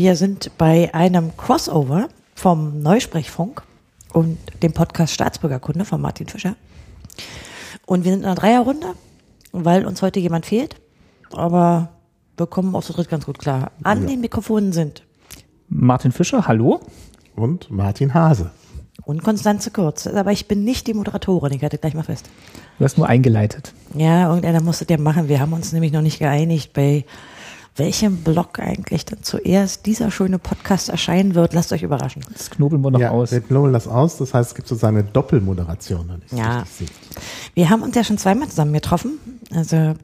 Wir sind bei einem Crossover vom Neusprechfunk und dem Podcast Staatsbürgerkunde von Martin Fischer. Und wir sind in einer Dreierrunde, weil uns heute jemand fehlt. Aber wir kommen auf so dritt ganz gut klar. An Ja. den Mikrofonen sind Martin Fischer, hallo. Und Martin Hase. und Konstanze Kurz. Aber ich bin nicht die Moderatorin, ich halte gleich mal fest. Du hast nur eingeleitet. Ja, irgendeiner musste der machen. Wir haben uns nämlich noch nicht geeinigt, bei welchem Blog eigentlich dann zuerst dieser schöne Podcast erscheinen wird. Lasst euch überraschen. Das knobeln wir noch ja, aus. wir knobeln das aus. Das heißt, es gibt sozusagen eine Doppelmoderation. wenn ich es Ja. Wir haben uns ja schon zweimal zusammen getroffen. Also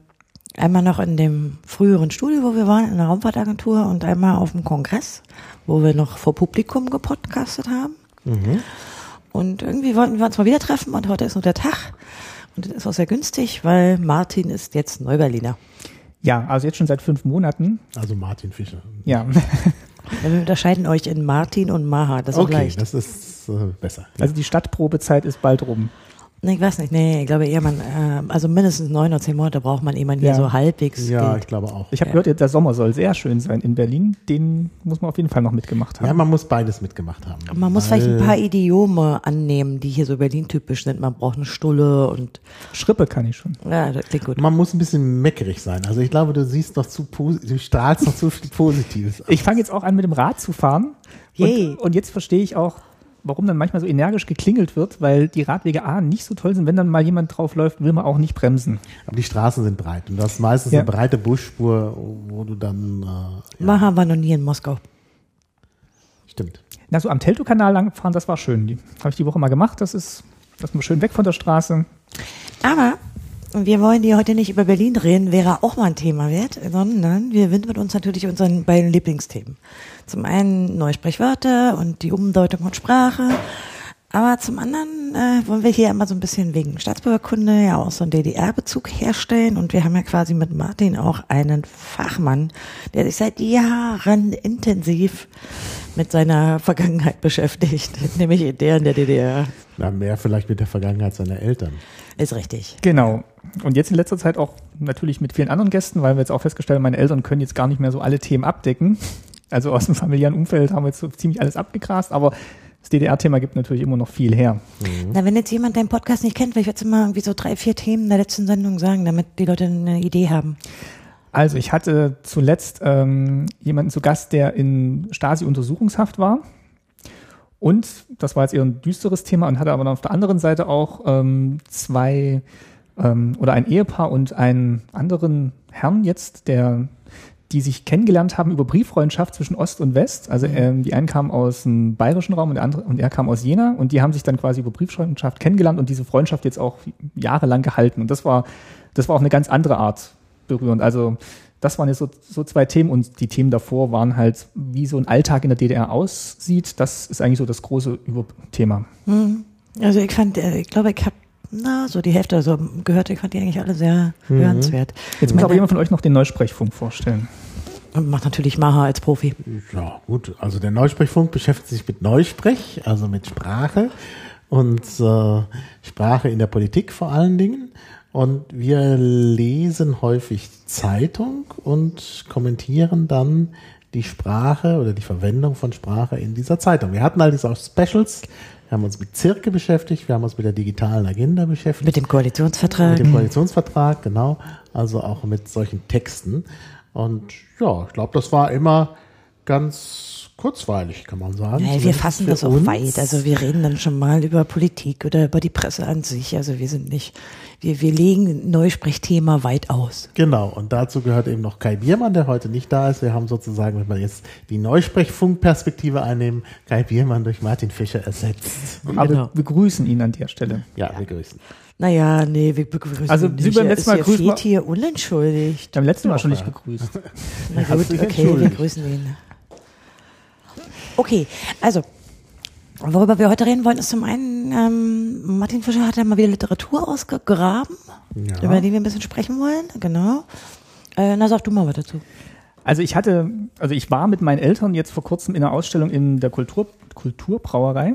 einmal noch in dem früheren Studio, wo wir waren, in der Raumfahrtagentur und einmal auf dem Kongress, wo wir noch vor Publikum gepodcastet haben. Und irgendwie wollten wir uns mal wieder treffen und heute ist nur der Tag. Und das ist auch sehr günstig, weil Martin ist jetzt Neuberliner. Ja, also jetzt schon seit fünf Monaten. Also Martin Fischer. Ja, Ja, wir unterscheiden euch in Martin und Maha. Das ist Okay, leicht. das ist äh, besser. also die Stadtprobezeit ist bald rum. Nee, ich weiß nicht, nee, ich glaube eher man, äh, also mindestens neun oder zehn Monate braucht man, ehe man hier Ja. so halbwegs Ja, geht. ich glaube auch. Ich habe Ja. gehört, der Sommer soll sehr schön sein in Berlin. Den muss man auf jeden Fall noch mitgemacht Ja, haben. man muss beides mitgemacht haben. Man muss Weil- vielleicht ein paar Idiome annehmen, die hier so Berlin-typisch sind. Man braucht eine Stulle und Schrippe kann ich schon. ja, das klingt gut. Man muss ein bisschen meckerig sein. Also ich glaube, du siehst noch zu, du strahlst noch zu viel Positives. aus. Ich fange jetzt auch an, mit dem Rad zu fahren. Yay. Und, und jetzt verstehe ich auch, warum dann manchmal so energisch geklingelt wird, weil die Radwege A nicht so toll sind. Wenn dann mal jemand drauf läuft, will man auch nicht bremsen. Aber die Straßen sind breit. Und du hast meistens Ja. eine breite Busspur, wo du dann, äh, ja, Maha war noch nie in Moskau. stimmt. Na, so am Teltow-Kanal langfahren, das war schön. Die habe ich die Woche mal gemacht. Das ist, das ist mal schön weg von der Straße. Aber wir wollen hier heute nicht über Berlin reden, wäre auch mal ein Thema wert, sondern wir widmen uns natürlich unseren beiden Lieblingsthemen. Zum einen neue Sprichwörter und die Umdeutung von Sprache. Aber zum anderen äh, wollen wir hier immer so ein bisschen wegen Staatsbürgerkunde ja auch so einen DDR-Bezug herstellen. Und wir haben ja quasi mit Martin auch einen Fachmann, der sich seit Jahren intensiv mit seiner Vergangenheit beschäftigt, nämlich der in der DDR. Na, mehr vielleicht mit der Vergangenheit seiner Eltern. Ist richtig. Genau. Und jetzt in letzter Zeit auch natürlich mit vielen anderen Gästen, weil wir jetzt auch festgestellt haben, meine Eltern können jetzt gar nicht mehr so alle Themen abdecken. Also aus dem familiären Umfeld haben wir jetzt so ziemlich alles abgegrast, aber das DDR-Thema gibt natürlich immer noch viel her. Na, wenn jetzt jemand deinen Podcast nicht kennt, will ich jetzt immer irgendwie so drei, vier Themen der letzten Sendung sagen, damit die Leute eine Idee haben. Also ich hatte zuletzt ähm, jemanden zu Gast, der in Stasi-Untersuchungshaft war. Und das war jetzt eher ein düsteres Thema und hatte aber dann auf der anderen Seite auch ähm, zwei ähm, oder ein Ehepaar und einen anderen Herrn jetzt, der die sich kennengelernt haben über Brieffreundschaft zwischen Ost und West. Also ähm, die einen kamen aus dem bayerischen Raum und der andere und er kam aus Jena und die haben sich dann quasi über Brieffreundschaft kennengelernt und diese Freundschaft jetzt auch jahrelang gehalten. Und das war das war auch eine ganz andere Art berührend. Also das waren jetzt so, so zwei Themen und die Themen davor waren halt, wie so ein Alltag in der DDR aussieht. Das ist eigentlich so das große Überthema. Also ich fand, äh, ich glaube, ich habe na so die Hälfte also gehört. Ich fand die eigentlich alle sehr hörenswert. Jetzt muss aber jemand von euch noch den Neusprechfunk vorstellen. Und macht natürlich Maha als Profi. Ja, gut. Also der Neusprechfunk beschäftigt sich mit Neusprech, also mit Sprache und äh, Sprache in der Politik vor allen Dingen. Und wir lesen häufig Zeitung und kommentieren dann die Sprache oder die Verwendung von Sprache in dieser Zeitung. Wir hatten allerdings auch Specials. Wir haben uns mit Zirke beschäftigt, wir haben uns mit der digitalen Agenda beschäftigt. Mit dem Koalitionsvertrag. Mit dem Koalitionsvertrag, genau. Also auch mit solchen Texten. Und ja, ich glaube, das war immer ganz kurzweilig, kann man sagen. Nee, wir fassen das auch uns. weit. Also wir reden dann schon mal über Politik oder über die Presse an sich. Also wir sind nicht, wir, wir legen Neusprechthema weit aus. Genau, und dazu gehört eben noch Kai Biermann, der heute nicht da ist. Wir haben sozusagen, wenn wir jetzt die Neusprechfunkperspektive einnehmen, Kai Biermann durch Martin Fischer ersetzt. Aber Genau. wir begrüßen ihn an der Stelle. Ja, wir grüßen. Naja, nee, wir begrüßen Also, nicht. beim Er letzten Mal ja grüßen hier unentschuldigt. Beim letzten Mal schon nicht ja. gegrüßt. Na gut, okay, wir grüßen ihn. Okay, also, worüber wir heute reden wollen, ist zum einen, ähm, Martin Fischer hat ja mal wieder Literatur ausgegraben, Ja. über die wir ein bisschen sprechen wollen, genau. Äh, na, sag du mal was dazu. Also ich hatte, also ich war mit meinen Eltern jetzt vor kurzem in einer Ausstellung in der Kultur, Kulturbrauerei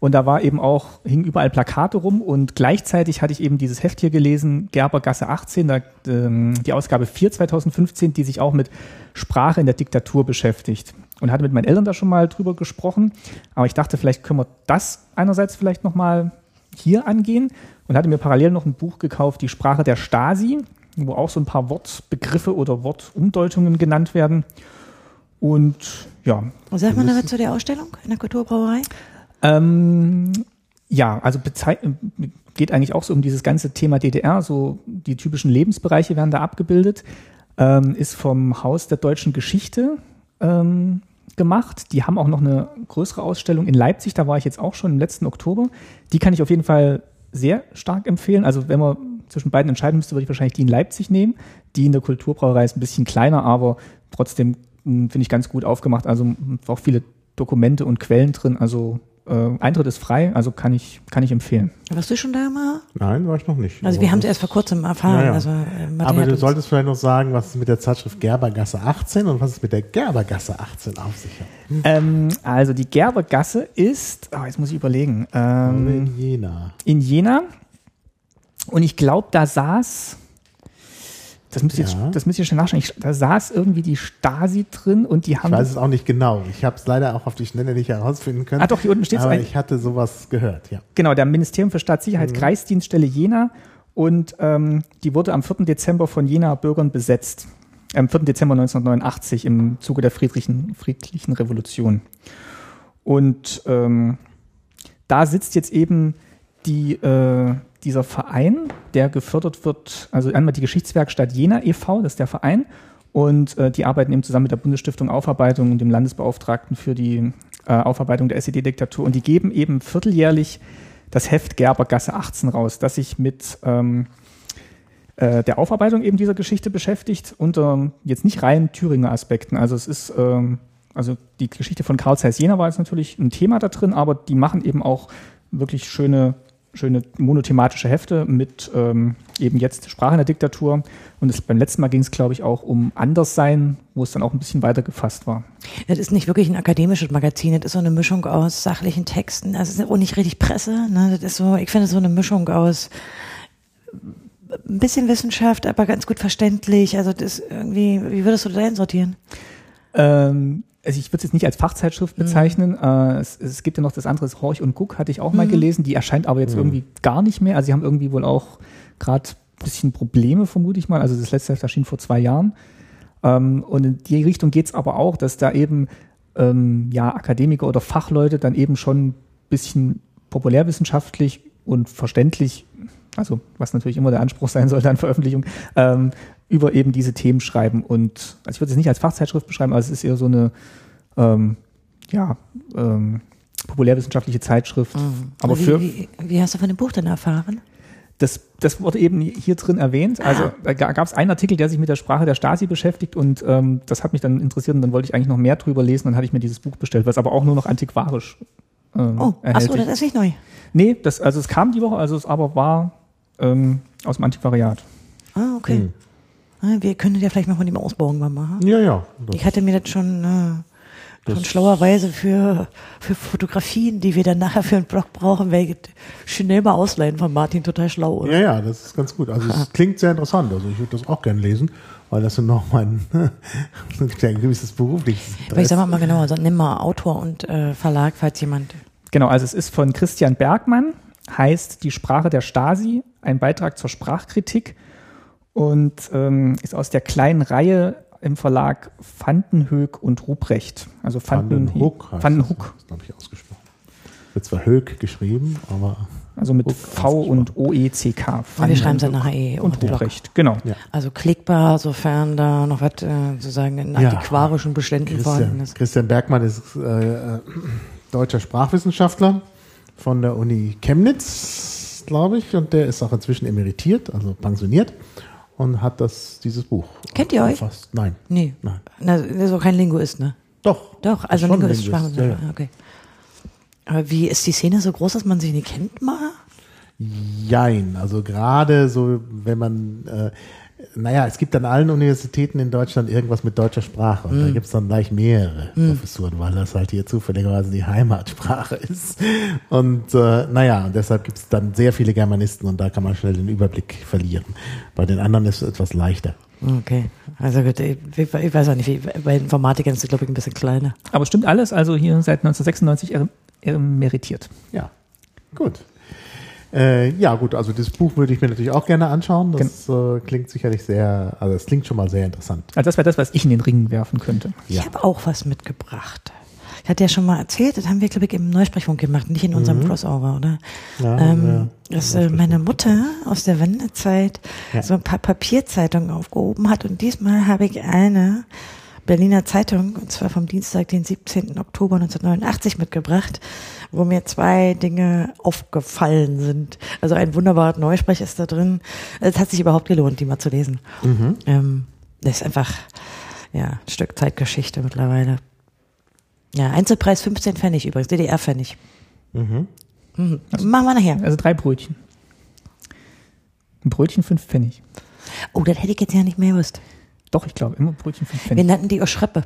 und da war eben auch, hingen überall Plakate rum und gleichzeitig hatte ich eben dieses Heft hier gelesen, Gerbergasse 18, da, ähm, die Ausgabe 4 2015, die sich auch mit Sprache in der Diktatur beschäftigt und hatte mit meinen Eltern da schon mal drüber gesprochen, aber ich dachte, vielleicht können wir das einerseits vielleicht nochmal hier angehen und hatte mir parallel noch ein Buch gekauft, Die Sprache der Stasi, wo auch so ein paar Wortbegriffe oder Wortumdeutungen genannt werden. Und ja. Sag mal noch was zu der Ausstellung in der Kulturbrauerei. Ähm, ja, also geht eigentlich auch so um dieses ganze Thema DDR, so die typischen Lebensbereiche werden da abgebildet, ähm, ist vom Haus der deutschen Geschichte ähm, gemacht. Die haben auch noch eine größere Ausstellung in Leipzig, da war ich jetzt auch schon im letzten Oktober. Die kann ich auf jeden Fall sehr stark empfehlen. Also wenn man zwischen beiden entscheiden müsste, würde ich wahrscheinlich die in Leipzig nehmen. Die in der Kulturbrauerei ist ein bisschen kleiner, aber trotzdem hm, finde ich ganz gut aufgemacht. Also hm, auch viele Dokumente und Quellen drin. Also äh, Eintritt ist frei, also kann ich, kann ich empfehlen. Warst du schon da mal? Nein, war ich noch nicht. Also wir haben es erst vor kurzem erfahren. Ja, ja. Also, äh, Aber du solltest vielleicht noch sagen, was es mit der Zeitschrift Gerbergasse 18 und was es mit der Gerbergasse 18 auf sich hat. Hm. Ähm, also die Gerbergasse ist, oh, jetzt muss ich überlegen. Ähm, in Jena. In Jena. Und ich glaube, da saß, das müsst ihr ja. jetzt, das müsst ihr schon nachschauen, ich, da saß irgendwie die Stasi drin und die haben. Ich weiß es auch nicht genau. Ich habe es leider auch auf die Schnelle nicht herausfinden können. Ah, doch, hier unten steht es. Aber ich hatte sowas gehört, ja. Genau, der Ministerium für Staatssicherheit, mhm. Kreisdienststelle Jena. Und ähm, die wurde am 4. Dezember von Jena Bürgern besetzt. Am 4. Dezember 1989 im Zuge der friedlichen, friedlichen Revolution. Und ähm, da sitzt jetzt eben die, äh, dieser Verein, der gefördert wird, also einmal die Geschichtswerkstatt Jena e.V., das ist der Verein, und äh, die arbeiten eben zusammen mit der Bundesstiftung Aufarbeitung und dem Landesbeauftragten für die äh, Aufarbeitung der SED-Diktatur. Und die geben eben vierteljährlich das Heft Gerbergasse 18 raus, das sich mit ähm, äh, der Aufarbeitung eben dieser Geschichte beschäftigt, unter jetzt nicht rein Thüringer Aspekten. Also es ist, ähm, also die Geschichte von Karl Zeiss Jena war jetzt natürlich ein Thema da drin, aber die machen eben auch wirklich schöne schöne monothematische Hefte mit ähm, eben jetzt Sprache in der Diktatur. Und das, beim letzten Mal ging es, glaube ich, auch um Anderssein, wo es dann auch ein bisschen weiter gefasst war. Das ist nicht wirklich ein akademisches Magazin, das ist so eine Mischung aus sachlichen Texten. Das ist auch nicht richtig Presse. Ne? Das ist so, ich finde so eine Mischung aus ein bisschen Wissenschaft, aber ganz gut verständlich. Also das irgendwie, wie würdest du das einsortieren? Ähm, also ich würde es jetzt nicht als Fachzeitschrift mhm. bezeichnen. Mhm. es, es, gibt ja noch das andere, Horch und Guck hatte ich auch mhm. mal gelesen. Die erscheint aber jetzt mhm. irgendwie gar nicht mehr. Also sie haben irgendwie wohl auch gerade ein bisschen Probleme, vermute ich mal. Also das letzte Heft erschien vor zwei Jahren. Ähm, und in die Richtung geht's aber auch, dass da eben ähm, ja Akademiker oder Fachleute dann eben schon ein bisschen populärwissenschaftlich und verständlich, also was natürlich immer der Anspruch sein sollte an Veröffentlichung, ähm, über eben diese Themen schreiben. Und also ich würde es nicht als Fachzeitschrift beschreiben, aber es ist eher so eine ähm, ja, ähm, populärwissenschaftliche Zeitschrift. Mhm. Aber wie, für wie, wie, hast du von dem Buch denn erfahren? Das, das wurde eben hier drin erwähnt. Also ah. da gab es einen Artikel, der sich mit der Sprache der Stasi beschäftigt und ähm, das hat mich dann interessiert und dann wollte ich eigentlich noch mehr drüber lesen. Dann hatte ich mir dieses Buch bestellt, was aber auch nur noch antiquarisch ähm, Oh, achso, das ist nicht neu. Nee, das, also es kam die Woche, also es aber war ähm, aus dem Antiquariat. Ah, okay. Hm. Ah, wir können ja vielleicht mal von dem Ausbauen mal machen. Ja, ja. Ich hatte mir das schon, äh, schon schlauerweise für, für Fotografien, die wir dann nachher für einen Blog brauchen, werde schnell mal ausleihen von Martin, total schlau. Oder? Ja, ja, das ist ganz gut. Also es klingt sehr interessant. Also ich würde das auch gerne lesen, weil das sind noch mein ein gewisses berufliches Aber ich sag mal genau, also nimm mal Autor und äh, Verlag, falls jemand. Genau, also es ist von Christian Bergmann, heißt Die Sprache der Stasi, ein Beitrag zur Sprachkritik und ähm, ist aus der kleinen Reihe im Verlag Vandenhoek und Ruprecht. Also Vandenhoek. Vandenhoek. Das, glaube ich, ausgesprochen. Wird zwar Höck geschrieben, aber. Also mit Hook V und O-E-C-K. Wir schreiben es dann nachher E. Und Ruprecht, genau. Ja. Also klickbar, sofern da noch was äh, sozusagen in ja. antiquarischen Beständen Christian, vorhanden ist. Christian Bergmann ist äh, äh, deutscher Sprachwissenschaftler von der Uni Chemnitz, glaube ich, und der ist auch inzwischen emeritiert, also pensioniert und hat das, dieses Buch. Kennt ihr euch? Fast. Nein. Nee. Nein. Na, das ist auch kein Linguist, ne? Doch. Doch, also Linguist, Linguist ja, ja. Okay. Aber wie ist die Szene so groß, dass man sich nicht kennt mal? Jein. Also gerade so, wenn man äh, naja, es gibt an allen Universitäten in Deutschland irgendwas mit deutscher Sprache. Und da gibt es dann gleich mehrere Professuren, weil das halt hier zufälligerweise die Heimatsprache ist. Und äh, naja, und deshalb gibt es dann sehr viele Germanisten und da kann man schnell den Überblick verlieren. Bei den anderen ist es etwas leichter. Okay, also gut, ich, ich weiß auch nicht, wie, bei Informatikern ist es, glaube ich, ein bisschen kleiner. Aber stimmt alles, also hier seit 1996 er- emeritiert. Ja, gut. Äh, ja, gut, also das Buch würde ich mir natürlich auch gerne anschauen. Das äh, klingt sicherlich sehr, also es klingt schon mal sehr interessant. Also das wäre das, was ich in den Ring werfen könnte. Ich Ja. habe auch was mitgebracht. Ich hatte ja schon mal erzählt, das haben wir, glaube ich, im Neusprechfunk gemacht, nicht in unserem Crossover, oder? Mhm. Ja, ähm, ja. dass äh, meine Mutter aus der Wendezeit Ja. so ein paar Papierzeitungen aufgehoben hat und diesmal habe ich eine Berliner Zeitung, und zwar vom Dienstag, den 17. Oktober 1989 mitgebracht, wo mir zwei Dinge aufgefallen sind. Also ein wunderbarer Neusprech ist da drin. Es hat sich überhaupt gelohnt, die mal zu lesen. Mhm. Ähm, das ist einfach ja, ein Stück Zeitgeschichte mittlerweile. Ja, Einzelpreis 15 Pfennig übrigens, DDR-Pfennig. Mhm. Mhm. Machen wir nachher. Also drei Brötchen. Ein Brötchen fünf Pfennig. Oh, das hätte ich jetzt ja nicht mehr gewusst. Doch, ich glaube, immer Brötchen fünf Wir Pfennig. nannten die auch Schreppe.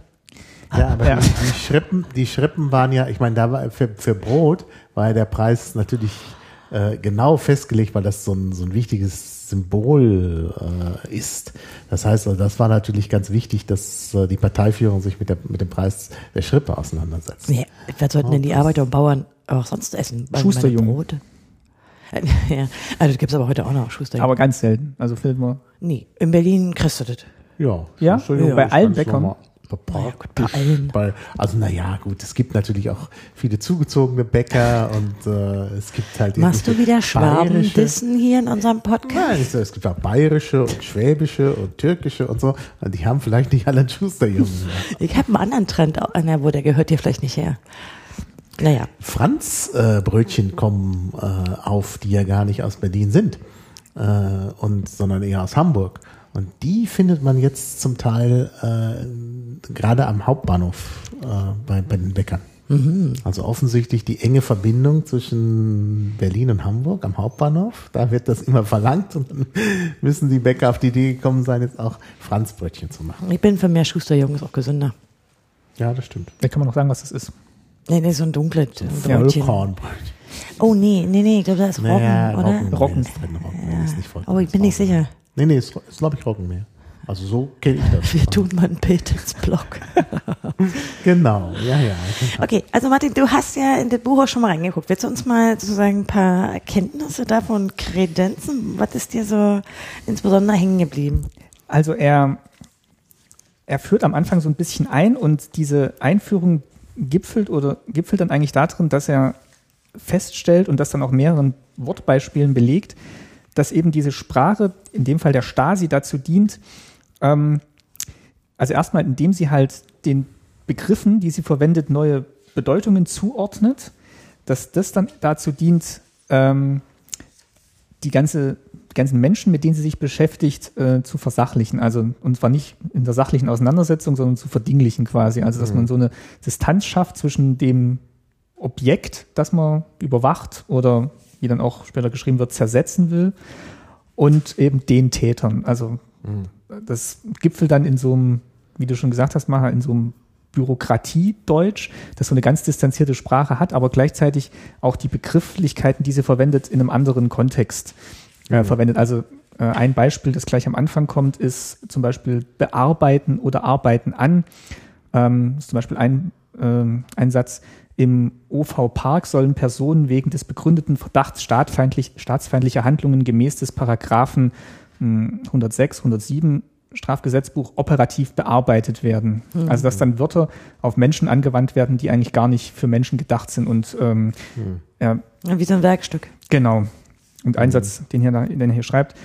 Ja, aber Ja. Die, die Schrippen, die Schrippen waren ja, ich meine, da war für, für Brot war ja der Preis natürlich äh, genau festgelegt, weil das so ein, so ein wichtiges Symbol äh, ist. Das heißt, also, das war natürlich ganz wichtig, dass äh, die Parteiführung sich mit, der, mit dem Preis der Schrippe auseinandersetzt. Ja, was sollten denn die Arbeiter und Bauern auch sonst essen? Schusterjunge. Ja, also das gibt's aber heute auch noch, Schusterjunge. Aber ganz selten. Also man. nee, in Berlin kriegst du das. Ja, Ja? Entschuldigung, Bei allen Bäckern? normal. Ja, gut, bei allen. Bei, also naja, gut, es gibt natürlich auch viele zugezogene Bäcker und äh, es gibt halt Machst du wieder Schwaben bayerische- dissen hier in unserem Podcast? Nein, es, es gibt auch bayerische und schwäbische und türkische und so. Und die haben vielleicht nicht alle einen Schusterjungen. Ich habe einen anderen Trend, auch- na, wo der gehört hier vielleicht nicht her. Naja, Franz-Brötchen äh, Brötchen kommen äh, auf, die ja gar nicht aus Berlin sind, äh, und, sondern eher aus Hamburg. Und die findet man jetzt zum Teil äh, gerade am Hauptbahnhof äh, bei, bei den Bäckern. Also offensichtlich die enge Verbindung zwischen Berlin und Hamburg am Hauptbahnhof. Da wird das immer verlangt und dann müssen die Bäcker auf die Idee gekommen sein, jetzt auch Franzbrötchen zu machen. ich bin für mehr Schusterjungen, ist auch gesünder. Ja, das stimmt. Da kann man noch sagen, was das ist. Nee, nee, so ein dunkles Ja, Brötchen. Vollkornbrötchen. Oh, nee, nee, nee, ich glaube, da ist Roggen, Naja, oder? Roggen. ist drin. Roggenmehl ist nicht vollkommen. Oh, ich bin nicht sicher. Nee, nee, ist, ist glaube ich Roggenmehl. Also so kenne ich das. Wir tun mal ein Bild ins Blog. Genau, ja, ja. Okay, also Martin, du hast ja in das Buch auch schon mal reingeguckt. Willst du uns mal sozusagen ein paar Erkenntnisse davon kredenzen? Was ist dir so insbesondere hängen geblieben? Also er, er führt am Anfang so ein bisschen ein und diese Einführung gipfelt oder gipfelt dann eigentlich darin, dass er feststellt und das dann auch mehreren Wortbeispielen belegt, dass eben diese Sprache, in dem Fall der Stasi, dazu dient, ähm, also erstmal, indem sie halt den Begriffen, die sie verwendet, neue Bedeutungen zuordnet, dass das dann dazu dient, ähm, die ganze, ganzen Menschen, mit denen sie sich beschäftigt, äh, zu versachlichen. Also, und zwar nicht in der sachlichen Auseinandersetzung, sondern zu verdinglichen quasi. Also, dass man so eine Distanz schafft zwischen dem Objekt, das man überwacht oder, wie dann auch später geschrieben wird, zersetzen will und eben den Tätern. Also, das gipfelt dann in so einem, wie du schon gesagt hast, Maha, in so einem Bürokratiedeutsch, das so eine ganz distanzierte Sprache hat, aber gleichzeitig auch die Begrifflichkeiten, die sie verwendet, in einem anderen Kontext äh, verwendet. Also äh, ein Beispiel, das gleich am Anfang kommt, ist zum Beispiel bearbeiten oder arbeiten an. Ähm, ist zum Beispiel ein, ähm, ein Satz, im OV Park sollen Personen wegen des begründeten Verdachts staatfeindlich, staatsfeindlicher Handlungen gemäß des Paragraphen 106, 107 Strafgesetzbuch operativ bearbeitet werden. Also dass dann Wörter auf Menschen angewandt werden, die eigentlich gar nicht für Menschen gedacht sind und ähm, ja, Ja, Wie so ein Werkstück. Genau. Und ein Satz, den, hier, den er hier schreibt,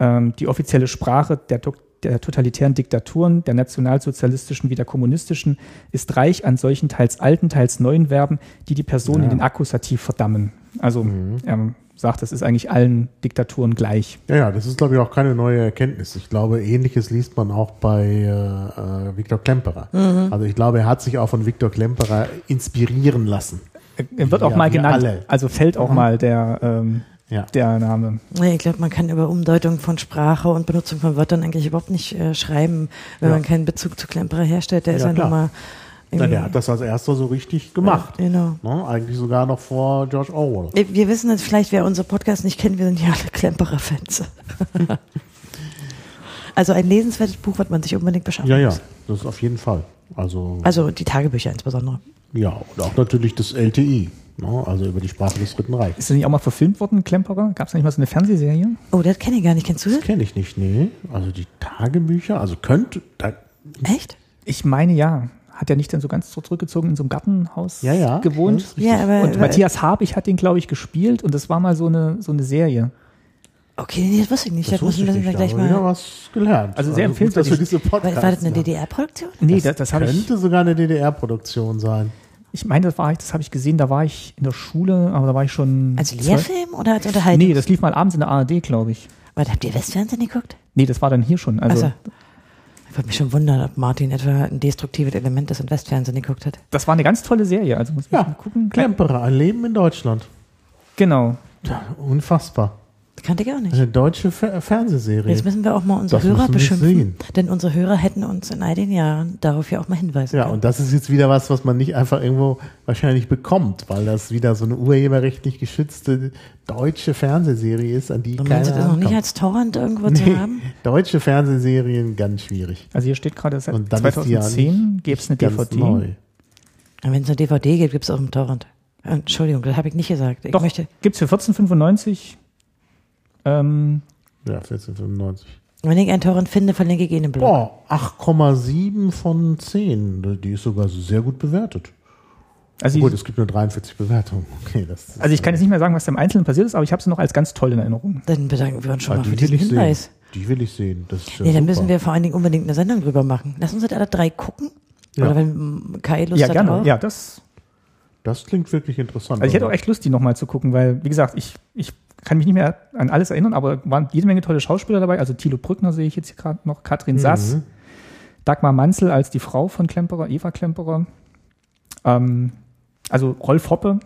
ähm, die offizielle Sprache der, der totalitären Diktaturen, der nationalsozialistischen wie der kommunistischen, ist reich an solchen teils alten, teils neuen Verben, die die Person in den Akkusativ verdammen. Also er sagt, das ist eigentlich allen Diktaturen gleich. Ja, ja, das ist, glaube ich, auch keine neue Erkenntnis. Ich glaube, ähnliches liest man auch bei äh, äh, Viktor Klemperer. Also ich glaube, er hat sich auch von Viktor Klemperer inspirieren lassen. Er wird auch Ja, mal genannt, alle. also fällt auch mal der, ähm, Ja. der Name. Ich glaube, man kann über Umdeutung von Sprache und Benutzung von Wörtern eigentlich überhaupt nicht äh, schreiben, wenn Ja. man keinen Bezug zu Klemperer herstellt. Der ist Ja, nun mal. Na, der hat das als erster so richtig gemacht. Genau. Ne? Eigentlich sogar noch vor George Orwell. Wir wir wissen jetzt vielleicht, wer unser Podcast nicht kennt, wir sind ja alle Klemperer-Fans. also ein lesenswertes Buch, was man sich unbedingt beschaffen Ja, ja, muss. das ist auf jeden Fall. Also, Also die Tagebücher insbesondere. ja, und auch natürlich das LTI, ne? also über die Sprache des Dritten Reichs. Ist das nicht auch mal verfilmt worden, Klemperer? Gab es nicht mal so eine Fernsehserie? Oh, das kenne ich gar nicht. Kennst du das? Das kenne ich nicht, nee. Also die Tagebücher, also könnte, da, Echt? Ich meine ja. Hat er nicht dann so ganz zurückgezogen in so einem Gartenhaus ja, ja. gewohnt? das. Ja, aber. Und Matthias Habich hat den, glaube ich, gespielt und das war mal so eine, so eine Serie. Okay, nee, das wusste ich nicht. Das, das wusste müssen ich wir nicht, gleich aber wieder mal. was gelernt. Also sehr dass empfehlenswert. War, war das eine. DDR-Produktion? Nee, das, das habe ich. Könnte sogar eine DDR-Produktion sein. Ich meine, das war ich, das habe ich gesehen, da war ich in der Schule, aber da war ich schon. Als Lehrfilm oder als Unterhaltung? Nee, das lief mal abends in der ARD, glaube ich. Was, habt ihr Westfernsehen geguckt? Nee, das war dann hier schon. Also, Also, ich würde mich schon wundern, ob Martin etwa ein destruktives Element ist und Westfernsehen geguckt hat. das war eine ganz tolle Serie. Also muss man Ja, mal gucken. Klemperer, ein Leben in Deutschland. Genau. Ja, unfassbar. Kannte ich auch nicht. Eine deutsche Fer Fernsehserie. Jetzt müssen wir auch mal unsere Das Hörer beschimpfen, sehen. denn unsere Hörer hätten uns in all den Jahren darauf ja auch mal hinweisen Ja, können. und das ist jetzt wieder was, was man nicht einfach irgendwo wahrscheinlich bekommt, weil das wieder so eine urheberrechtlich geschützte deutsche Fernsehserie ist, an die Du keiner meinst, das noch nicht als Torrent irgendwo Nee, zu haben? deutsche Fernsehserien ganz schwierig. Also hier steht gerade, seit Und dann ist die ja 2010 nicht- gäbe es eine Ganz DVD. neu. Und Wenn es eine DVD gibt, gibt es auch einen Torrent. Entschuldigung, das habe ich nicht gesagt. Ich Doch, möchte, gibt es für 14,95. Ähm, Ja, 1495. wenn ich einen Torrent finde, verlinke ich ihn im Blog. Boah, 8,7 von 10. Die ist sogar sehr gut bewertet. also, Gut, ich, es gibt nur 43 Bewertungen. Okay, das ist, also ich kann jetzt nicht mehr sagen, was da im Einzelnen passiert ist, aber ich habe sie noch als ganz toll in Erinnerung. Dann bedanken wir uns schon Ah, mal für die will diesen ich Hinweis. sehen. Die will ich sehen. Das ist ja Nee, dann super. müssen wir vor allen Dingen unbedingt eine Sendung drüber machen. Lass uns das alle drei gucken. Ja. Oder wenn Kai Lust ja, hat gerne. auch. Ja, das. Das klingt wirklich interessant. Also ich hätte auch echt Lust, die nochmal zu gucken, weil, wie gesagt, ich, ich kann mich nicht mehr an alles erinnern, aber waren jede Menge tolle Schauspieler dabei. Also Thilo Brückner sehe ich jetzt hier gerade noch, Katrin Mhm. Sass, Dagmar Manzel als die Frau von Klemperer, Eva Klemperer. Ähm, also Rolf Hoppe.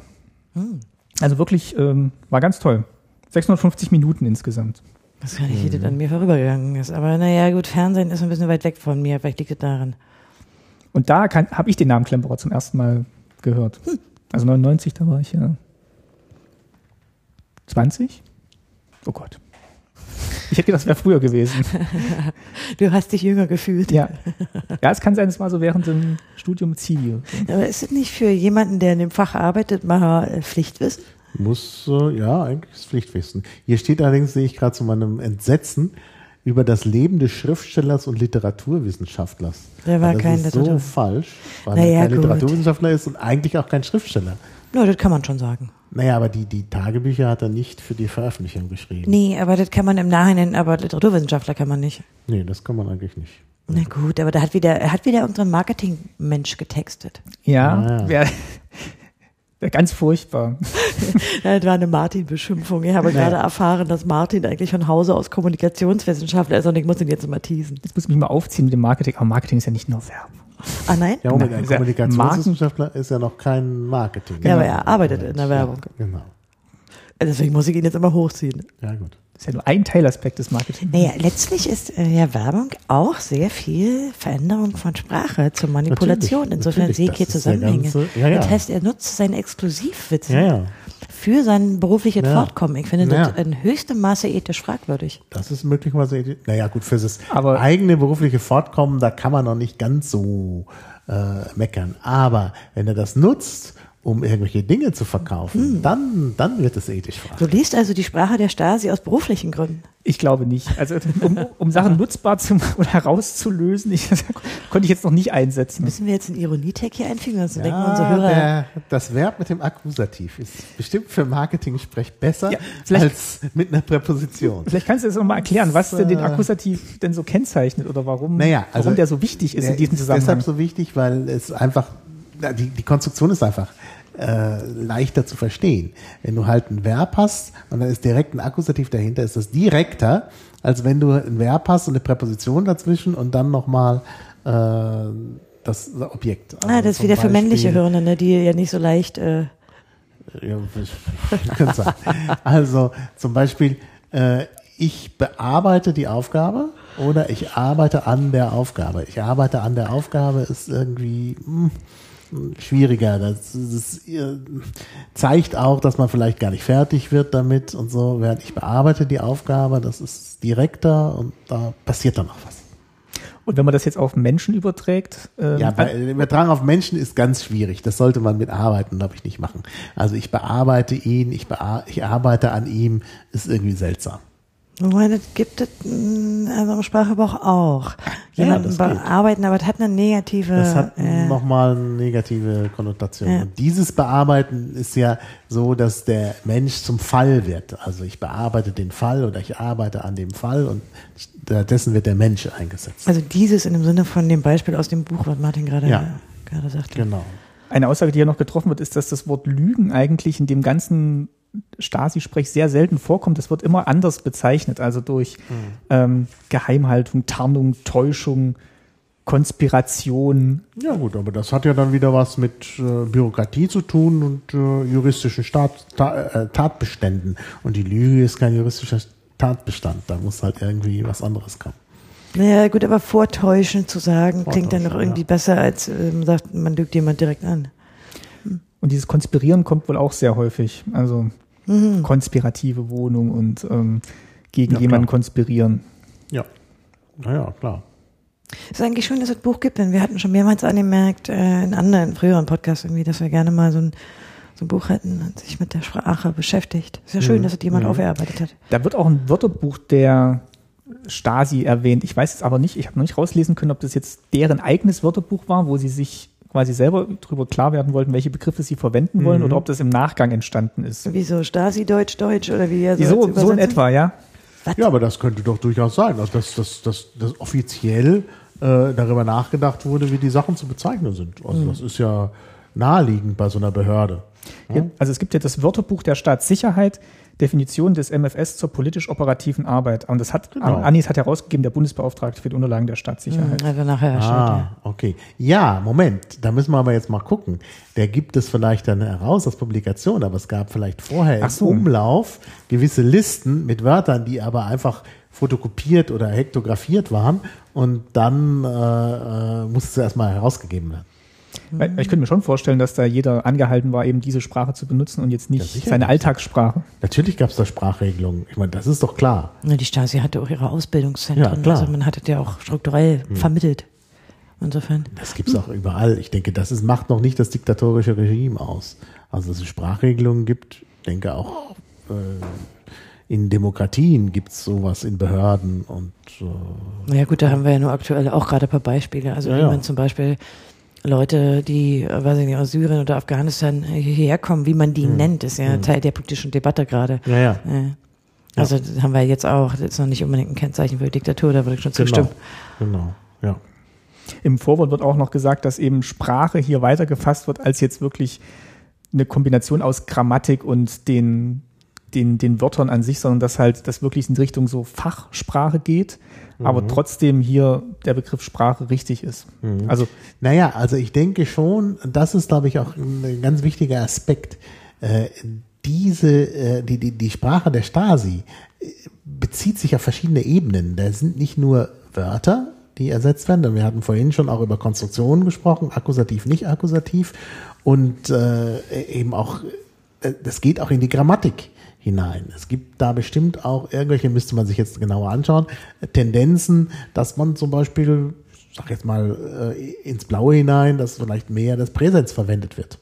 Hm. Also wirklich, ähm, war ganz toll. 650 Minuten insgesamt. Das kann nicht, wie Mhm. das an mir vorübergegangen ist. Aber naja, gut, Fernsehen ist ein bisschen weit weg von mir. Vielleicht liegt es daran. Und da habe ich den Namen Klemperer zum ersten Mal gehört. Hm. Also 99, da war ich ja 20? Oh Gott. Ich hätte gedacht, das wäre früher gewesen. Du hast dich jünger gefühlt. Ja. Ja, es kann sein, es war so während dem Studium Zivio. Aber ist es nicht für jemanden, der in dem Fach arbeitet, mal äh, Pflichtwissen? Muss, äh, ja, eigentlich ist Pflichtwissen. Hier steht allerdings, sehe ich gerade zu meinem Entsetzen, über das Leben des Schriftstellers und Literaturwissenschaftlers. Der war Ja, das kein ist so Literatur- falsch, weil Naja, er kein gut. Literaturwissenschaftler ist und eigentlich auch kein Schriftsteller. No, das kann man schon sagen. Naja, aber die, die Tagebücher hat er nicht für die Veröffentlichung geschrieben. Nee, aber das kann man im Nachhinein, aber Literaturwissenschaftler kann man nicht. Nee, das kann man eigentlich nicht. Na gut, aber da hat wieder, er hat wieder irgendein Marketingmensch getextet. Ja, Ah, ja. Wär ganz furchtbar. Ja, das war eine Martin-Beschimpfung. Ich habe Naja. gerade erfahren, dass Martin eigentlich von Hause aus Kommunikationswissenschaftler ist und ich muss ihn jetzt mal teasen. Jetzt muss ich mich mal aufziehen mit dem Marketing. Aber Marketing ist ja nicht nur Werbung. Ah nein? Ja, Moment, ein ist ja Kommunikationswissenschaftler ist ja noch kein Marketing. Ja, aber er arbeitet in der Werbung. Ja, genau. Deswegen muss ich ihn jetzt immer hochziehen. Ja, gut. Das ist ja nur ein Teilaspekt des Marketing. Naja, letztlich ist äh, ja Werbung auch sehr viel Veränderung von Sprache zur Manipulation. Natürlich, Insofern natürlich, sehe ich hier Zusammenhänge. ganze- ja, ja. Das heißt, er nutzt seinen Exklusivwissen Ja, ja. Für sein berufliches Ja. Fortkommen. Ich finde Ja. das in höchstem Maße ethisch fragwürdig. Das ist möglicherweise, naja, gut, für das Aber- eigene berufliche Fortkommen, da kann man noch nicht ganz so äh, meckern. Aber wenn er das nutzt, um irgendwelche Dinge zu verkaufen, Hm. dann, dann wird es ethisch Du fragwürdig. liest also die Sprache der Stasi aus beruflichen Gründen. Ich glaube nicht. Also um, um Sachen nutzbar zu oder herauszulösen, ich, konnte ich jetzt noch nicht einsetzen. Müssen wir jetzt einen Ironietag hier einfügen? Sonst denken unsere Ja, Hörer. der, das Verb mit dem Akkusativ ist bestimmt für Marketing-Sprech besser Ja, als mit einer Präposition. Vielleicht kannst du jetzt noch mal erklären, was denn den äh, Akkusativ denn so kennzeichnet oder warum, Naja, also warum der so wichtig ist Der in diesem ist Zusammenhang. deshalb so wichtig, weil es einfach, die, die Konstruktion ist einfach äh, leichter zu verstehen. Wenn du halt ein Verb hast und dann ist direkt ein Akkusativ dahinter, ist das direkter, als wenn du ein Verb hast und eine Präposition dazwischen und dann nochmal äh, das Objekt. Ah, das ist zum wieder für männliche Beispiel, Hirne, ne, die ja nicht so leicht. Äh, Ja, kann sagen. Also zum Beispiel, äh, ich bearbeite die Aufgabe oder ich arbeite an der Aufgabe. Ich arbeite an der Aufgabe ist irgendwie mh, schwieriger. Das, das äh, zeigt auch, dass man vielleicht gar nicht fertig wird damit und so. Während ich bearbeite die Aufgabe, das ist direkter und da passiert dann noch was. Und wenn man das jetzt auf Menschen überträgt? Ähm, ja, bei, Übertragen auf Menschen ist ganz schwierig. Das sollte man mit Arbeiten, glaube ich, nicht machen. Also ich bearbeite ihn, ich, bea ich arbeite an ihm, ist irgendwie seltsam. Wobei, das gibt es in unserem Sprachgebrauch auch. Jemanden ja, bearbeiten, aber das hat eine negative. Das hat äh, nochmal eine negative Konnotation. Ja. Und dieses Bearbeiten ist ja so, dass der Mensch zum Fall wird. Also ich bearbeite den Fall oder ich arbeite an dem Fall und stattdessen wird der Mensch eingesetzt. Also dieses in dem Sinne von dem Beispiel aus dem Buch, was Martin gerade, ja. gerade sagte. Genau. Eine Aussage, die ja noch getroffen wird, ist, dass das Wort Lügen eigentlich in dem ganzen Stasi-Sprech sehr selten vorkommt. Es wird immer anders bezeichnet, also durch mhm. ähm, Geheimhaltung, Tarnung, Täuschung, Konspiration. Ja gut, aber das hat ja dann wieder was mit äh, Bürokratie zu tun und äh, juristischen Staat, ta, äh, Tatbeständen. Und die Lüge ist kein juristischer Tatbestand. Da muss halt irgendwie was anderes kommen. Naja, gut, aber vortäuschen zu sagen, vortäuschen, klingt dann noch irgendwie ja. besser, als äh, man sagt, man lügt jemand direkt an. Und dieses Konspirieren kommt wohl auch sehr häufig. Also mhm. konspirative Wohnung und ähm, gegen ja, jemanden klar. konspirieren. Ja, naja, klar. Es ist eigentlich schön, dass es ein Buch gibt, denn wir hatten schon mehrmals angemerkt, äh, in anderen, früheren Podcasts irgendwie, dass wir gerne mal so ein, so ein Buch hätten und sich mit der Sprache beschäftigt. Ist ja schön, mhm. dass es jemand mhm. aufgearbeitet hat. Da wird auch ein Wörterbuch der Stasi erwähnt. Ich weiß es aber nicht, ich habe noch nicht rauslesen können, ob das jetzt deren eigenes Wörterbuch war, wo sie sich quasi selber darüber klar werden wollten, welche Begriffe sie verwenden wollen mhm. oder ob das im Nachgang entstanden ist. Wieso Stasi Deutsch Deutsch oder wie er so, so in etwa, ja. Was? Ja, aber das könnte doch durchaus sein, also dass das, das, das offiziell äh, darüber nachgedacht wurde, wie die Sachen zu bezeichnen sind. Also mhm. das ist ja naheliegend bei so einer Behörde. Ja? Also es gibt ja das Wörterbuch der Staatssicherheit, Definition des MFS zur politisch-operativen Arbeit. Und das hat, genau. Anis hat herausgegeben, der Bundesbeauftragte für die Unterlagen der Staatssicherheit. Also nachher ah, okay. Ja, Moment, da müssen wir aber jetzt mal gucken. Der gibt es vielleicht dann heraus als Publikation, aber es gab vielleicht vorher so. im Umlauf gewisse Listen mit Wörtern, die aber einfach fotokopiert oder hektografiert waren und dann äh, äh, musste es erstmal herausgegeben werden. Weil ich könnte mir schon vorstellen, dass da jeder angehalten war, eben diese Sprache zu benutzen und jetzt nicht ja, seine Alltagssprache. Natürlich gab es da Sprachregelungen. Ich meine, das ist doch klar. Ja, die Stasi hatte auch ihre Ausbildungszentren. Ja, klar. Also man hatte ja auch strukturell hm. vermittelt. Insofern. Das gibt es auch überall. Ich denke, das ist, macht noch nicht das diktatorische Regime aus. Also, dass es Sprachregelungen gibt, ich denke auch äh, in Demokratien gibt es sowas in Behörden und äh, naja gut, da haben wir ja nur aktuell auch gerade ein paar Beispiele. Also ja, wie man zum Beispiel Leute, die, weiß ich nicht, aus Syrien oder Afghanistan hierher kommen, wie man die mhm. nennt, ist ja mhm. Teil der politischen Debatte gerade. Ja, ja. Also ja. haben wir jetzt auch, das ist noch nicht unbedingt ein Kennzeichen für Diktatur, da würde ich schon genau. zustimmen. Genau, ja. Im Vorwort wird auch noch gesagt, dass eben Sprache hier weiter gefasst wird, als jetzt wirklich eine Kombination aus Grammatik und den, den, den Wörtern an sich, sondern dass halt das wirklich in Richtung so Fachsprache geht mhm. aber trotzdem hier der Begriff Sprache richtig ist. Mhm. Also naja, also ich denke schon, das ist, glaube ich, auch ein ganz wichtiger Aspekt. Äh, diese, äh, die, die, die Sprache der Stasi äh, bezieht sich auf verschiedene Ebenen. Da sind nicht nur Wörter, die ersetzt werden. Wir hatten vorhin schon auch über Konstruktionen gesprochen, akkusativ, nicht akkusativ. Und äh, eben auch, äh, das geht auch in die Grammatik hinein. Es gibt da bestimmt auch irgendwelche, müsste man sich jetzt genauer anschauen, Tendenzen, dass man zum Beispiel, ich sag jetzt mal, äh, ins Blaue hinein, dass vielleicht mehr das Präsens verwendet wird.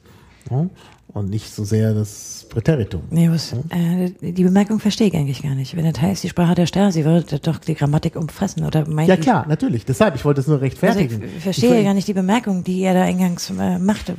Ja? Und nicht so sehr das Präteritum. Nee, was, äh, die Bemerkung verstehe ich eigentlich gar nicht. Wenn das heißt, die Sprache der Stasi würde doch die Grammatik umfassen, oder meint Ja klar, natürlich. Deshalb, ich wollte es nur rechtfertigen. Also ich verstehe ich gar nicht die Bemerkung, die er da eingangs äh, machte.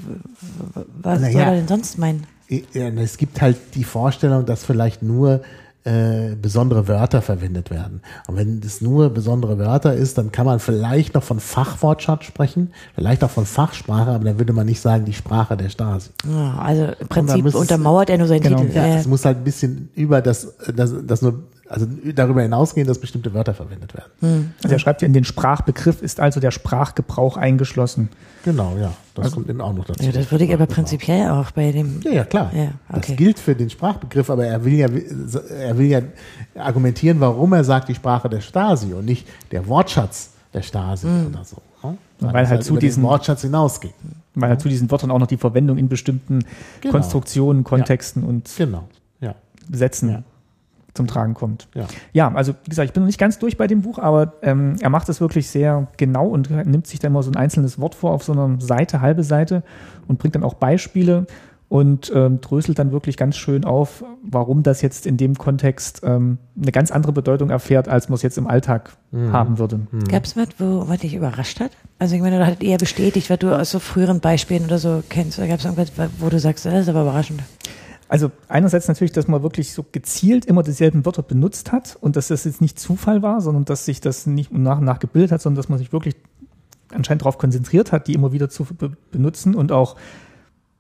Was naja, soll er denn sonst meinen? Es gibt halt die Vorstellung, dass vielleicht nur äh, besondere Wörter verwendet werden. Und wenn es nur besondere Wörter ist, dann kann man vielleicht noch von Fachwortschatz sprechen, vielleicht auch von Fachsprache, aber dann würde man nicht sagen, die Sprache der Stasi. Ja, also im Prinzip untermauert er nur seinen genau. Titel. Ja, es muss halt ein bisschen über das, das, das nur also darüber hinausgehen, dass bestimmte Wörter verwendet werden. Also er schreibt ja, in den Sprachbegriff ist also der Sprachgebrauch eingeschlossen. Genau, ja. Das kommt eben auch noch dazu. Ja, das würde ich aber prinzipiell auch bei dem. Ja, ja, klar. Ja, okay. Das gilt für den Sprachbegriff, aber er will ja, er will ja argumentieren, warum er sagt die Sprache der Stasi und nicht der Wortschatz der Stasi oder so. ne? Weil es halt zu diesen- Wortschatz hinausgeht. Weil halt zu diesen Wörtern auch noch die Verwendung in bestimmten Genau. Konstruktionen, Kontexten und Genau. Ja. Sätzen Ja. Zum Tragen kommt. Ja. Ja, also wie gesagt, ich bin noch nicht ganz durch bei dem Buch, aber ähm, er macht es wirklich sehr genau und nimmt sich dann mal so ein einzelnes Wort vor auf so einer Seite, halbe Seite und bringt dann auch Beispiele und ähm, dröselt dann wirklich ganz schön auf, warum das jetzt in dem Kontext ähm, eine ganz andere Bedeutung erfährt, als man es jetzt im Alltag Mhm. haben würde. Gab es was, wo was dich überrascht hat? Also ich meine, du hattest eher bestätigt, was du aus so früheren Beispielen oder so kennst. Oder gab es irgendwas, wo du sagst, das ist aber überraschend? Also einerseits natürlich, dass man wirklich so gezielt immer dieselben Wörter benutzt hat und dass das jetzt nicht Zufall war, sondern dass sich das nicht nach und nach gebildet hat, sondern dass man sich wirklich anscheinend darauf konzentriert hat, die immer wieder zu be benutzen und auch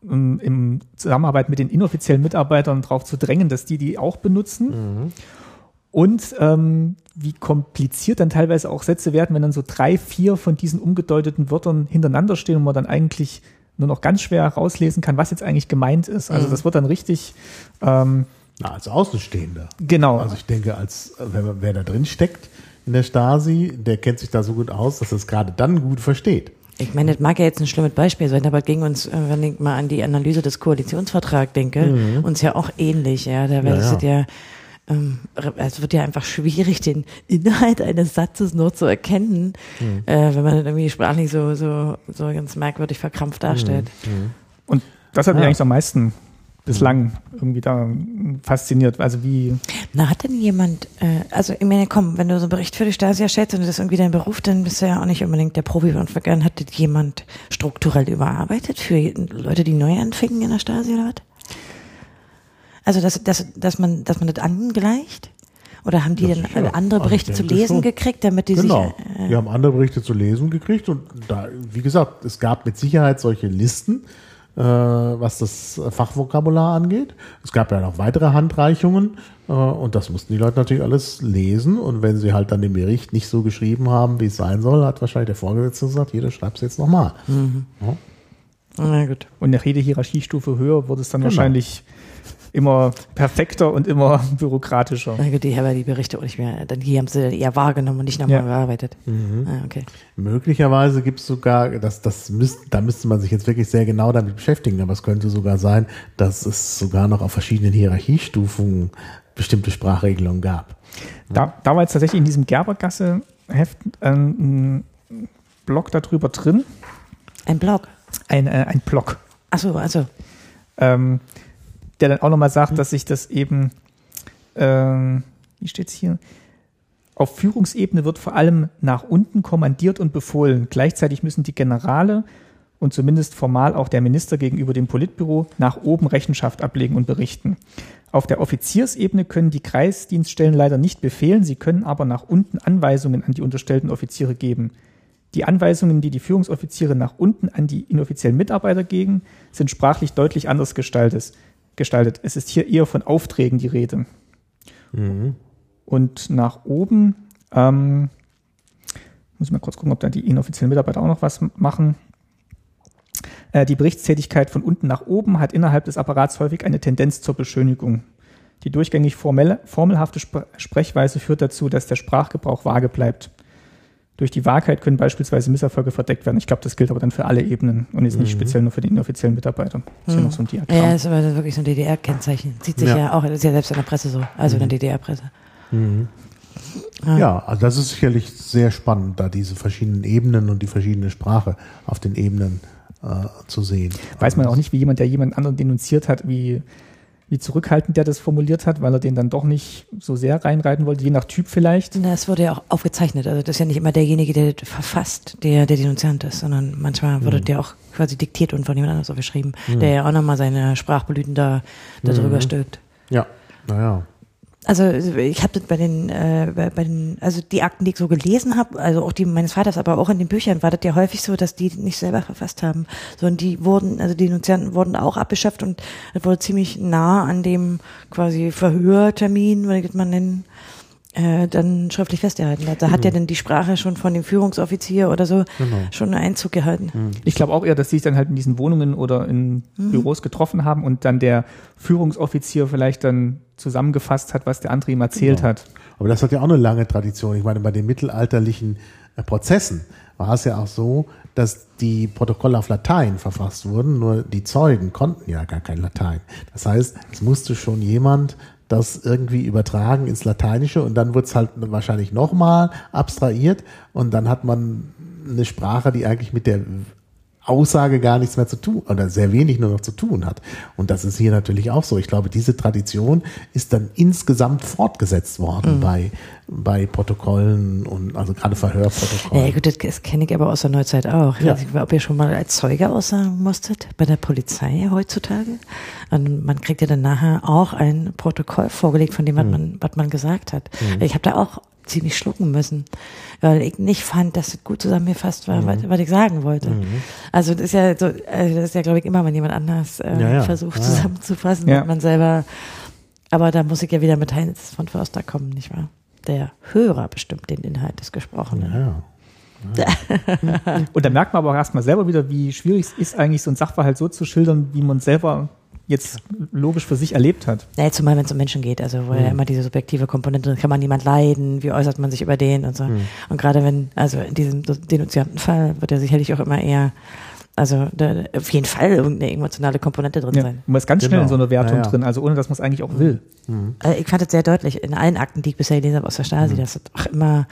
ähm, im Zusammenarbeit mit den inoffiziellen Mitarbeitern darauf zu drängen, dass die die auch benutzen. Und ähm, wie kompliziert dann teilweise auch Sätze werden, wenn dann so drei, vier von diesen umgedeuteten Wörtern hintereinander stehen und man dann eigentlich nur noch ganz schwer rauslesen kann, was jetzt eigentlich gemeint ist. Also das wird dann richtig, ähm, Na, als Außenstehender. genau. Also ich denke, als wer, wer da drin steckt in der Stasi, der kennt sich da so gut aus, dass er es gerade dann gut versteht. Ich meine, das mag ja jetzt ein schlimmes Beispiel sein, aber ging uns, äh, wenn ich mal an die Analyse des Koalitionsvertrags denke, uns ja auch ähnlich, ja. Da wäre Mhm. Ja, es ja, ähm, es wird ja einfach schwierig, den Inhalt eines Satzes nur zu erkennen, Mhm. äh, wenn man das irgendwie sprachlich so, so, so ganz merkwürdig verkrampft darstellt. Und das hat mich Ja. eigentlich am meisten bislang irgendwie da fasziniert. Also wie, Na, hat denn jemand, äh, also ich meine, komm, wenn du so einen Bericht für die Stasi erstellst und das ist irgendwie dein Beruf, dann bist du ja auch nicht unbedingt der Profi von Vergangen. Hat das jemand strukturell überarbeitet für Leute, die neu anfingen in der Stasi oder was? Also, dass, dass, dass man, dass man das angleicht? Oder haben die Das dann andere Also ich Berichte zu denke lesen schon. gekriegt, damit die Genau. sich, äh, Wir haben andere Berichte zu lesen gekriegt und da, wie gesagt, es gab mit Sicherheit solche Listen, äh, was das Fachvokabular angeht. Es gab ja noch weitere Handreichungen äh, und das mussten die Leute natürlich alles lesen und wenn sie halt dann den Bericht nicht so geschrieben haben, wie es sein soll, hat wahrscheinlich der Vorgesetzte gesagt, jeder schreibt es jetzt nochmal. Ja. na gut. und nach jeder Hierarchiestufe höher wird es dann Genau. wahrscheinlich immer perfekter und immer bürokratischer. Na gut, die haben ja die Berichte auch nicht mehr, dann die haben sie dann eher wahrgenommen und nicht nochmal Ja. bearbeitet. Mhm. Ah, okay. Möglicherweise gibt es sogar, das, das müsst, da müsste man sich jetzt wirklich sehr genau damit beschäftigen, aber es könnte sogar sein, dass es sogar noch auf verschiedenen Hierarchiestufen bestimmte Sprachregelungen gab. Da, da war jetzt tatsächlich in diesem Gerbergasse-Heft ähm, ein Blog darüber drin, Ein Blog. ein, äh, ein Blog. Ach so, also, ähm, der dann auch nochmal sagt, dass sich das eben, ähm, wie steht's hier? Auf Führungsebene wird vor allem nach unten kommandiert und befohlen. Gleichzeitig müssen die Generale und zumindest formal auch der Minister gegenüber dem Politbüro nach oben Rechenschaft ablegen und berichten. Auf der Offiziersebene können die Kreisdienststellen leider nicht befehlen, sie können aber nach unten Anweisungen an die unterstellten Offiziere geben. Die Anweisungen, die die Führungsoffiziere nach unten an die inoffiziellen Mitarbeiter geben, sind sprachlich deutlich anders gestaltet. Gestaltet. Es ist hier eher von Aufträgen die Rede. Und nach oben, ähm, muss ich mal kurz gucken, ob da die inoffiziellen Mitarbeiter auch noch was machen. Äh, die Berichtstätigkeit von unten nach oben hat innerhalb des Apparats häufig eine Tendenz zur Beschönigung. Die durchgängig formelle, formelhafte Spr Sprechweise führt dazu, dass der Sprachgebrauch vage bleibt. Durch die Wahrheit können beispielsweise Misserfolge verdeckt werden. Ich glaube, das gilt aber dann für alle Ebenen und ist nicht speziell nur für die inoffiziellen Mitarbeiter. Das ist ja noch so ein Diagramm. ja, ist aber wirklich so ein DDR-Kennzeichen. Sieht sich ja. Ja. auch, das ist ja selbst in der Presse so, also in der DDR-Presse. Ah. Ja, also das ist sicherlich sehr spannend, da diese verschiedenen Ebenen und die verschiedene Sprache auf den Ebenen äh, zu sehen. Weiß man auch nicht, wie jemand, der jemand anderen denunziert hat, wie, wie zurückhaltend der das formuliert hat, weil er den dann doch nicht so sehr reinreiten wollte, je nach Typ vielleicht. Na, Es wurde ja auch aufgezeichnet. Also das ist ja nicht immer derjenige, der das verfasst, der der Denunziant ist, sondern manchmal wurde der auch quasi diktiert und von jemand anderem so geschrieben, der ja auch nochmal seine Sprachblüten da, da drüber stülpt. Ja, naja. Also ich habe das bei den, äh, bei, bei den, also die Akten, die ich so gelesen habe, also auch die meines Vaters, aber auch in den Büchern war das ja häufig so, dass die nicht selber verfasst haben, sondern die wurden, also die Denunzianten wurden auch abbeschafft und das wurde ziemlich nah an dem quasi Verhörtermin, würde ich das mal nennen, äh, dann schriftlich festgehalten hat. Da hat ja dann die Sprache schon von dem Führungsoffizier oder so Genau. schon einen Einzug gehalten. Ich glaube auch eher, dass sie sich dann halt in diesen Wohnungen oder in Büros getroffen haben und dann der Führungsoffizier vielleicht dann zusammengefasst hat, was der andere ihm erzählt Genau. hat. Aber das hat ja auch eine lange Tradition. Ich meine, bei den mittelalterlichen äh, Prozessen war es ja auch so, dass die Protokolle auf Latein verfasst wurden, nur die Zeugen konnten ja gar kein Latein. Das heißt, es musste schon jemand das irgendwie übertragen ins Lateinische und dann wurde es halt wahrscheinlich nochmal abstrahiert und dann hat man eine Sprache, die eigentlich mit der Aussage gar nichts mehr zu tun oder sehr wenig nur noch zu tun hat. Und das ist hier natürlich auch so. Ich glaube, diese Tradition ist dann insgesamt fortgesetzt worden bei, bei Protokollen und also gerade Verhörprotokollen. Ja, gut, das, kenne ich aber aus der Neuzeit auch. Ich Ja. weiß nicht, ob ihr schon mal als Zeuge aussagen musstet bei der Polizei heutzutage. Und man kriegt ja dann nachher auch ein Protokoll vorgelegt von dem, was, man, was man gesagt hat. Ich habe da auch ziemlich schlucken müssen, weil ich nicht fand, dass es gut zusammengefasst war, was, was ich sagen wollte. Also das ist ja so, also das ist ja, glaube ich, immer, wenn jemand anders äh, Ja, ja. versucht Ja. zusammenzufassen, Ja. man selber. Aber da muss ich ja wieder mit Heinz von Förster kommen, nicht wahr? Der Hörer bestimmt den Inhalt des Gesprochenen. ja. Und da merkt man aber auch erstmal selber wieder, wie schwierig es ist, eigentlich so ein Sachverhalt so zu schildern, wie man selber jetzt logisch für sich erlebt hat. Ja, zumal wenn es um Menschen geht, also wo ja immer diese subjektive Komponente drin, kann man niemand leiden, wie äußert man sich über den und so. Und gerade wenn, also in diesem denunzianten Fall wird ja sicherlich auch immer eher, also da, auf jeden Fall irgendeine emotionale Komponente drin Ja. sein. Man ist ganz schnell Genau. in so einer Wertung Ja, ja. drin, also ohne dass man es eigentlich auch will. Also ich fand es sehr deutlich in allen Akten, die ich bisher gelesen habe aus der Stasi, dass es auch immer,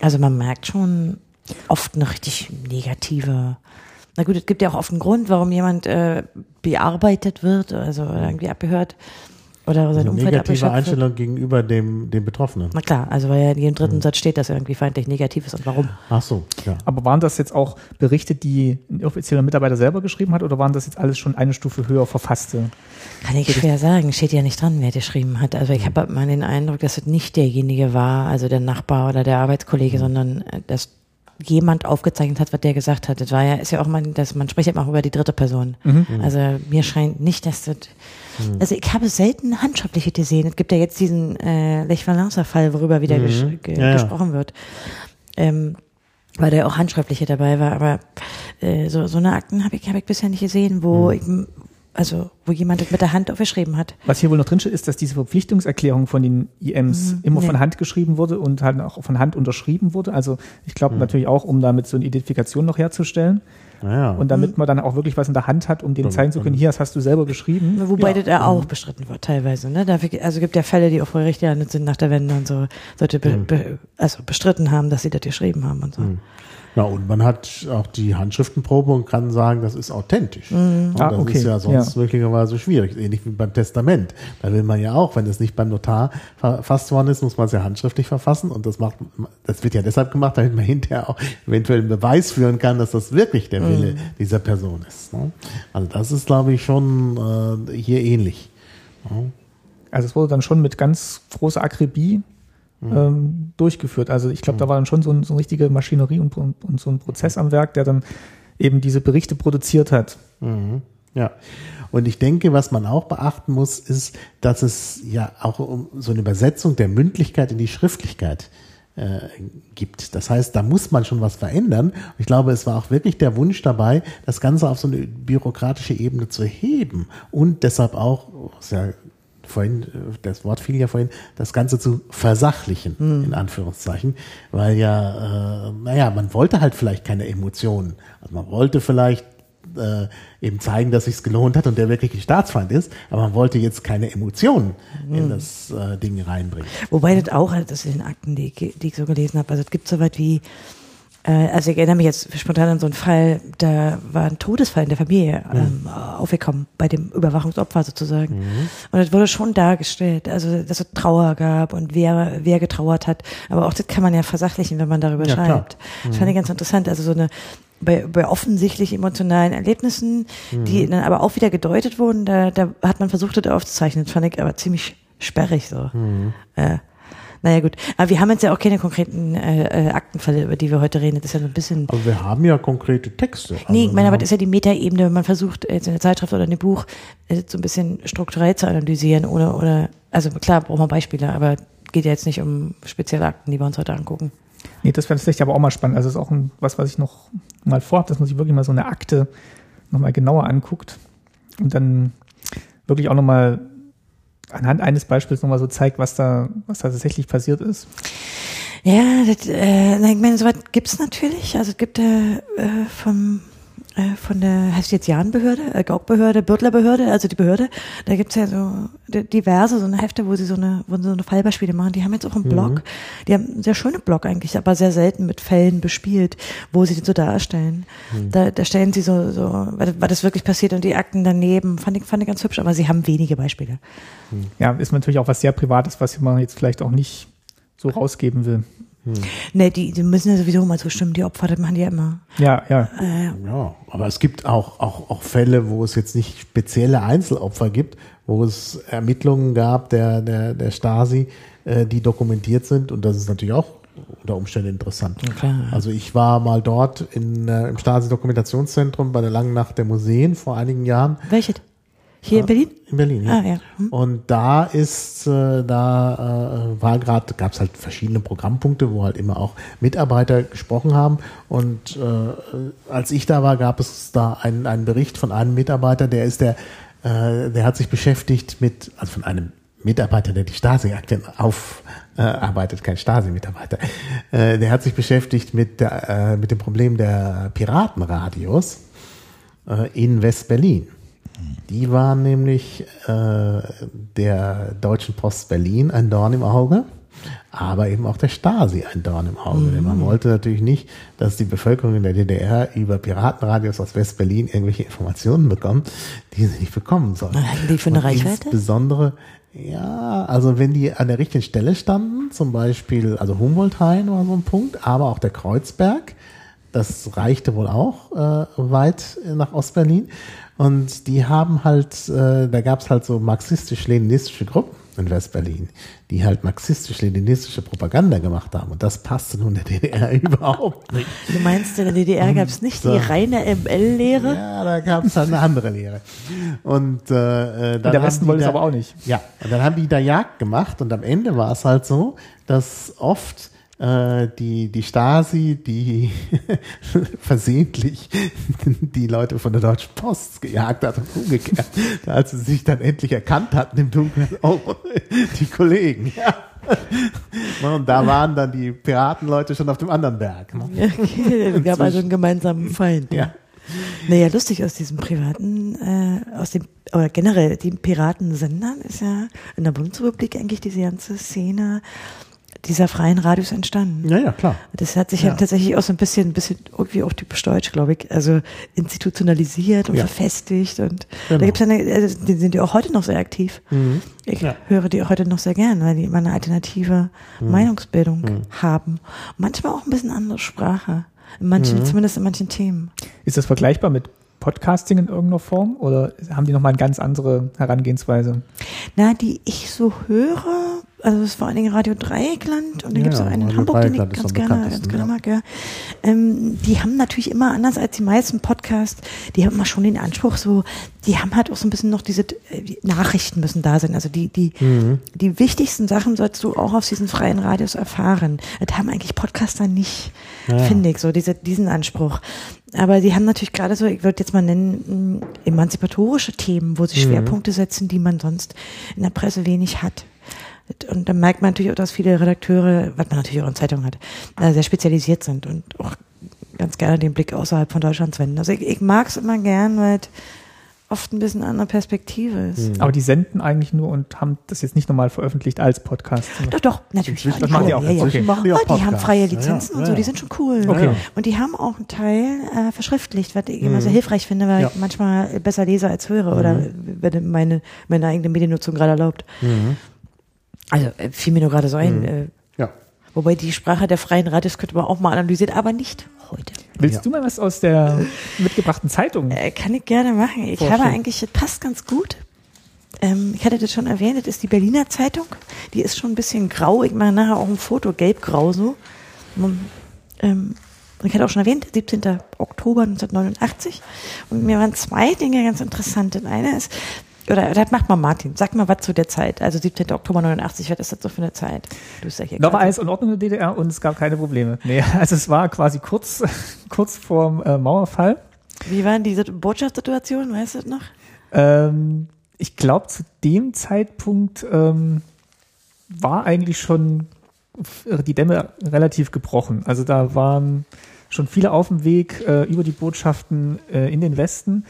also man merkt schon oft eine richtig negative, na gut, es gibt ja auch oft einen Grund, warum jemand äh, bearbeitet wird, also irgendwie abgehört oder sein Eine Umfeld negative abgeschöpft wird. Einstellung gegenüber dem, dem Betroffenen. Na klar, also weil ja in jedem dritten Satz steht, dass er irgendwie feindlich negativ ist und warum. Ach so, ja. Aber waren das jetzt auch Berichte, die ein offizieller Mitarbeiter selber geschrieben hat oder waren das jetzt alles schon eine Stufe höher verfasste? Kann ich schwer sagen, steht ja nicht dran, wer geschrieben hat. Also ich habe mal den Eindruck, dass es nicht derjenige war, also der Nachbar oder der Arbeitskollege, sondern äh, dass jemand aufgezeichnet hat, was der gesagt hat. Das war ja, ist ja auch mal, dass man spricht ja immer auch über die dritte Person. Also mir scheint nicht, dass das, also ich habe selten handschriftliche gesehen. Es gibt ja jetzt diesen äh, Lech Valenza Fall, worüber wieder ges ge Ja, ja. gesprochen wird. Ähm, weil da ja auch handschriftliche dabei war, aber äh, so, so eine Akten habe ich, hab ich bisher nicht gesehen, wo ich, also wo jemand das mit der Hand aufgeschrieben hat. Was hier wohl noch drin steht, ist, dass diese Verpflichtungserklärung von den IMs immer nee. von Hand geschrieben wurde und halt auch von Hand unterschrieben wurde. Also ich glaube natürlich auch, um damit so eine Identifikation noch herzustellen. Naja. Und damit man dann auch wirklich was in der Hand hat, um denen Dann- zeigen zu können, hier, das hast du selber geschrieben. Wobei Ja. das ja auch bestritten wird teilweise. Ne? Dafür, also gibt ja Fälle, die auch vor Gericht gelandet sind nach der Wende und so, sollte be, be, also bestritten haben, dass sie das geschrieben haben und so. Ja, und man hat auch die Handschriftenprobe und kann sagen, das ist authentisch. Und Ah, das okay. ist ja sonst Ja. möglicherweise schwierig. Ähnlich wie beim Testament. Da will man ja auch, wenn es nicht beim Notar verfasst worden ist, muss man es ja handschriftlich verfassen. Und das macht, das wird ja deshalb gemacht, damit man hinterher auch eventuell einen Beweis führen kann, dass das wirklich der Wille dieser Person ist. ne? Also das ist, glaube ich, schon äh, hier ähnlich. Also es wurde dann schon mit ganz großer Akribie ähm, durchgeführt. Also ich glaube, da war dann schon so, ein, so eine richtige Maschinerie und, und, und so ein Prozess am Werk, der dann eben diese Berichte produziert hat. Mhm. Ja. Und ich denke, was man auch beachten muss, ist, dass es ja auch um so eine Übersetzung der Mündlichkeit in die Schriftlichkeit äh, gibt. Das heißt, da muss man schon was verändern. Ich glaube, es war auch wirklich der Wunsch dabei, das Ganze auf so eine bürokratische Ebene zu heben und deshalb auch, ja vorhin, äh, das Wort fiel ja vorhin, das Ganze zu versachlichen, in Anführungszeichen, weil ja, äh, naja, man wollte halt vielleicht keine Emotionen. Also man wollte vielleicht äh, eben zeigen, dass sich's gelohnt hat und der wirklich ein Staatsfeind ist, aber man wollte jetzt keine Emotionen in das äh, Ding reinbringen. Wobei das auch, halt, das in den Akten, die, ich- die ich so gelesen habe, also es gibt so weit wie, also ich erinnere mich jetzt spontan an so einen Fall, da war ein Todesfall in der Familie ähm, aufgekommen, bei dem Überwachungsopfer sozusagen. Und es wurde schon dargestellt, also dass es Trauer gab und wer, wer getrauert hat. Aber auch das kann man ja versachlichen, wenn man darüber Ja, schreibt. Das fand ich ganz interessant. Also so eine bei, bei offensichtlich emotionalen Erlebnissen, die dann aber auch wieder gedeutet wurden, da, da hat man versucht, das aufzuzeichnen. Das fand ich aber ziemlich sperrig so. Äh, Naja, gut. Aber wir haben jetzt ja auch keine konkreten äh, äh, Aktenfälle, über die wir heute reden. Das ist ja so ein bisschen. Aber wir haben ja konkrete Texte. Also Nee, ich meine, aber das ist ja die Metaebene, wenn man versucht, jetzt in der Zeitschrift oder in dem Buch äh, so ein bisschen strukturell zu analysieren oder, oder, also klar, brauchen wir Beispiele, aber geht ja jetzt nicht um spezielle Akten, die wir uns heute angucken. Nee, das wäre vielleicht aber auch mal spannend. Also das ist auch ein, was, was ich noch mal vorhabe, dass man sich wirklich mal so eine Akte nochmal genauer anguckt und dann wirklich auch nochmal anhand eines Beispiels nochmal so zeigt, was da, was da tatsächlich passiert ist. Ja, das, äh, ich meine, sowas gibt's natürlich. Also es gibt äh, äh, vom von der, heißt jetzt Jahnbehörde, äh, Gaukbehörde, Bürtlerbehörde, also die Behörde, da gibt's ja so di- diverse, so eine Hefte, wo sie so eine, wo sie so eine Fallbeispiele machen. Die haben jetzt auch einen Blog, die haben einen sehr schönen Blog eigentlich, aber sehr selten mit Fällen bespielt, wo sie den so darstellen. Da, da stellen sie so, so, was was das wirklich passiert und die Akten daneben. Fand ich, fand ich ganz hübsch, aber sie haben wenige Beispiele. Ja, ist natürlich auch was sehr Privates, was man jetzt vielleicht auch nicht so rausgeben will. Ne, die, die müssen ja sowieso mal zustimmen, die Opfer, das machen die ja immer. Ja, ja. Äh, Ja, aber es gibt auch, auch, auch Fälle, wo es jetzt nicht spezielle Einzelopfer gibt, wo es Ermittlungen gab der, der, der Stasi, äh, die dokumentiert sind und das ist natürlich auch unter Umständen interessant. klar. Also ich war mal dort in, äh, im Stasi-Dokumentationszentrum bei der Langen Nacht der Museen vor einigen Jahren welche? Hier in Berlin? in Berlin. Ja. Ah, ja. Hm. Und da ist, äh, da äh, war gerade, gab es halt verschiedene Programmpunkte, wo halt immer auch Mitarbeiter gesprochen haben. Und äh, als ich da war, gab es da einen, einen Bericht von einem Mitarbeiter, der ist der, äh, der hat sich beschäftigt mit, also von einem Mitarbeiter, der die Stasi-Akten aufarbeitet, äh, kein Stasi-Mitarbeiter, äh, der hat sich beschäftigt mit, der, äh, mit dem Problem der Piratenradios äh, in West-Berlin. Die waren nämlich äh, der Deutschen Post Berlin ein Dorn im Auge, aber eben auch der Stasi ein Dorn im Auge. Denn man wollte natürlich nicht, dass die Bevölkerung in der DDR über Piratenradios aus West-Berlin irgendwelche Informationen bekommt, die sie nicht bekommen sollen. Was hatten die für eine Und Reichweite? Insbesondere, ja, also wenn die an der richtigen Stelle standen, zum Beispiel, also Humboldt-Hain war so ein Punkt, aber auch der Kreuzberg, das reichte wohl auch äh, weit nach Ostberlin. Und die haben halt, äh, da gab es halt so marxistisch-leninistische Gruppen in Westberlin, die halt marxistisch-leninistische Propaganda gemacht haben. Und das passte nun der DDR überhaupt nicht. Du meinst, in der DDR gab es nicht die so. reine ML-Lehre? Ja, da gab es halt eine andere Lehre. Und, äh, äh, dann der Westen die wollte es aber auch nicht. Ja, und dann haben die da Jagd gemacht und am Ende war es halt so, dass oft äh, die, die Stasi, die versehentlich die Leute von der Deutschen Post gejagt hat und umgekehrt, als sie sich dann endlich erkannt hatten im Dunkeln, oh, die Kollegen, ja. Und da waren dann die Piratenleute schon auf dem anderen Berg. Ne? Okay, es gab also einen gemeinsamen Feind. Ja. Naja, lustig aus diesem privaten, äh, aus dem, oder generell, die Piratensendern ist ja in der Bundesrepublik eigentlich diese ganze Szene dieser freien Radios entstanden. Ja, ja, klar. Das hat sich ja. Ja. tatsächlich auch so ein bisschen, ein bisschen irgendwie auch typisch deutsch, glaube ich, also institutionalisiert und Ja. verfestigt und Genau. da gibt's ja also die sind ja auch heute noch sehr aktiv. Ich Ja. höre die auch heute noch sehr gern, weil die immer eine alternative Meinungsbildung haben. Manchmal auch ein bisschen andere Sprache. In manchen, zumindest in manchen Themen. Ist das vergleichbar mit Podcasting in irgendeiner Form oder haben die nochmal eine ganz andere Herangehensweise? Na, die ich so höre, also es ist vor allen Dingen Radio Dreieckland und da Ja, gibt es auch einen in Hamburg, den ich ganz gerne, ganz gerne mag, ja. Ähm, die haben natürlich immer anders als die meisten Podcasts, die haben immer schon den Anspruch so, die haben halt auch so ein bisschen noch diese äh, die Nachrichten müssen da sein. Also die, die, Mhm. die wichtigsten Sachen sollst du auch auf diesen freien Radios erfahren. Das haben eigentlich Podcaster nicht, Ja. finde ich, so diese, diesen Anspruch. Aber die haben natürlich gerade so, ich würde jetzt mal nennen, mh, emanzipatorische Themen, wo sie Mhm. Schwerpunkte setzen, die man sonst in der Presse wenig hat. Und dann merkt man natürlich auch, dass viele Redakteure, was man natürlich auch in Zeitungen hat, sehr spezialisiert sind und auch ganz gerne den Blick außerhalb von Deutschlands wenden. Also ich, ich mag es immer gern, weil es oft ein bisschen andere Perspektive ist. Aber die senden eigentlich nur und haben das jetzt nicht nochmal veröffentlicht als Podcast. Doch, doch, natürlich. Das machen die auch. Ja, ja. Okay. machen die auch Ah, die haben freie Ja, ja. Lizenzen und Ja, so, ja. die sind schon cool. Okay. Und die haben auch einen Teil äh, verschriftlicht, was ich immer sehr hilfreich finde, weil Mhm. Ja. ich manchmal besser lese als höre oder wenn meine, meine eigene Mediennutzung gerade erlaubt. Mhm. Also äh, fiel mir nur gerade so ein. Äh, Ja. wobei die Sprache der freien Radios könnte man auch mal analysieren, aber nicht heute. Willst Ja. du mal was aus der mitgebrachten Zeitung? Äh, kann ich gerne machen. Ich Vorstellen. habe eigentlich, es passt ganz gut. Ähm, ich hatte das schon erwähnt, das ist die Berliner Zeitung. Die ist schon ein bisschen grau. Ich mache nachher auch ein Foto, gelb-grau so. Ähm, ich hatte auch schon erwähnt, 17. Oktober 1989. Und mir waren zwei Dinge ganz interessant. Das eine ist, oder das macht mal Martin, sag mal was zu der Zeit. Also 17. Oktober 89, was ist das so für eine Zeit? Du bist ja hier da war alles in Ordnung in der DDR und es gab keine Probleme. Nee, also es war quasi kurz, kurz vorm äh, Mauerfall. Wie war diese Botschaftssituation, weißt du das noch? Ähm, ich glaube, zu dem Zeitpunkt ähm, war eigentlich schon die Dämme relativ gebrochen. Also da waren schon viele auf dem Weg äh, über die Botschaften äh, in den Westen.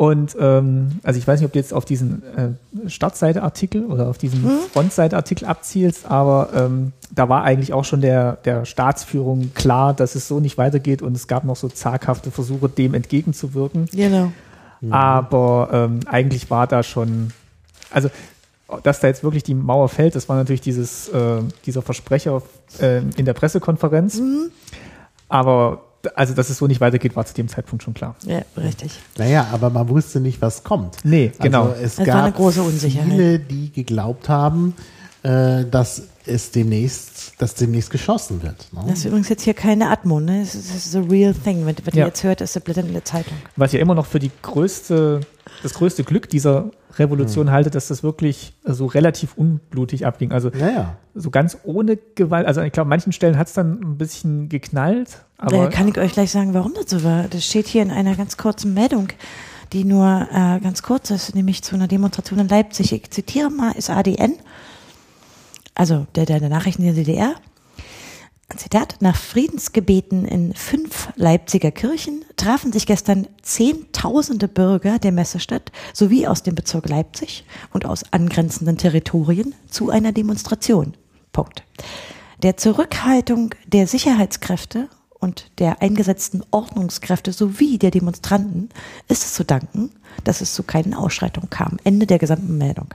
Und ähm, also ich weiß nicht, ob du jetzt auf diesen äh, Startseite-Artikel oder auf diesen hm? Frontseite-Artikel abzielst, aber ähm, da war eigentlich auch schon der, der Staatsführung klar, dass es so nicht weitergeht und es gab noch so zaghafte Versuche, dem entgegenzuwirken. Genau. Mhm. Aber ähm, eigentlich war da schon, also dass da jetzt wirklich die Mauer fällt, das war natürlich dieses, äh, dieser Versprecher äh, in der Pressekonferenz. Mhm. Aber also, dass es so nicht weitergeht, war zu dem Zeitpunkt schon klar. Ja, richtig. Naja, aber man wusste nicht, was kommt. Nee, genau. Also es, es gab war eine große Unsicherheit. viele, die geglaubt haben, äh, dass es demnächst, dass demnächst geschossen wird. Ne? Das ist übrigens jetzt hier keine Atmo, ne? Das ist, das ist a real thing. Wenn, wenn ja. ihr jetzt hört, ist der Blätter in der Zeitung. Was ja immer noch für die größte, das größte Glück dieser Revolution hm. halte, dass das wirklich so relativ unblutig abging. Also ja, so ganz ohne Gewalt. Also ich glaube, an manchen Stellen hat es dann ein bisschen geknallt. Aber äh, kann ich euch gleich sagen, warum das so war. Das steht hier in einer ganz kurzen Meldung, die nur äh, ganz kurz ist, nämlich zu einer Demonstration in Leipzig. Ich zitiere mal, ist ADN also der, der, der Nachrichten der DDR. Zitat, nach Friedensgebeten in fünf Leipziger Kirchen trafen sich gestern Zehntausende Bürger der Messestadt sowie aus dem Bezirk Leipzig und aus angrenzenden Territorien zu einer Demonstration. Punkt. Der Zurückhaltung der Sicherheitskräfte und der eingesetzten Ordnungskräfte sowie der Demonstranten ist es zu danken, dass es zu keinen Ausschreitungen kam. Ende der gesamten Meldung.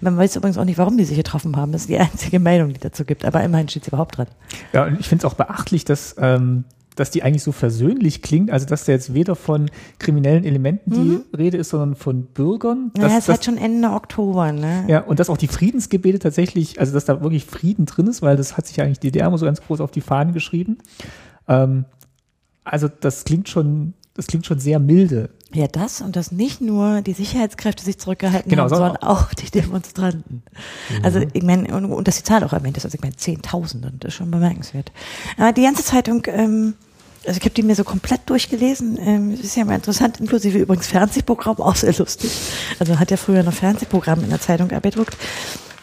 Man weiß übrigens auch nicht, warum die sich getroffen haben. Das ist die einzige Meldung, die dazu gibt. Aber immerhin steht sie überhaupt dran. Ja, und ich finde es auch beachtlich, dass, ähm, dass die eigentlich so versöhnlich klingt. Also, dass da jetzt weder von kriminellen Elementen mhm. die Rede ist, sondern von Bürgern. Ja, naja, es ist halt schon Ende Oktober, ne? Ja, und dass auch die Friedensgebete tatsächlich, also dass da wirklich Frieden drin ist, weil das hat sich ja eigentlich die DDR immer so ganz groß auf die Fahnen geschrieben. Ähm, also, das klingt schon, das klingt schon sehr milde. Ja, das und dass nicht nur die Sicherheitskräfte sich zurückgehalten genau, haben, sondern auch die Demonstranten. Mhm. Also ich meine, und, und, dass die Zahl auch erwähnt ist, also ich meine Zehntausende, das ist schon bemerkenswert. Aber die ganze Zeitung, ähm, also ich habe die mir so komplett durchgelesen, ähm, ist ja mal interessant, inklusive übrigens Fernsehprogramm, auch sehr lustig. Also hat ja früher noch Fernsehprogramm in der Zeitung abgedruckt.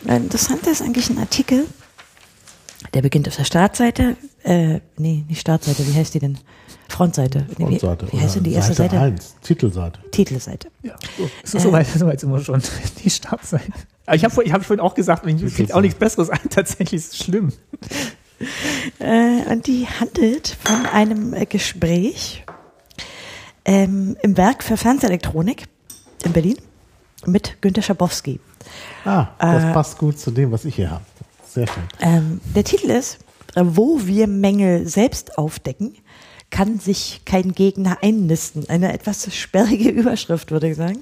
Äh, interessant ist eigentlich ein Artikel, der beginnt auf der Startseite, äh, nee, nicht Startseite, wie heißt die denn? Frontseite. Frontseite. Wie, wie heißt denn die erste Seite? Seite? Titelseite. Titelseite. Ja, so, so, so weit, so weit sind wir schon. Die Startseite. Aber ich habe ich hab vorhin auch gesagt, mir fällt auch nichts Besseres ein. Tatsächlich ist es schlimm. Äh, und die handelt von einem äh, Gespräch ähm, im Werk für Fernsehelektronik in Berlin mit Günter Schabowski. Ah, das äh, passt gut zu dem, was ich hier habe. Sehr schön. Ähm, der Titel ist, äh, wo wir Mängel selbst aufdecken, kann sich kein Gegner einnisten. Eine etwas sperrige Überschrift, würde ich sagen.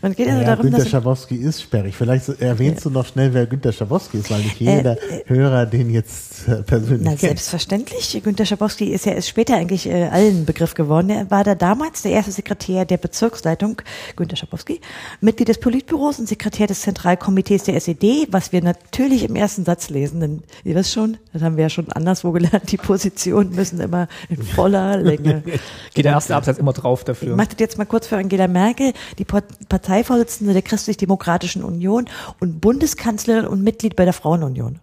Und geht also ja, darum, Günter Schabowski ist sperrig. Vielleicht erwähnst ja. du noch schnell, wer Günter Schabowski ist, weil nicht jeder äh, äh, Hörer den jetzt äh, persönlich na, kennt. Selbstverständlich. Günter Schabowski ist ja ist später eigentlich äh, allen Begriff geworden. Er war da damals der erste Sekretär der Bezirksleitung, Günter Schabowski, Mitglied des Politbüros und Sekretär des Zentralkomitees der SED, was wir natürlich im ersten Satz lesen, denn ihr wisst schon, das haben wir ja schon anderswo gelernt, die Positionen müssen immer in voller Länge. Geht der erste Absatz immer drauf dafür. Ich mache das jetzt mal kurz für Angela Merkel, die Parteivorsitzende der Christlich-Demokratischen Union und Bundeskanzlerin und Mitglied bei der Frauenunion.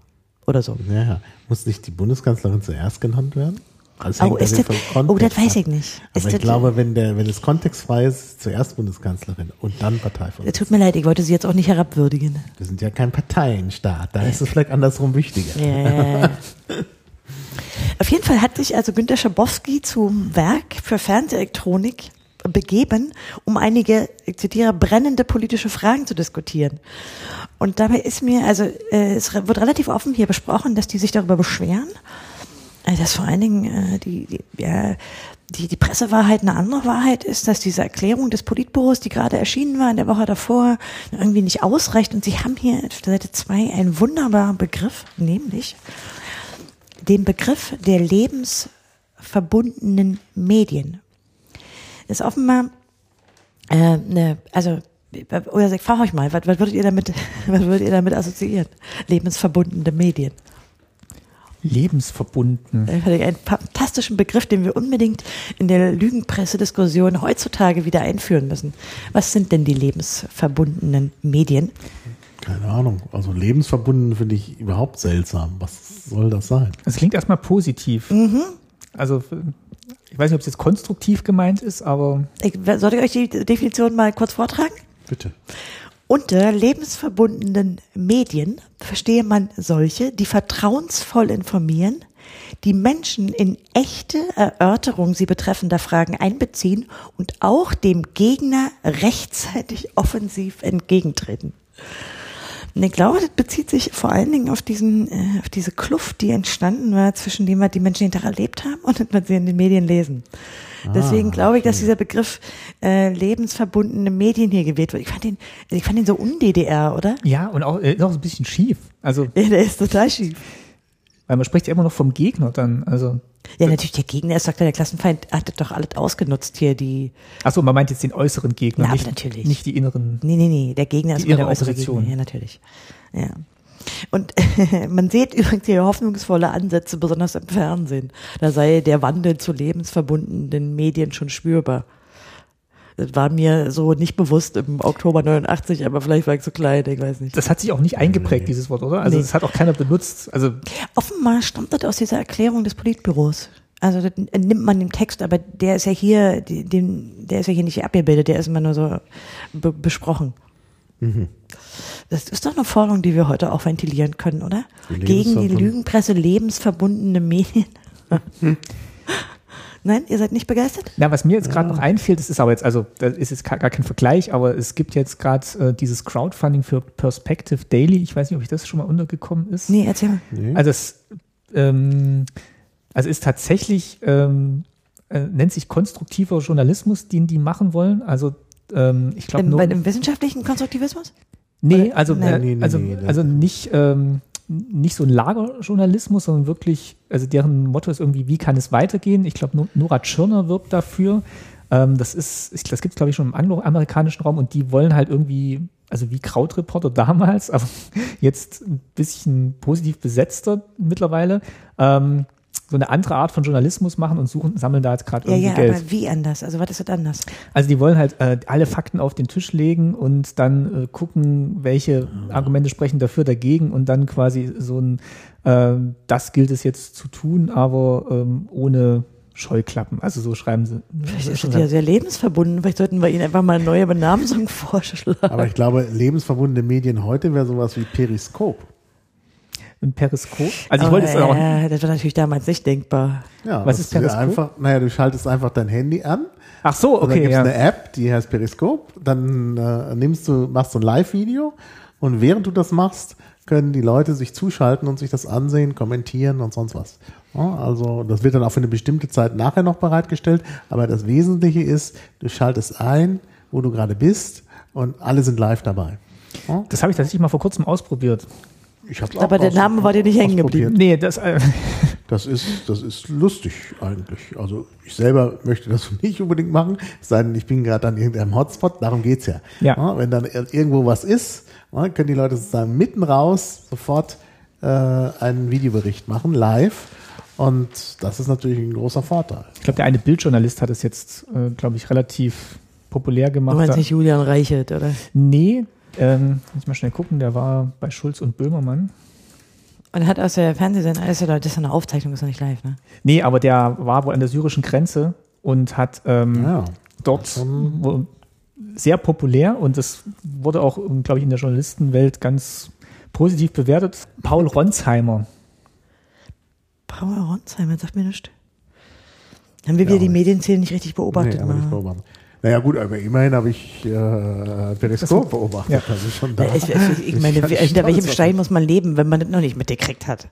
Oder so. Ja, muss nicht die Bundeskanzlerin zuerst genannt werden? Also oh, ist das, oh, das weiß ich nicht. Aber ist ich glaube, wenn der, wenn es kontextfrei ist, zuerst Bundeskanzlerin und dann Parteivorsitzende. Tut mir leid, ich wollte Sie jetzt auch nicht herabwürdigen. Wir sind ja kein Parteienstaat, da ist es vielleicht andersrum wichtiger. Yeah. Auf jeden Fall hat sich also Günter Schabowski zum Werk für Fernsehelektronik begeben, um einige, ich zitiere, brennende politische Fragen zu diskutieren. Und dabei ist mir, also äh, es wird relativ offen hier besprochen, dass die sich darüber beschweren, Also dass vor allen Dingen äh, die, die, ja, die, die Pressewahrheit eine andere Wahrheit ist, dass diese Erklärung des Politbüros, die gerade erschienen war in der Woche davor, irgendwie nicht ausreicht. Und sie haben hier auf Seite 2 einen wunderbaren Begriff, nämlich den Begriff der lebensverbundenen Medien. Das ist offenbar äh, ne, also oder ich frage euch mal, was, was würdet ihr damit, was würdet ihr damit assoziieren? Lebensverbundene Medien. Lebensverbunden. Einen fantastischen Begriff, den wir unbedingt in der Lügenpressediskussion heutzutage wieder einführen müssen. Was sind denn die lebensverbundenen Medien? Keine Ahnung. Also lebensverbunden finde ich überhaupt seltsam. Was soll das sein? Es klingt erstmal positiv. Mhm. Also ich weiß nicht, ob es jetzt konstruktiv gemeint ist, aber. Ich, soll ich euch die Definition mal kurz vortragen? Bitte. Unter lebensverbundenen Medien verstehe man solche, die vertrauensvoll informieren, die Menschen in echte Erörterung sie betreffender Fragen einbeziehen und auch dem Gegner rechtzeitig offensiv entgegentreten. Und ich glaube, das bezieht sich vor allen Dingen auf diesen, äh, auf diese Kluft, die entstanden war zwischen dem, was die Menschen Tag erlebt haben und dem, was sie in den Medien lesen. Deswegen Ah, glaube ich, dass dieser Begriff äh, lebensverbundene Medien hier gewählt wird. Ich fand den, ich fand den so un-DDR, oder? Ja, und auch, äh, ist auch ein bisschen schief. Also, Ja, der ist total schief. Weil man spricht ja immer noch vom Gegner dann. Also, Ja, natürlich, der Gegner ist, sagt er, der Klassenfeind hat doch alles ausgenutzt hier, die, achso, man meint jetzt den äußeren Gegner, Na, nicht, natürlich. nicht die inneren. nee, nee, nee, der Gegner ist immer der äußere. Gegner. Ja, natürlich. Ja. Und man sieht übrigens hier hoffnungsvolle Ansätze, besonders im Fernsehen. Da sei der Wandel zu lebensverbundenen Medien schon spürbar. Das war mir so nicht bewusst im Oktober 89, aber vielleicht war ich so klein, ich weiß nicht. Das hat sich auch nicht eingeprägt, dieses Wort, oder? Also, Nee. das hat auch keiner benutzt. Also, Offenbar stammt das aus dieser Erklärung des Politbüros. Also das nimmt man im Text, aber der ist ja hier, die- den, der ist ja hier nicht abgebildet, der ist immer nur so be besprochen. Das ist doch eine Forderung, die wir heute auch ventilieren können, oder? Gegen die Lügenpresse lebensverbundene Medien. Nein, ihr seid nicht begeistert? na, was mir jetzt gerade noch einfällt, das ist aber jetzt, also, das ist jetzt gar kein Vergleich, aber es gibt jetzt gerade äh, dieses Crowdfunding für Perspective Daily. Ich weiß nicht, ob ich das schon mal untergekommen ist. Nee, erzähl mal. Nee. Also es ähm, also ist tatsächlich, ähm, äh, nennt sich konstruktiver Journalismus, den die machen wollen. Also ähm, ich glaube nur. bei dem wissenschaftlichen Konstruktivismus? Nee, also, Nee. äh, Nee, nee, also, nee, nee. also nicht, ähm, nicht so ein Lagerjournalismus, sondern wirklich, also deren Motto ist irgendwie, wie kann es weitergehen? Ich glaube, Nora Tschirner wirbt dafür. Ähm, das ist, das gibt es, glaube ich, schon im angloamerikanischen Raum und die wollen halt irgendwie, also wie Krautreporter damals, aber jetzt ein bisschen positiv besetzter mittlerweile, ähm, so eine andere Art von Journalismus machen und suchen, sammeln da jetzt gerade Ja, irgendwie ja, Geld. aber wie anders? Also was ist das anders? Also die wollen halt äh, alle Fakten auf den Tisch legen und dann äh, gucken, welche Argumente sprechen dafür, dagegen und dann quasi so ein, äh, das gilt es jetzt zu tun, aber ähm, ohne Scheuklappen. Also so schreiben sie. Vielleicht ist das ja sehr lebensverbunden. Vielleicht sollten wir ihnen einfach mal eine neue Benamsung vorschlagen. Aber ich glaube, lebensverbundene Medien heute wäre sowas wie Periskop. Ein Periskop. Also ich Aber, wollte es auch. äh, das war natürlich damals nicht denkbar. Ja, Was ist Periskop? Einfach, naja, du schaltest einfach dein Handy an. Ach so, Und dann okay, gibt es ja. eine App, die heißt Periskop. Dann äh, nimmst du, machst du ein Live-Video und während du das machst, können die Leute sich zuschalten und sich das ansehen, kommentieren und sonst was. Ja, also das wird dann auch für eine bestimmte Zeit nachher noch bereitgestellt. Aber das Wesentliche ist, du schaltest ein, wo du gerade bist und alle sind live dabei. Ja, Das habe ich tatsächlich mal vor kurzem ausprobiert. Ich hab's Aber der Name war dir nicht hängen geblieben. Nee, das, äh, Das ist, das ist lustig eigentlich. Also ich selber möchte das nicht unbedingt machen, es sei denn, ich bin gerade an irgendeinem Hotspot, darum geht's ja. Ja. wenn dann ir- irgendwo was ist, ja, können die Leute sozusagen mitten raus sofort äh, einen Videobericht machen, live. Und das ist natürlich ein großer Vorteil. ich glaube, der eine Bildjournalist hat es jetzt, äh, glaube ich, relativ populär Du gemacht. meinst Da- nicht Julian Reichelt, oder? Nee, ähm, muss ich mal schnell gucken, der war bei Schulz und Böhmermann. Und er hat aus der Fernsehsendung, das ist ja das ist ja eine Aufzeichnung, ist ja nicht live, ne? Nee, aber der war wohl an der syrischen Grenze und hat ähm, Ja. dort sehr populär und das wurde auch, glaube ich, in der Journalistenwelt ganz positiv bewertet. Paul Ronsheimer. Paul Ronsheimer sagt mir nichts. Haben wir wieder Ja, die nicht. Medienszene nicht richtig beobachtet? Nee, aber nicht mal. Naja gut, aber immerhin habe ich äh, Periskop beobachtet. Ja. Also schon da. Ich, ich, ich meine, stolz welchem Stein muss man leben, wenn man das noch nicht mitgekriegt hat?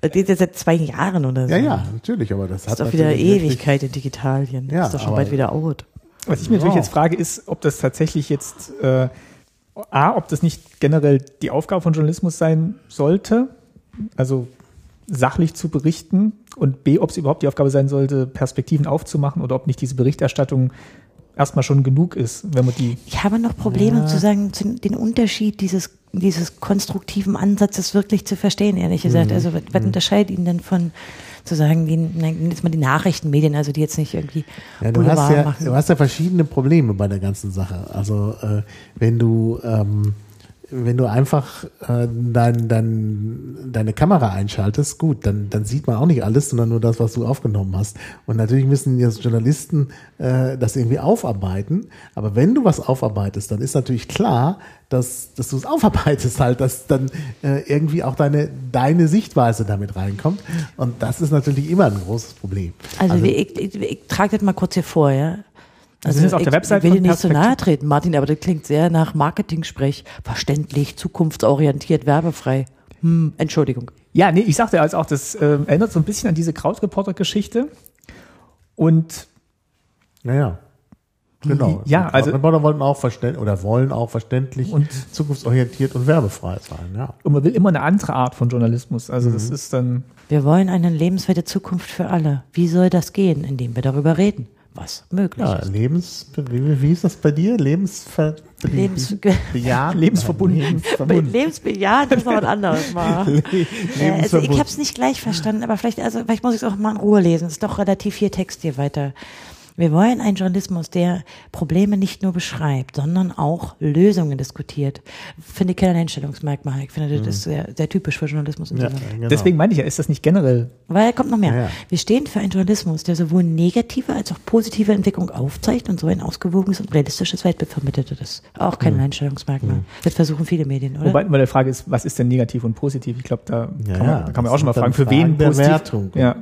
Das geht jetzt seit zwei Jahren oder so. Ja, ja, natürlich, aber das Das hat ist doch wieder Ewigkeit in Digitalien. Ja, das ist doch schon bald wieder out. Was ich mir natürlich Ja. jetzt frage, ist, ob das tatsächlich jetzt, äh, A, ob das nicht generell die Aufgabe von Journalismus sein sollte, also sachlich zu berichten und B, ob es überhaupt die Aufgabe sein sollte, Perspektiven aufzumachen oder ob nicht diese Berichterstattung erstmal schon genug ist, wenn man die Ich habe noch Probleme zu sagen, den Unterschied dieses, dieses konstruktiven Ansatzes wirklich zu verstehen, ehrlich gesagt. Mhm. Also, was, was unterscheidet ihn denn von, zu sagen, die, nein, jetzt mal die Nachrichtenmedien, also die jetzt nicht irgendwie Ja, du hast ja, machen. du hast ja verschiedene Probleme bei der ganzen Sache. Also äh, wenn du ähm, wenn du einfach äh, dein, dein, deine Kamera einschaltest, gut, dann, dann sieht man auch nicht alles, sondern nur das, was du aufgenommen hast. Und natürlich müssen jetzt Journalisten äh, das irgendwie aufarbeiten. Aber wenn du was aufarbeitest, dann ist natürlich klar, dass, dass du es aufarbeitest halt, dass dann äh, irgendwie auch deine, deine Sichtweise damit reinkommt. Und das ist natürlich immer ein großes Problem. Also, ich, ich, ich, ich trage das mal kurz hier vor, ja. Also sind jetzt auf ich, der Website ich will dir nicht zu Perspektiv- nahe treten, Martin, aber das klingt sehr nach Marketing-Sprech. Verständlich, zukunftsorientiert, werbefrei. Hm, Entschuldigung. Ja, nee, ich sagte also auch, das äh, erinnert so ein bisschen an diese Krautreporter-Geschichte. Und Naja. Genau. Ja, Und also- Reporter wollten auch verständlich oder wollen auch verständlich Und- zukunftsorientiert und werbefrei sein, ja. Und man will immer eine andere Art von Journalismus. Also das Mhm. ist dann, Wir wollen eine lebenswerte Zukunft für alle. Wie soll das gehen, indem wir darüber reden, was möglich Ja, ist? Lebens, wie, wie ist das bei dir? Lebensver, Lebens- bejahend? Lebensverbunden. Lebensverbunden. Lebensbejahend ist noch was anderes. Mal. Äh, also ich habe es nicht gleich verstanden, aber vielleicht, also vielleicht muss ich es auch mal in Ruhe lesen. Es ist doch relativ viel Text hier weiter. Wir wollen einen Journalismus, der Probleme nicht nur beschreibt, sondern auch Lösungen diskutiert. Finde ich kein Einstellungsmerkmal. Ich finde, das ist sehr, sehr typisch für Journalismus. Ja, genau. deswegen meine ich ja, ist das nicht generell Weil kommt noch mehr. Ja, ja. Wir stehen für einen Journalismus, der sowohl negative als auch positive Entwicklung aufzeigt und so ein ausgewogenes und realistisches Weltbild vermittelt. Das ist auch kein Einstellungsmerkmal. Das versuchen viele Medien, oder? Wobei, weil die Frage ist, was ist denn negativ und positiv? Ich glaube, da Ja, kann, man, da kann man auch schon mal dann fragen, für wen Fragen positiv? Ja.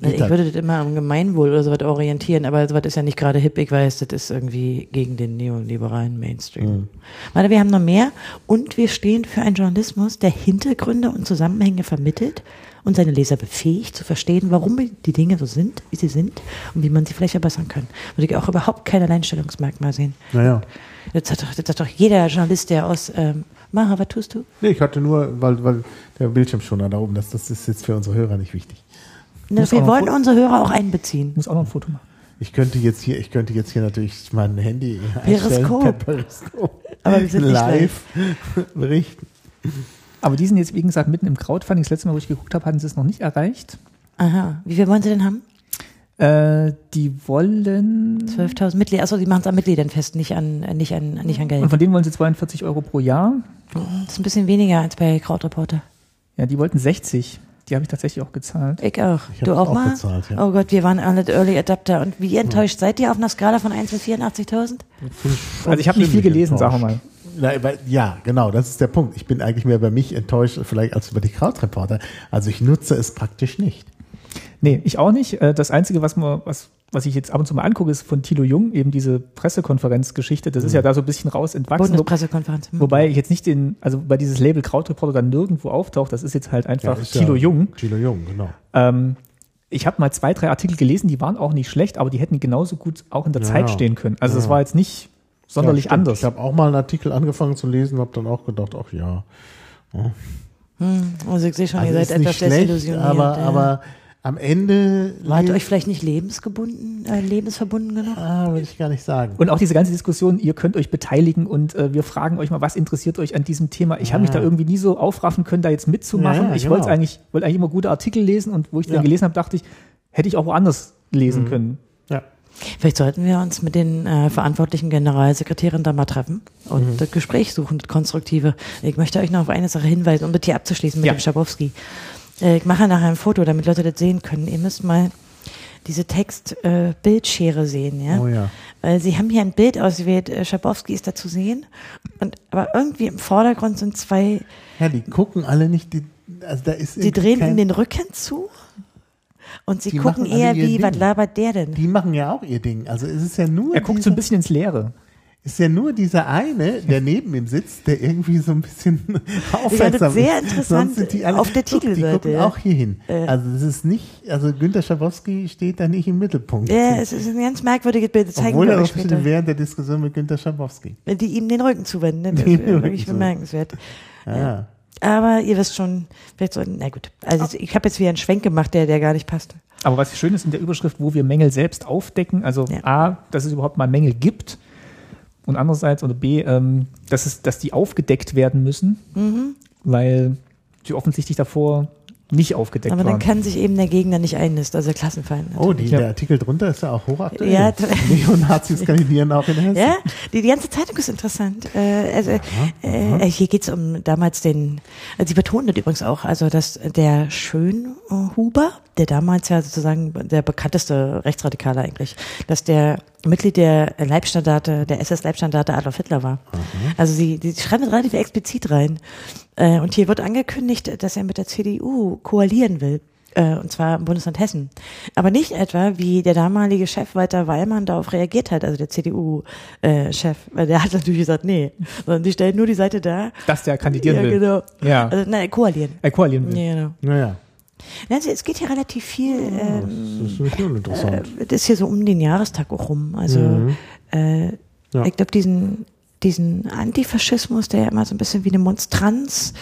Geht ich würde das immer am Gemeinwohl oder sowas orientieren, aber sowas ist ja nicht gerade hip. Ich weiß, das ist irgendwie gegen den neoliberalen Mainstream. Mhm. Warte, wir haben noch mehr und wir stehen für einen Journalismus, der Hintergründe und Zusammenhänge vermittelt und seine Leser befähigt zu verstehen, warum die Dinge so sind, wie sie sind und wie man sie vielleicht verbessern kann. Würde ich auch überhaupt kein Alleinstellungsmerkmal sehen. Naja. Das hat doch, das hat doch jeder Journalist, der aus ähm, Maha, was tust du? Nee, ich hatte nur, weil, weil der Bildschirm schon da oben, das, das ist jetzt für unsere Hörer nicht wichtig. Na, wir wollen Foto- unsere Hörer auch einbeziehen. Muss auch noch ein Foto machen. Ich könnte jetzt hier, ich könnte jetzt hier natürlich mein Handy Periskop. per Periskop. Aber wir sind nicht live berichten. Aber die sind jetzt, wie gesagt, mitten im Crowdfunding. Das letzte Mal, wo ich geguckt habe, hatten sie es noch nicht erreicht. Aha. Wie viel wollen sie denn haben? Äh, die wollen, 12.000 Mitglieder. Achso, die machen es an Mitgliedern fest, nicht an, äh, nicht an, nicht an und Geld. von denen wollen sie 42 Euro pro Jahr. Das ist ein bisschen weniger als bei Krautreporter. Ja, die wollten 60. Die habe ich tatsächlich auch gezahlt. Ich auch. Ich du auch, auch mal? bezahlt, ja. Oh Gott, wir waren alle Early Adapter. Und wie enttäuscht seid ihr auf einer Skala von 1 bis 84.000? Also ich habe nicht viel gelesen, sagen wir enttäuscht. mal. Na, aber- ja, genau, das ist der Punkt. Ich bin eigentlich mehr über mich enttäuscht, vielleicht als über die Krautreporter. Also ich nutze es praktisch nicht. Nee, ich auch nicht. Äh, Das Einzige, was, man, was, was ich jetzt ab und zu mal angucke, ist von Thilo Jung, eben diese Pressekonferenzgeschichte. Das ist Mhm. ja da so ein bisschen raus entwachsen. Bundespressekonferenz. Hm. wobei ich jetzt nicht den, also bei dieses Label Krautreporter dann nirgendwo auftaucht, das ist jetzt halt einfach ist Thilo ja, Jung. Thilo Jung, genau. Ähm, ich habe mal zwei, drei Artikel gelesen, die waren auch nicht schlecht, aber die hätten genauso gut auch in der Ja, Zeit ja. stehen können. Also das Ja. war jetzt nicht sonderlich Ja, anders. Ich habe auch mal einen Artikel angefangen zu lesen, habe dann auch gedacht, ach ja. Also ich sehe schon, Also ihr ist seid etwas schlecht, desillusioniert. aber, ja. aber am Ende Wart ihr euch vielleicht nicht lebensgebunden, äh, lebensverbunden genug? ah, würde ich gar nicht sagen. Und auch diese ganze Diskussion, ihr könnt euch beteiligen und äh, wir fragen euch mal, was interessiert euch an diesem Thema? Ich habe mich da irgendwie nie so aufraffen können, da jetzt mitzumachen. Ja, ja, ich genau. wollte eigentlich, wollte eigentlich immer gute Artikel lesen und wo ich Ja. dann gelesen habe, dachte ich, hätte ich auch woanders lesen Mhm. können. Ja. Vielleicht sollten wir uns mit den äh, verantwortlichen Generalsekretären da mal treffen und Mhm. das Gespräch suchen, das Konstruktive. Ich möchte euch noch auf eine Sache hinweisen, um das hier abzuschließen mit Ja. dem Schabowski. Äh, ich mache nachher ein Foto, damit Leute das sehen können. Ihr müsst mal diese Text-Bildschere sehen, ja? Oh ja. Weil sie haben hier ein Bild ausgewählt, äh, Schabowski ist da zu sehen, und, aber irgendwie im Vordergrund sind zwei, Ja, die gucken alle nicht, die, also da ist die drehen ihm den Rücken zu. Und sie gucken eher wie, was Ding. labert der denn? Die machen ja auch ihr Ding. Also es ist ja nur Er guckt so ein bisschen ins Leere. Ist ja nur dieser eine, der neben ihm sitzt, der irgendwie so ein bisschen aufmerksam sehr ist. interessant Sonst sind die alle, auf der guck, Die Titelseite, gucken ja. auch hier hin. Also es ist nicht, also Günter Schabowski steht da nicht im Mittelpunkt. Ja, es ist ein ganz merkwürdiges Bild. Das zeigen Obwohl wir er noch später. während der Diskussion mit Günter Schabowski. Die ihm den Rücken zuwenden. Ne? Das wirklich bemerkenswert. Ja. Aber ihr wisst schon, vielleicht so, na gut. Also ich habe jetzt wieder einen Schwenk gemacht, der, der gar nicht passt. Aber was schön ist in der Überschrift, wo wir Mängel selbst aufdecken, also Ja. A, dass es überhaupt mal Mängel gibt und andererseits oder B, ähm, dass, es, dass die aufgedeckt werden müssen, Mhm. weil sie offensichtlich davor nicht aufgedeckt Aber dann waren. kann sich eben der Gegner nicht einnisten, also der Klassenfeind. Oh, die, Ja. der Artikel drunter ist ja auch hochaktuell. Ja, Neonazis kandidieren auch in Hessen. Ja, die, die ganze Zeitung ist interessant. Äh, also, äh, hier geht's um damals den, also sie betonen das übrigens auch, also dass der Schönhuber, der damals ja sozusagen der bekannteste Rechtsradikale eigentlich, dass der Mitglied der Leibstandarte, der SS-Leibstandarte Adolf Hitler war. Also sie, die schreiben das relativ explizit rein. Äh, und hier wird angekündigt, dass er mit der CDU koalieren will. Äh, und zwar im Bundesland Hessen. Aber nicht etwa, wie der damalige Chef Walter Weilmann darauf reagiert hat, also der CDU-Chef, weil der hat natürlich gesagt, nee, sondern die stellen nur die Seite da. Dass der kandidieren ja, will. Genau. Ja. Also, nein, koalieren. Er koalieren will. Ja, genau. Naja, Also, es geht hier relativ viel, ähm, das ist schon interessant. äh, das ist hier so um den Jahrestag auch rum. Also, äh, Ja. ich glaube, diesen, diesen Antifaschismus, der ja immer so ein bisschen wie eine Monstranz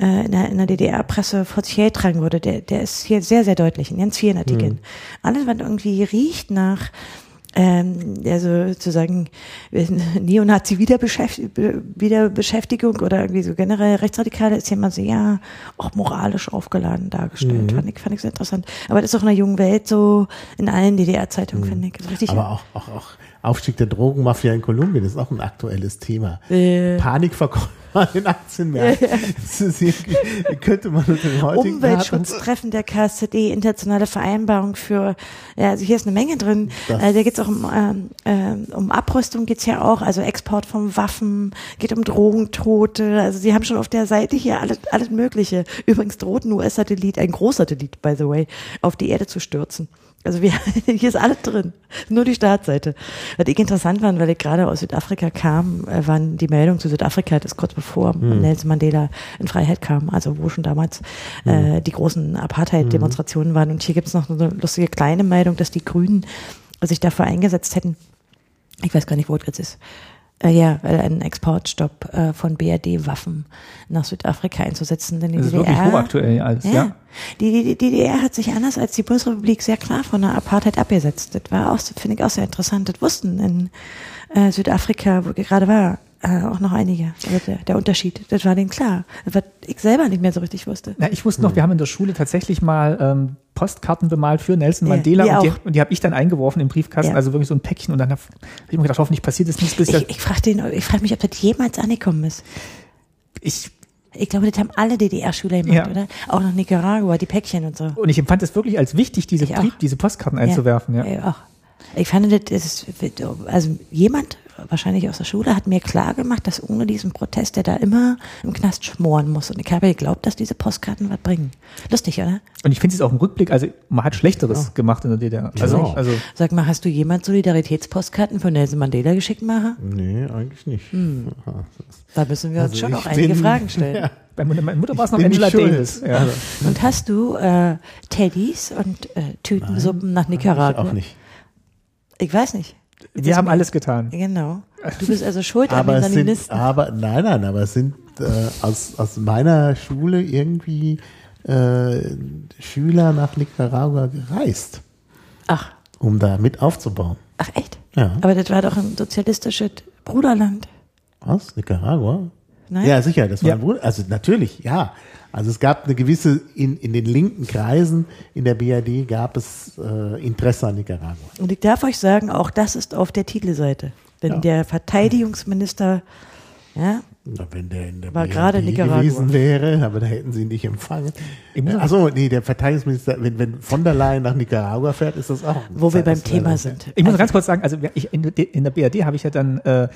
äh, in der, in der DDR-Presse vor sich hergetragen wurde, der, der ist hier sehr, sehr deutlich in ganz vielen Artikeln. Alles, was irgendwie riecht nach ähm, also sozusagen äh, Neonazi-Wiederbeschäftigung oder irgendwie so generell Rechtsradikale ist ja immer sehr auch moralisch aufgeladen dargestellt. Fand, ich, fand ich sehr interessant. Aber das ist auch in der jungen Welt so in allen DDR-Zeitungen, finde ich. So richtig Aber auch, auch, auch Aufstieg der Drogenmafia in Kolumbien ist auch ein aktuelles Thema. Äh. Panikverkäufer an den Aktienmärkten. Irgendwie, könnte man unter den heutigen Umweltschutztreffen der KSZE, internationale Vereinbarung für, ja, also hier ist eine Menge drin. Das- Äh, da geht's auch um, ähm, ähm, um Abrüstung geht's ja auch, also Export von Waffen, geht um Drogentote. Also sie haben schon auf der Seite hier alles, alles Mögliche. Übrigens droht ein US-Satellit, ein Großsatellit, by the way, auf die Erde zu stürzen. Also wir, hier ist alles drin. Nur die Startseite. Was ich interessant fand, weil ich gerade aus Südafrika kam, äh, waren die Meldungen zu Südafrika, das ist kurz bevor Nelson Mandela in Freiheit kam, also wo schon damals äh, die großen Apartheid-Demonstrationen waren. Und hier gibt es noch so eine lustige kleine Meldung, dass die Grünen sich dafür eingesetzt hätten, ich weiß gar nicht, wo das jetzt ist, äh, ja, weil einen Exportstopp äh, von BRD-Waffen nach Südafrika einzusetzen. Denn die Das ist DDR, wirklich hochaktuell alles, ja. Die, die, die DDR hat sich anders als die Bundesrepublik sehr klar von der Apartheid abgesetzt. Das war auch, finde ich auch sehr interessant. Das wussten in äh, Südafrika, wo ich gerade war, äh, auch noch einige. Also der, der Unterschied, das war denen klar. Was ich selber nicht mehr so richtig wusste. Na, ich wusste noch, wir haben in der Schule tatsächlich mal ähm, Postkarten bemalt für Nelson Ja, Mandela wir und, die, und die habe ich dann eingeworfen im Briefkasten, Ja. also wirklich so ein Päckchen und dann habe hab ich mir gedacht, hoffentlich passiert es nichts, bis Ich, ich, frage frage mich, ob das jemals angekommen ist. ich Ich glaube, das haben alle DDR-Schüler gemacht, Ja. oder? Auch nach Nicaragua, die Päckchen und so. und ich empfand es wirklich als wichtig, diese. Brief, diese Postkarten einzuwerfen. Ja. Ich auch. Ich fand, das ist, also jemand, wahrscheinlich aus der Schule, hat mir klar gemacht, dass ohne diesen Protest der da immer im Knast schmoren muss. Und ich habe geglaubt, dass diese Postkarten was bringen. Lustig, oder? Und ich finde es auch im Rückblick, also man hat Schlechteres gemacht in der DDR. Also, Ja. also Sag mal, hast du jemand Solidaritätspostkarten von Nelson Mandela geschickt, Maha? Nee, eigentlich nicht. Hm. Da müssen wir uns Also schon ich noch einige Fragen stellen. Ja, bei meiner Mutter war es noch Angela. Davis. Ja. Und hast du äh, Teddys und äh, Tütensuppen nach ich Nicaragua? auch nicht. Ich weiß nicht. Wir haben alles getan. Genau. Du bist also schuld an Aber den es sind, Saninisten. aber, nein, nein, aber es sind äh, aus, aus meiner Schule irgendwie äh, Schüler nach Nicaragua gereist, Ach, um da mit aufzubauen. ach echt? Ja. Aber das war doch ein sozialistisches Bruderland. Aus Nicaragua? Nein? Ja, sicher, das war Ja. ein Bruder. Also natürlich, ja. Also es gab eine gewisse, in, in den linken Kreisen in der BRD gab es äh, Interesse an Nicaragua. Und ich darf euch sagen, auch das ist auf der Titelseite. Denn Ja. der Verteidigungsminister, ja, Na, wenn der in der War BRD gerade Nicaragua. gewesen wäre, aber da hätten sie ihn nicht empfangen. Ich muss- Achso, nee, der Verteidigungsminister, wenn, wenn von der Leyen nach Nicaragua fährt, ist das auch. ein wo wir beim. Thema sind. Ich muss Also, ganz kurz sagen, also ich, in, der- in der BRD habe ich ja dann äh,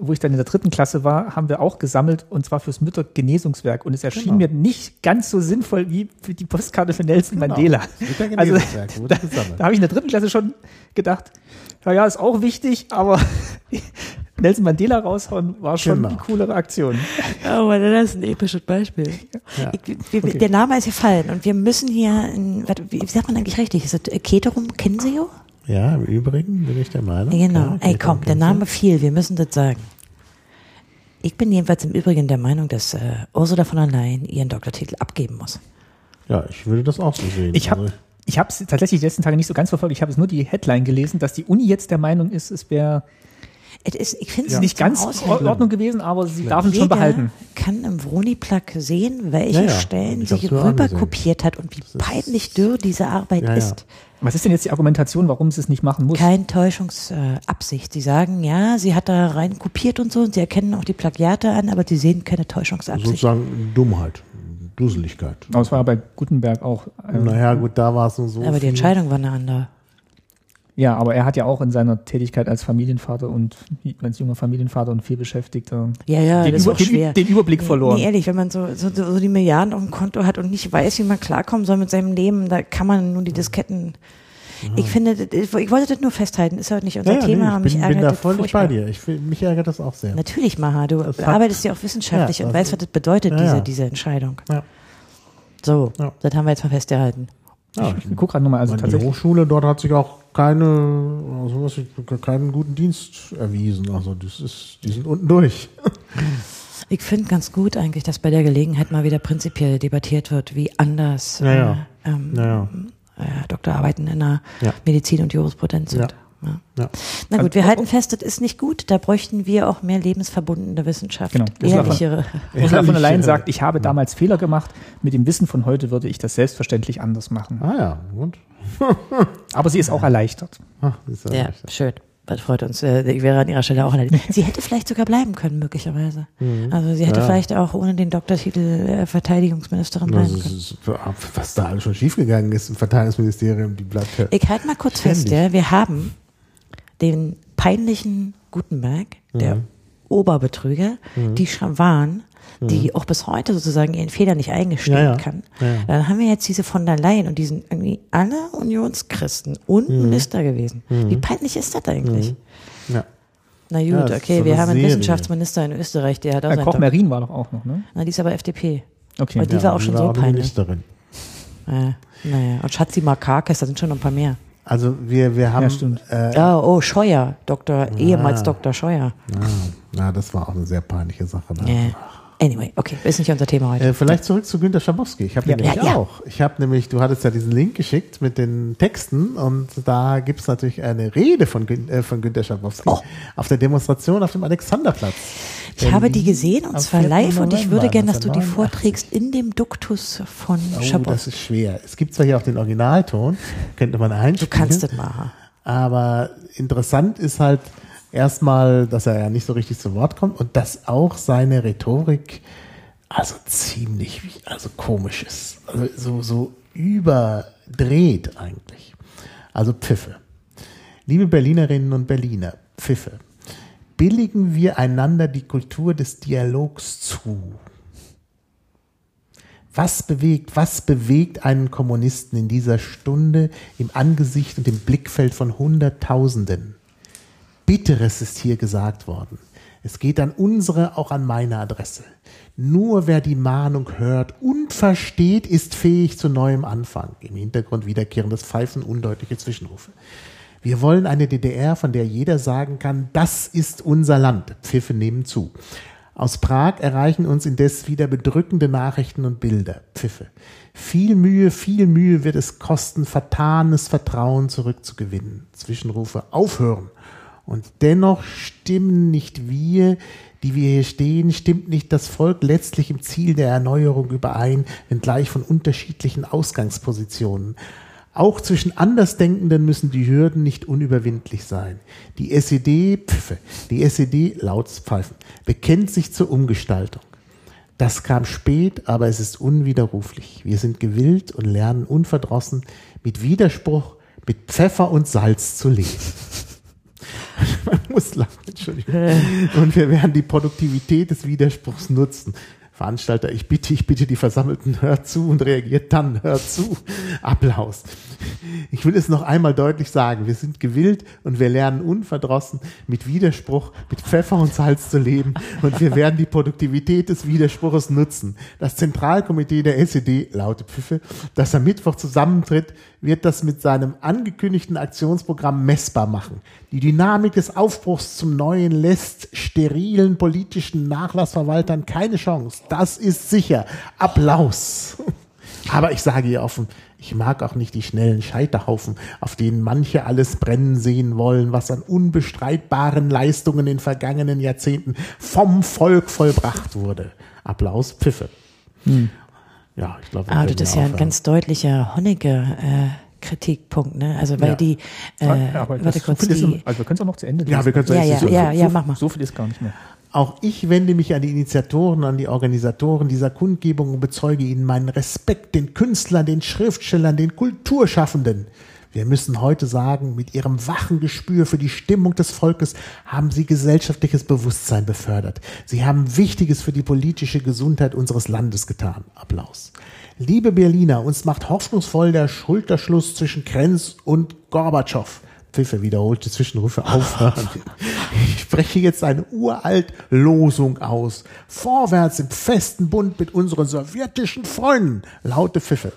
wo ich dann in der dritten Klasse war, haben wir auch gesammelt und zwar fürs Müttergenesungswerk. Und es erschien Genau. mir nicht ganz so sinnvoll wie für die Postkarte für Nelson Genau. Mandela. Also Müttergenesungswerk wurde da, gesammelt. da habe ich in der dritten Klasse schon gedacht, ja, ja, ist auch wichtig, aber Nelson Mandela raushauen war schon Genau. eine coolere Aktion. Oh, Mann, das ist ein episches Beispiel. Ja. Ich, wir, Okay. Der Name ist gefallen und wir müssen hier, in, warte, wie sagt man eigentlich richtig? Ist das Keterum Kenseo? Ja, im Übrigen bin ich der Meinung. Genau. Ja, Ey, komm, der. Name fiel, wir müssen das sagen. Ich bin jedenfalls im Übrigen der Meinung, dass äh, Ursula von der Leyen ihren Doktortitel abgeben muss. Ja, ich würde das auch so sehen. Ich habe Also, ich habe es tatsächlich die letzten Tage nicht so ganz verfolgt. Ich habe es nur die Headline gelesen, dass die Uni jetzt der Meinung ist, es wäre Es ist, ich finde es nicht ganz in Ordnung gewesen, aber sie darf ihn schon behalten. kann im Vroni-Plug sehen, welche Ja, ja. Stellen sie rüber kopiert hat und wie peinlich dürr diese Arbeit Ja, ja. ist. Was ist denn jetzt die Argumentation, warum sie es nicht machen muss? Kein Täuschungsabsicht. Sie sagen, ja, sie hat da rein kopiert und so und sie erkennen auch die Plagiate an, aber sie sehen keine Täuschungsabsicht. sozusagen Dummheit, Dusseligkeit. Aber es war ja bei Gutenberg auch. ähm, Naja, gut, da war es so. aber die viel- Entscheidung war eine andere. Ja, aber er hat ja auch in seiner Tätigkeit als Familienvater und als junger Familienvater und vielbeschäftigter Ja, ja, den, das ist Über, auch den, schwer. den Überblick verloren. Nee, ehrlich, wenn man so, so, so die Milliarden auf dem Konto hat und nicht weiß, wie man klarkommen soll mit seinem Leben, da kann man nur die Disketten. Ich finde, ich wollte das nur festhalten, ist heute nicht unser Ja, ja, Thema, nee, ich mich bin, ärgert bin da das völlig bei dir. Ich, mich ärgert das auch sehr. Natürlich, Maha, du Das hat- arbeitest ja auch wissenschaftlich Ja, und weißt, was das bedeutet, Ja, diese, ja. diese Entscheidung. Ja. So, Ja. das haben wir jetzt mal festgehalten. Ja, Ich guck gerade nochmal, also die. Hochschule dort hat sich auch keine, also was ich- keinen guten Dienst erwiesen. Also das ist, die sind unten durch. Ich finde ganz gut eigentlich, dass bei der Gelegenheit mal wieder prinzipiell debattiert wird, wie anders Ja, ja. Äh, ähm, Ja, ja. äh, Doktorarbeiten in der Ja. Medizin und Jurisprudenz sind. Ja. Ja. Ja. Na gut, Also- wir halten fest, das ist nicht gut. Da bräuchten wir auch mehr lebensverbundene Wissenschaft. Genau. Ursula von- Ehrlichere. Ursula von der Leyen sagt, ich habe damals Fehler gemacht. Mit dem Wissen von heute würde ich das selbstverständlich anders machen. Ah ja, gut. Aber sie ist auch erleichtert. Ah, ist ja recht. schön. Das freut uns. Äh, Ich wäre an ihrer Stelle auch erledigt. Sie hätte vielleicht sogar bleiben können, möglicherweise. Also sie hätte Mhm. Ja. vielleicht auch ohne den Doktortitel äh, Verteidigungsministerin bleiben können. ist, was da alles schon schiefgegangen ist im Verteidigungsministerium, die bleibt ja. Ich halte mal kurz fest, ja, wir haben den peinlichen Gutenberg, der Mhm. Oberbetrüger, die Schawan, die auch bis heute sozusagen ihren Fehler nicht eingestehen Mhm. Ja, ja. kann. Ja, ja. Dann haben wir jetzt diese von der Leyen und die sind irgendwie alle Unionschristen und Mhm. Minister gewesen. Wie peinlich ist das eigentlich? Ja. Na gut, okay, so wir haben einen. Wissenschaftsminister in Österreich, der hat auch Äh, seinen Koch Dok- Merin war doch auch noch, ne? Na, die ist aber FDP. Okay. Und die war auch schon so eine peinlich. Ministerin. Äh, naja, und Schatzi Markakis, da sind schon noch ein paar mehr. Also wir, wir haben. Ja. Äh, Oh, oh, Scheuer, Doktor, Ah. ehemals Dr. Scheuer. ah, na, das war auch eine sehr peinliche Sache. Ne? Ja. Anyway, okay, ist nicht unser Thema heute. Äh, vielleicht zurück zu Günter Schabowski. Ich habe Ja. nämlich Ja, ja. auch. Ich habe nämlich, du hattest ja diesen Link geschickt mit den Texten und da gibt es natürlich eine Rede von, Gün äh, von Günter Schabowski Oh. auf der Demonstration auf dem Alexanderplatz. ich habe die gesehen und zwar 4. live und ich würde November gern, dass du die 1989. vorträgst in dem Duktus von Oh, das Schabowski. ist schwer. Es gibt zwar hier auch den Originalton, könnte man Du einspielen. kannst das machen. Aber interessant ist halt erstmal, dass er ja nicht so richtig zu Wort kommt und dass auch seine Rhetorik also ziemlich, also komisch ist. Also so, so überdreht eigentlich. Also Pfiffe. Liebe Berlinerinnen und Berliner, Pfiffe. Billigen wir einander die Kultur des Dialogs zu. Was bewegt, was bewegt einen Kommunisten in dieser Stunde im Angesicht und im Blickfeld von Hunderttausenden? Bitteres ist hier gesagt worden. Es geht an unsere, auch an meine Adresse. Nur wer die Mahnung hört und versteht, ist fähig zu neuem Anfang. Im Hintergrund wiederkehrendes Pfeifen, undeutliche Zwischenrufe. Wir wollen eine DDR, von der jeder sagen kann, das ist unser Land. Pfiffe nehmen zu. Aus Prag erreichen uns indes wieder bedrückende Nachrichten und Bilder. Pfiffe. Viel Mühe, viel Mühe wird es kosten, vertanes Vertrauen zurückzugewinnen. Zwischenrufe aufhören. Und dennoch stimmen nicht wir, die wir hier stehen, stimmt nicht das Volk letztlich im Ziel der Erneuerung überein, wenngleich von unterschiedlichen Ausgangspositionen. Auch zwischen Andersdenkenden müssen die Hürden nicht unüberwindlich sein. Die SED, Pfiffe, die SED, lautes Pfeifen, bekennt sich zur Umgestaltung. Das kam spät, aber es ist unwiderruflich. Wir sind gewillt und lernen unverdrossen, mit Widerspruch, mit Pfeffer und Salz zu leben. muss lachen, Entschuldigung. Und wir werden die Produktivität des Widerspruchs nutzen. Veranstalter, ich bitte, ich bitte die Versammelten, hört zu und reagiert dann, hört zu. Applaus. Ich will es noch einmal deutlich sagen, wir sind gewillt und wir lernen unverdrossen mit Widerspruch, mit Pfeffer und Salz zu leben und wir werden die Produktivität des Widerspruches nutzen. Das Zentralkomitee der SED, laute Pfiffe, das am Mittwoch zusammentritt, wird das mit seinem angekündigten Aktionsprogramm messbar machen. Die Dynamik des Aufbruchs zum Neuen lässt sterilen politischen Nachlassverwaltern keine Chance. Das ist sicher. Applaus. Aber ich sage ihr offen, ich mag auch nicht die schnellen Scheiterhaufen, auf denen manche alles brennen sehen wollen, was an unbestreitbaren Leistungen in vergangenen Jahrzehnten vom Volk vollbracht wurde. Applaus, Pfiffe. Hm. Ja, ich glaube. Ah, das ist ja ein ganz deutlicher Honecker. Äh Kritikpunkt, ne? Also weil ja. die, äh, ja, warte kurz, die, ist, also wir können es auch noch zu Ende lesen. Ja, wir können es ja, ja, so, ja, ja, so, mach mal. So viel ist gar nicht mehr. Auch ich wende mich an die Initiatoren, an die Organisatoren dieser Kundgebung und bezeuge ihnen meinen Respekt den Künstlern, den Schriftstellern, den Kulturschaffenden. Wir müssen heute sagen, mit ihrem wachen Gespür für die Stimmung des Volkes haben sie gesellschaftliches Bewusstsein befördert. Sie haben Wichtiges für die politische Gesundheit unseres Landes getan. Applaus. Liebe Berliner, uns macht hoffnungsvoll der Schulterschluss zwischen Krenz und Gorbatschow. Pfiffe wiederholte Zwischenrufe aufhören. Ich spreche jetzt eine uralt Losung aus. Vorwärts im festen Bund mit unseren sowjetischen Freunden. Laute Pfiffe.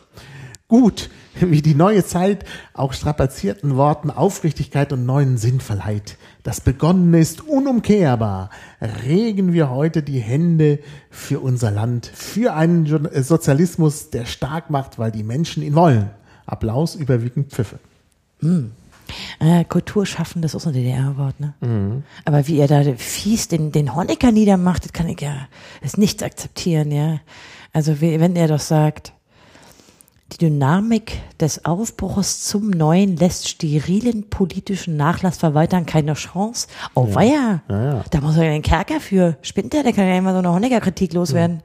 Gut, wie die neue Zeit auch strapazierten Worten Aufrichtigkeit und neuen Sinn verleiht. Das Begonnene ist unumkehrbar. Regen wir heute die Hände für unser Land, für einen äh, Sozialismus, der stark macht, weil die Menschen ihn wollen. Applaus überwiegend Pfiffe. Mm. Äh, Kulturschaffen, das ist ein DDR-Wort, ne? Mhm. Aber wie er da fies den, den Honecker niedermacht, das kann ich ja, das nichts akzeptieren, ja. Also wenn er doch sagt, die Dynamik des Aufbruchs zum Neuen lässt sterilen politischen Nachlassverwaltern keine Chance. Oh, ja. weia. Ja, ja. Da muss er ja einen Kerker für. Spinnt der? Der kann ja immer so eine Honecker-Kritik loswerden.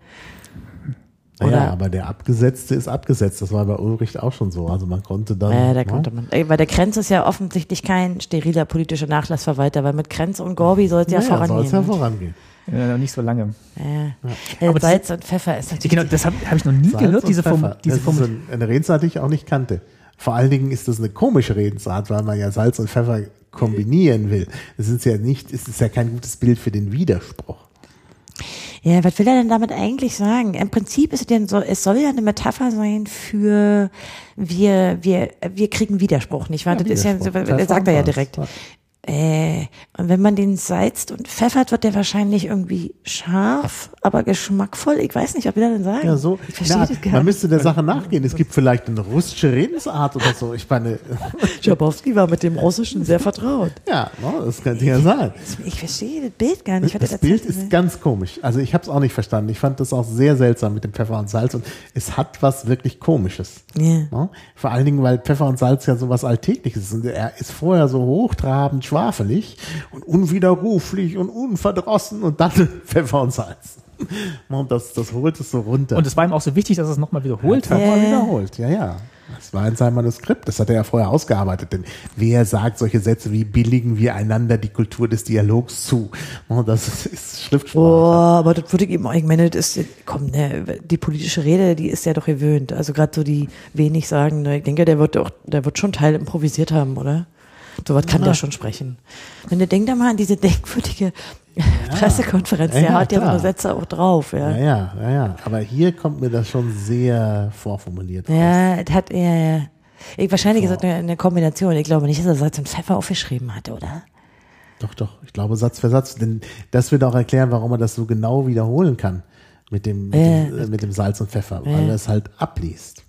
Oder? Ja, aber der Abgesetzte ist abgesetzt. Das war bei Ulrich auch schon so. Also man konnte dann. Ja, da konnte man. Weil der Krenz ist ja offensichtlich kein steriler politischer Nachlassverwalter, weil mit Krenz und Gorbi soll es ja, ja vorangehen. Soll es ja vorangehen. Ja, nicht so lange. Ja. ja. Aber Salz und Pfeffer ist natürlich. Genau, das habe hab ich noch nie Salz gehört, diese Form. Diese Form. Ist eine Redensart, die ich auch nicht kannte. Vor allen Dingen ist das eine komische Redensart, weil man ja Salz und Pfeffer kombinieren will. Es ist ja nicht, es ist ja kein gutes Bild für den Widerspruch. Ja, was will er denn damit eigentlich sagen? Im Prinzip ist es denn so, es soll ja eine Metapher sein für wir, wir, wir kriegen Widerspruch, nicht wahr? Ja, das ist ja, das sagt er ja direkt. Äh, und wenn man den salzt und pfeffert, wird der wahrscheinlich irgendwie scharf, aber geschmackvoll. Ich weiß nicht, ob wir das denn sagen. Ja, so. Ich verstehe das gar Man müsste der Sache nachgehen. Es gibt vielleicht eine russische Redensart oder so. Ich meine. Schabowski war mit dem Russischen sehr vertraut. Ja, no, das könnte ja sein. Ich verstehe das Bild gar nicht. Das, das Bild ist ganz komisch. Also ich habe es auch nicht verstanden. Ich fand das auch sehr seltsam mit dem Pfeffer und Salz und es hat was wirklich Komisches. Ja. No? Vor allen Dingen, weil Pfeffer und Salz ja so was Alltägliches ist. Und er ist vorher so hochtrabend, schwarz schwafelig und unwiderruflich und unverdrossen und dann Pfeffer und Salz. Und das, das holt es so runter. Und es war ihm auch so wichtig, dass er es nochmal wiederholt hat. Nochmal wiederholt, ja, ja. Das war in seinem Manuskript. Das hat er ja vorher ausgearbeitet. Denn wer sagt solche Sätze wie billigen wir einander die Kultur des Dialogs zu? Und das ist, ist Schriftsprache. Oh, aber das würde ich eben auch, ich meine, das ist, komm, ne, die politische Rede, die ist ja doch gewöhnt. Also gerade so die wenig sagen, ne, ich denke, der wird auch, der wird schon Teil improvisiert haben, oder? So was kann ja. der schon sprechen. Wenn du denkst mal an diese denkwürdige ja. Pressekonferenz, der ja, hat ja so Sätze auch drauf. Ja. ja, ja, ja, ja. Aber hier kommt mir das schon sehr vorformuliert. Ja, das hat er, ich, wahrscheinlich so. ist das eine, Kombination. Ich glaube nicht, dass er Salz und Pfeffer aufgeschrieben hatte, oder? Doch, doch. Ich glaube Satz für Satz. Denn das wird auch erklären, warum er das so genau wiederholen kann mit dem, mit, dem, äh, mit dem Salz und Pfeffer, weil er es halt abliest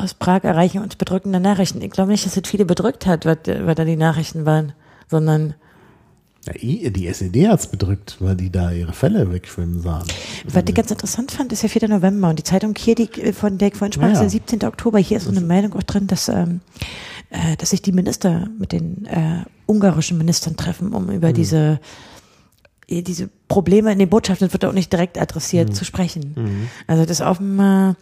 aus Prag erreichen uns bedrückende Nachrichten. Ich glaube nicht, dass es viele bedrückt hat, was, was da die Nachrichten waren, sondern ja, die SED hat's bedrückt, weil die da ihre Fälle wegschwimmen sahen. Was ich ganz interessant fand, ist ja 4. November und die Zeitung hier, die von der ich vorhin sprach, ja, ist der 17. Oktober. Hier ist so eine Meldung auch drin, dass, ähm, äh, dass sich die Minister mit den äh, ungarischen Ministern treffen, um über mhm. diese diese Probleme in den Botschaften, das wird auch nicht direkt adressiert, mhm. zu sprechen. Mhm. Also das auf dem äh,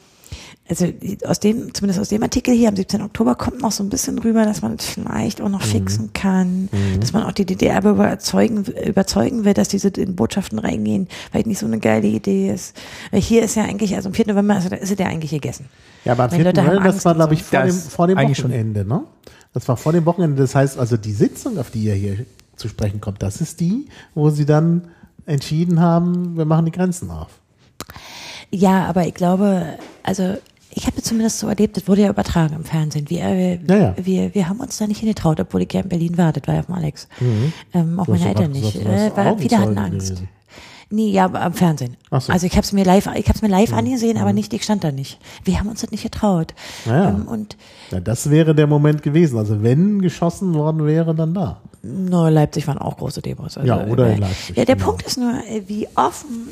also aus dem, zumindest aus dem Artikel hier am 17. Oktober kommt noch so ein bisschen rüber, dass man es vielleicht auch noch Mhm. fixen kann, dass man auch die DDR überzeugen, überzeugen will, dass diese in Botschaften reingehen, weil nicht so eine geile Idee ist. Weil hier ist ja eigentlich, also am 4. November ist, ist es ja eigentlich gegessen. Ja, aber am Wenn 4. Leute haben November, das Angst war, glaube ich, vor dem, vor dem eigentlich schon. Wochenende, ne? Das war vor dem Wochenende. Das heißt also, die Sitzung, auf die ihr hier zu sprechen kommt, das ist die, wo sie dann entschieden haben, wir machen die Grenzen auf. Ja, aber ich glaube, also ich habe zumindest so erlebt, das wurde ja übertragen im Fernsehen. Wir, wir, Ja, ja. wir, wir haben uns da nicht hingetraut, obwohl ich ja in Berlin war, das war ja vom Alex. Ähm, auch Du meine Eltern nicht. Äh, weil viele hatten Angst. gewesen. Nee, ja, am Fernsehen. Ach so. Mhm. Also ich habe es mir live, ich habe mir live angesehen, aber nicht, ich stand da nicht. Wir haben uns das nicht getraut. Naja. Ähm, und Ja, das wäre der Moment gewesen. Also wenn geschossen worden wäre, dann da. no, Leipzig waren auch große Demos. Also, Ja, oder in äh, Leipzig, Ja, der genau. Punkt ist nur, äh, wie offen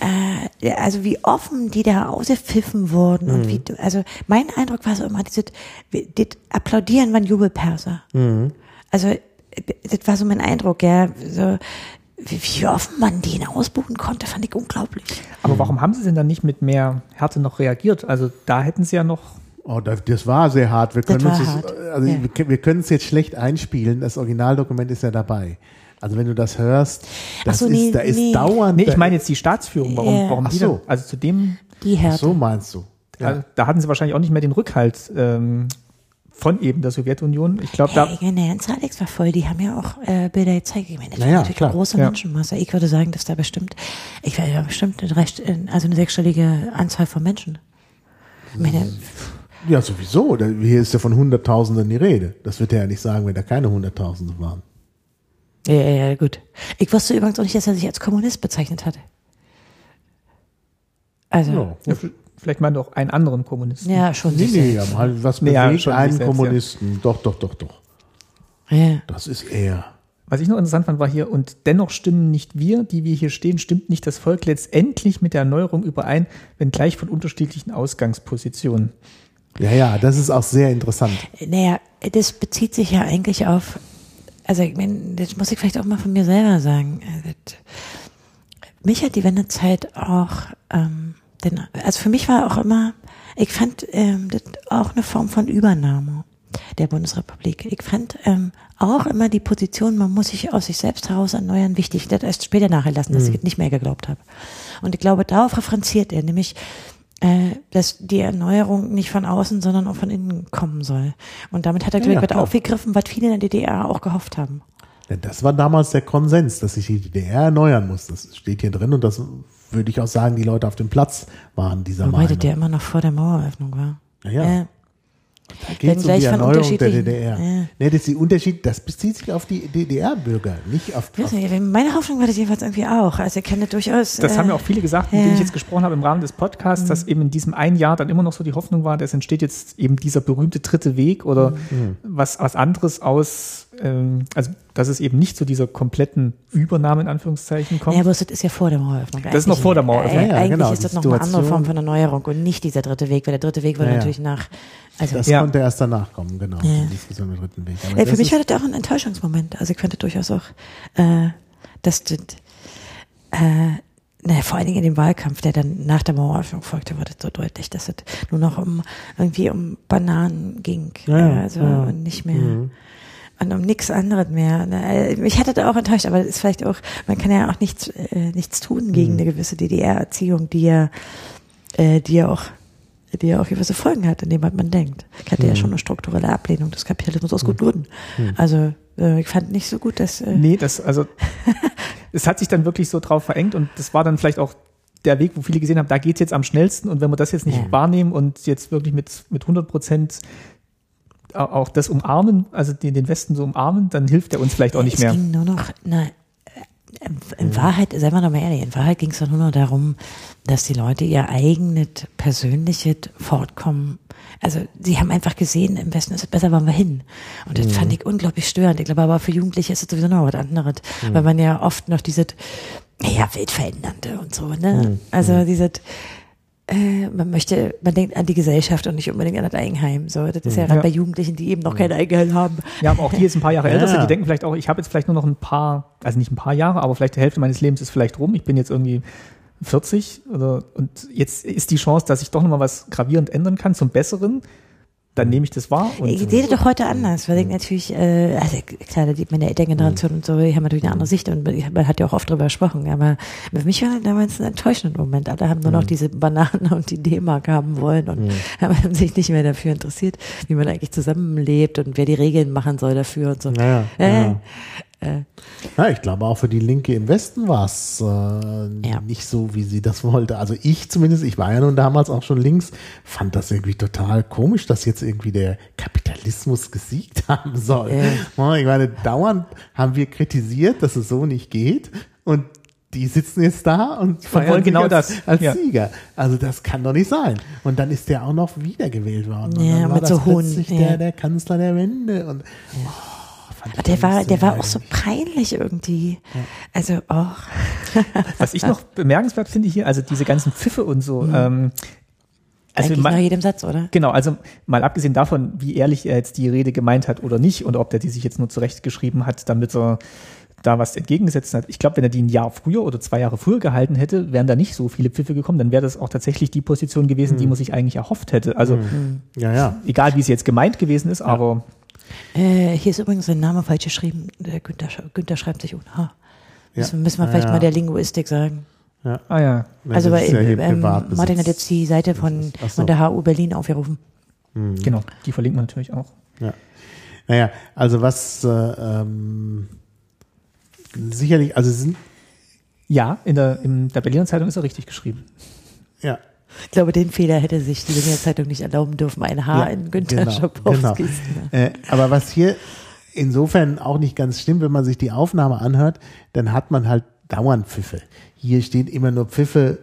äh, also wie offen die da ausgepfiffen wurden und Mhm. wie, also mein Eindruck war so immer, dieses, das Applaudieren waren Jubelperser. Mhm. Also, das war so mein Eindruck, ja, so, wie, wie offen man den ausbuchen konnte, fand ich unglaublich. Aber warum haben sie denn dann nicht mit mehr Härte noch reagiert? Also da hätten sie ja noch. Oh, das, das war sehr hart. Wir können uns das, also ja. wir, wir können es jetzt schlecht einspielen. Das Originaldokument ist ja dabei. Also wenn du das hörst, das so, ist, nee, da ist nee. dauernd. Nee, ich da- meine jetzt die Staatsführung. Warum, Ja. warum Ach die so. denn? Also zu dem, Die Ach Härte. so meinst du. also, da hatten sie wahrscheinlich auch nicht mehr den Rückhalt ähm, von eben der Sowjetunion. Ich glaube, da. Hey, in der ganze Alex war voll, die haben ja auch äh, Bilder gezeigt. Ich meine, das Naja, natürlich klar. eine große Ja. Menschenmasse. Ich würde sagen, dass da bestimmt, ich werde ja bestimmt eine, recht, also eine sechsstellige Anzahl von Menschen. Ich meine, Ja, sowieso. Da- Hier ist ja von Hunderttausenden die Rede. Das wird er ja nicht sagen, wenn da keine Hunderttausende waren. Ja, ja, ja, gut. Ich wusste übrigens auch nicht, dass er sich als Kommunist bezeichnet hatte. Also, Ja. Ja, vielleicht mal doch einen anderen Kommunisten. ja, schon Nee, nee, ja, mal was Nee, ja, bewegt schon sich einen selbst, ja. Kommunisten. Doch, doch, doch, doch. Ja. Das ist er. Was ich noch interessant fand, war hier, und dennoch stimmen nicht wir, die wir hier stehen, stimmt nicht das Volk letztendlich mit der Erneuerung überein, wenngleich von unterschiedlichen Ausgangspositionen. Ja, ja, das ist auch sehr interessant. Naja, das bezieht sich ja eigentlich auf, also ich meine, das muss ich vielleicht auch mal von mir selber sagen. Das, mich hat die Wendezeit auch, ähm, denn, also für mich war auch immer, ich fand ähm, das auch eine Form von Übernahme der Bundesrepublik. Ich fand ähm, auch immer die Position, man muss sich aus sich selbst heraus erneuern, wichtig. Das erst später nachgelassen, dass ich es nicht mehr geglaubt habe. Und ich glaube, darauf referenziert er, nämlich äh, dass die Erneuerung nicht von außen, sondern auch von innen kommen soll. Und damit hat er, glaube Ja, ich, was klar. aufgegriffen, was viele in der DDR auch gehofft haben. Denn das war damals der Konsens, dass sich die DDR erneuern muss. Das steht hier drin und das würde ich auch sagen, die Leute auf dem Platz waren dieser Wobei Meinung. ja immer noch vor der Maueröffnung war. Ja, ja. Äh, Da geht es um die von Erneuerung der DDR. Ja. Nee, das ist die Unterschied, das bezieht sich auf die DDR-Bürger, nicht auf, ich auf weiß nicht, meine Hoffnung war das jedenfalls irgendwie auch. Also ich das durchaus. Das äh, haben ja auch viele gesagt, mit ja. denen ich jetzt gesprochen habe im Rahmen des Podcasts, dass eben in diesem einen Jahr dann immer noch so die Hoffnung war, es entsteht jetzt eben dieser berühmte dritte Weg oder was, was anderes aus, ähm, also dass es eben nicht zu dieser kompletten Übernahme in Anführungszeichen kommt. Ja, aber das ist ja vor der Maueröffnung. Das ist noch vor der Maueröffnung. Äh, Ja, ja, eigentlich genau, ist das noch eine andere Situation- Form von Erneuerung und nicht dieser dritte Weg, weil der dritte Weg würde Ja, natürlich nach. Also das Ja. konnte erst danach kommen, genau, Ja. die Diskussion mit dritten Weg. Aber Äh, für mich war das auch ein Enttäuschungsmoment. Also ich das durchaus auch, äh, dass das, äh, naja, vor allen Dingen in dem Wahlkampf, der dann nach der Maueröffnung folgte, wurde das so deutlich, dass es nur noch um irgendwie um Bananen ging. Ja, äh, also ja. und nicht mehr. Mhm. Und um nichts anderes mehr. Ne, äh, Mich hatte das auch enttäuscht, aber das ist vielleicht auch, man kann ja auch nichts, äh, nichts tun gegen Mhm. eine gewisse DDR-Erziehung, die ja, äh, die ja auch, die ja auch gewisse Folgen hat, in dem was man denkt. Ich hatte ja Mhm. schon eine strukturelle Ablehnung des Kapitalismus aus guten Gründen. Also äh, ich fand nicht so gut, dass äh, Nee, das, also, es hat sich dann wirklich so drauf verengt und das war dann vielleicht auch der Weg, wo viele gesehen haben, da geht's jetzt am schnellsten und wenn wir das jetzt nicht Ja. wahrnehmen und jetzt wirklich mit, mit 100 Prozent auch das umarmen, also den, den Westen so umarmen, dann hilft er uns vielleicht auch nicht es mehr. ging nur noch, na, äh, in Wahrheit, seien wir doch mal ehrlich, in Wahrheit ging es doch nur noch darum, dass die Leute ihr eigenes persönliches Fortkommen, also sie haben einfach gesehen, im Westen ist es besser, wollen wir hin. Und das fand ich unglaublich störend. Ich glaube aber für Jugendliche ist es sowieso noch was anderes, weil man ja oft noch dieses, ja, weltverändernde und so, ne? Also dieses, äh, man möchte, man denkt an die Gesellschaft und nicht unbedingt an das Eigenheim. So, das ist ja, gerade Ja. bei Jugendlichen, die eben noch kein Eigenheim haben. Ja, aber auch die jetzt ein paar Jahre älter sind, die denken vielleicht auch, ich habe jetzt vielleicht nur noch ein paar, also nicht ein paar Jahre, aber vielleicht die Hälfte meines Lebens ist vielleicht rum. Ich bin jetzt irgendwie 40 oder, und jetzt ist die Chance, dass ich doch nochmal was gravierend ändern kann zum Besseren, dann nehme ich das wahr. Und Ich sehe das doch heute anders, weil ich natürlich, äh, also klar, da sieht man der Elterngeneration und so, die haben natürlich eine andere Sicht und man hat ja auch oft drüber gesprochen, aber für mich war das damals ein enttäuschender Moment. Alle haben nur noch diese Banane und die D-Mark haben wollen und haben sich nicht mehr dafür interessiert, wie man eigentlich zusammenlebt und wer die Regeln machen soll dafür und so. Naja, Äh, ja. Ja, ich glaube auch für die Linke im Westen war es äh, Ja. nicht so, wie sie das wollte. Also ich zumindest, ich war ja nun damals auch schon links, fand das irgendwie total komisch, dass jetzt irgendwie der Kapitalismus gesiegt haben soll. Ja, Ich meine, dauernd haben wir kritisiert, dass es so nicht geht und die sitzen jetzt da und feiern genau als, das. als Ja. Sieger. Also das kann doch nicht sein. Und dann ist der auch noch wiedergewählt worden. Und Ja, dann war mit das so hohen- plötzlich ja. der, der Kanzler der Wende. Und oh, fand ich der war, alles der war auch so peinlich irgendwie. Also, oh. Was ich noch bemerkenswert finde hier, also diese ganzen Pfiffe und so, ähm, also Eigentlich mal, nach jedem Satz, oder? Genau, also mal abgesehen davon, wie ehrlich er jetzt die Rede gemeint hat oder nicht und ob der die sich jetzt nur zurechtgeschrieben hat, damit er da was entgegengesetzt hat. Ich glaube, wenn er die ein Jahr früher oder zwei Jahre früher gehalten hätte, wären da nicht so viele Pfiffe gekommen, dann wäre das auch tatsächlich die Position gewesen, die man sich eigentlich erhofft hätte. Also Ja, ja. egal, wie es jetzt gemeint gewesen ist, aber Äh, hier ist übrigens sein Name falsch geschrieben. Der Günther, Günther schreibt sich ohne H. Ja. Müssen, müssen wir Ja, vielleicht ja. mal der Linguistik sagen. ah ja, also das bei, ist ja ähm. Martin hat jetzt die Seite von, so. von der HU Berlin aufgerufen. genau, die verlinken wir natürlich auch. Ja. Naja, also was äh, ähm, sicherlich, also sind, Ja, in der, in der Berliner Zeitung ist er richtig geschrieben. ja, Ich glaube, den Fehler hätte sich die Berliner Zeitung nicht erlauben dürfen, ein H Ja, in Günther genau, Schabowskis. äh, aber was hier insofern auch nicht ganz stimmt, wenn man sich die Aufnahme anhört, dann hat man halt dauernd Pfiffe. Hier steht immer nur Pfiffe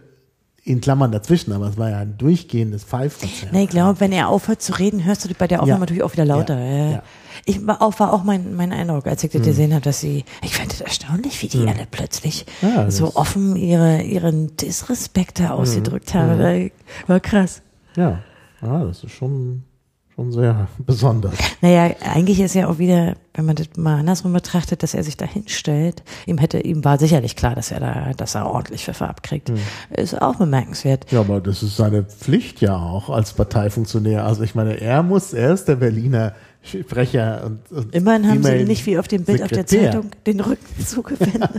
in Klammern dazwischen, aber es war ja ein durchgehendes Pfeifkonzert. Nee, ich glaube, wenn er aufhört zu reden, hörst du bei der Aufnahme Ja. natürlich auch wieder lauter. Ja, Ja. Ich war auch, war auch mein, mein Eindruck, als ich das gesehen habe, dass sie, ich fand es erstaunlich, wie die alle plötzlich so offen ihre, ihren Disrespekt da ausgedrückt haben. War- krass. Ja, ja das ist schon, schon sehr besonders. Naja, eigentlich ist ja auch wieder, wenn man das mal andersrum betrachtet, dass er sich da hinstellt. Ihm hätte, ihm war sicherlich klar, dass er da, dass er ordentlich Pfeffer abkriegt. Ist auch bemerkenswert. Ja, aber das ist seine Pflicht ja auch als Parteifunktionär. Also ich meine, er muss, er ist der Berliner Sprecher und, und Immerhin haben sie immerhin ihm nicht wie auf dem Bild auf der Sekretär. Zeitung den Rücken zugewendet.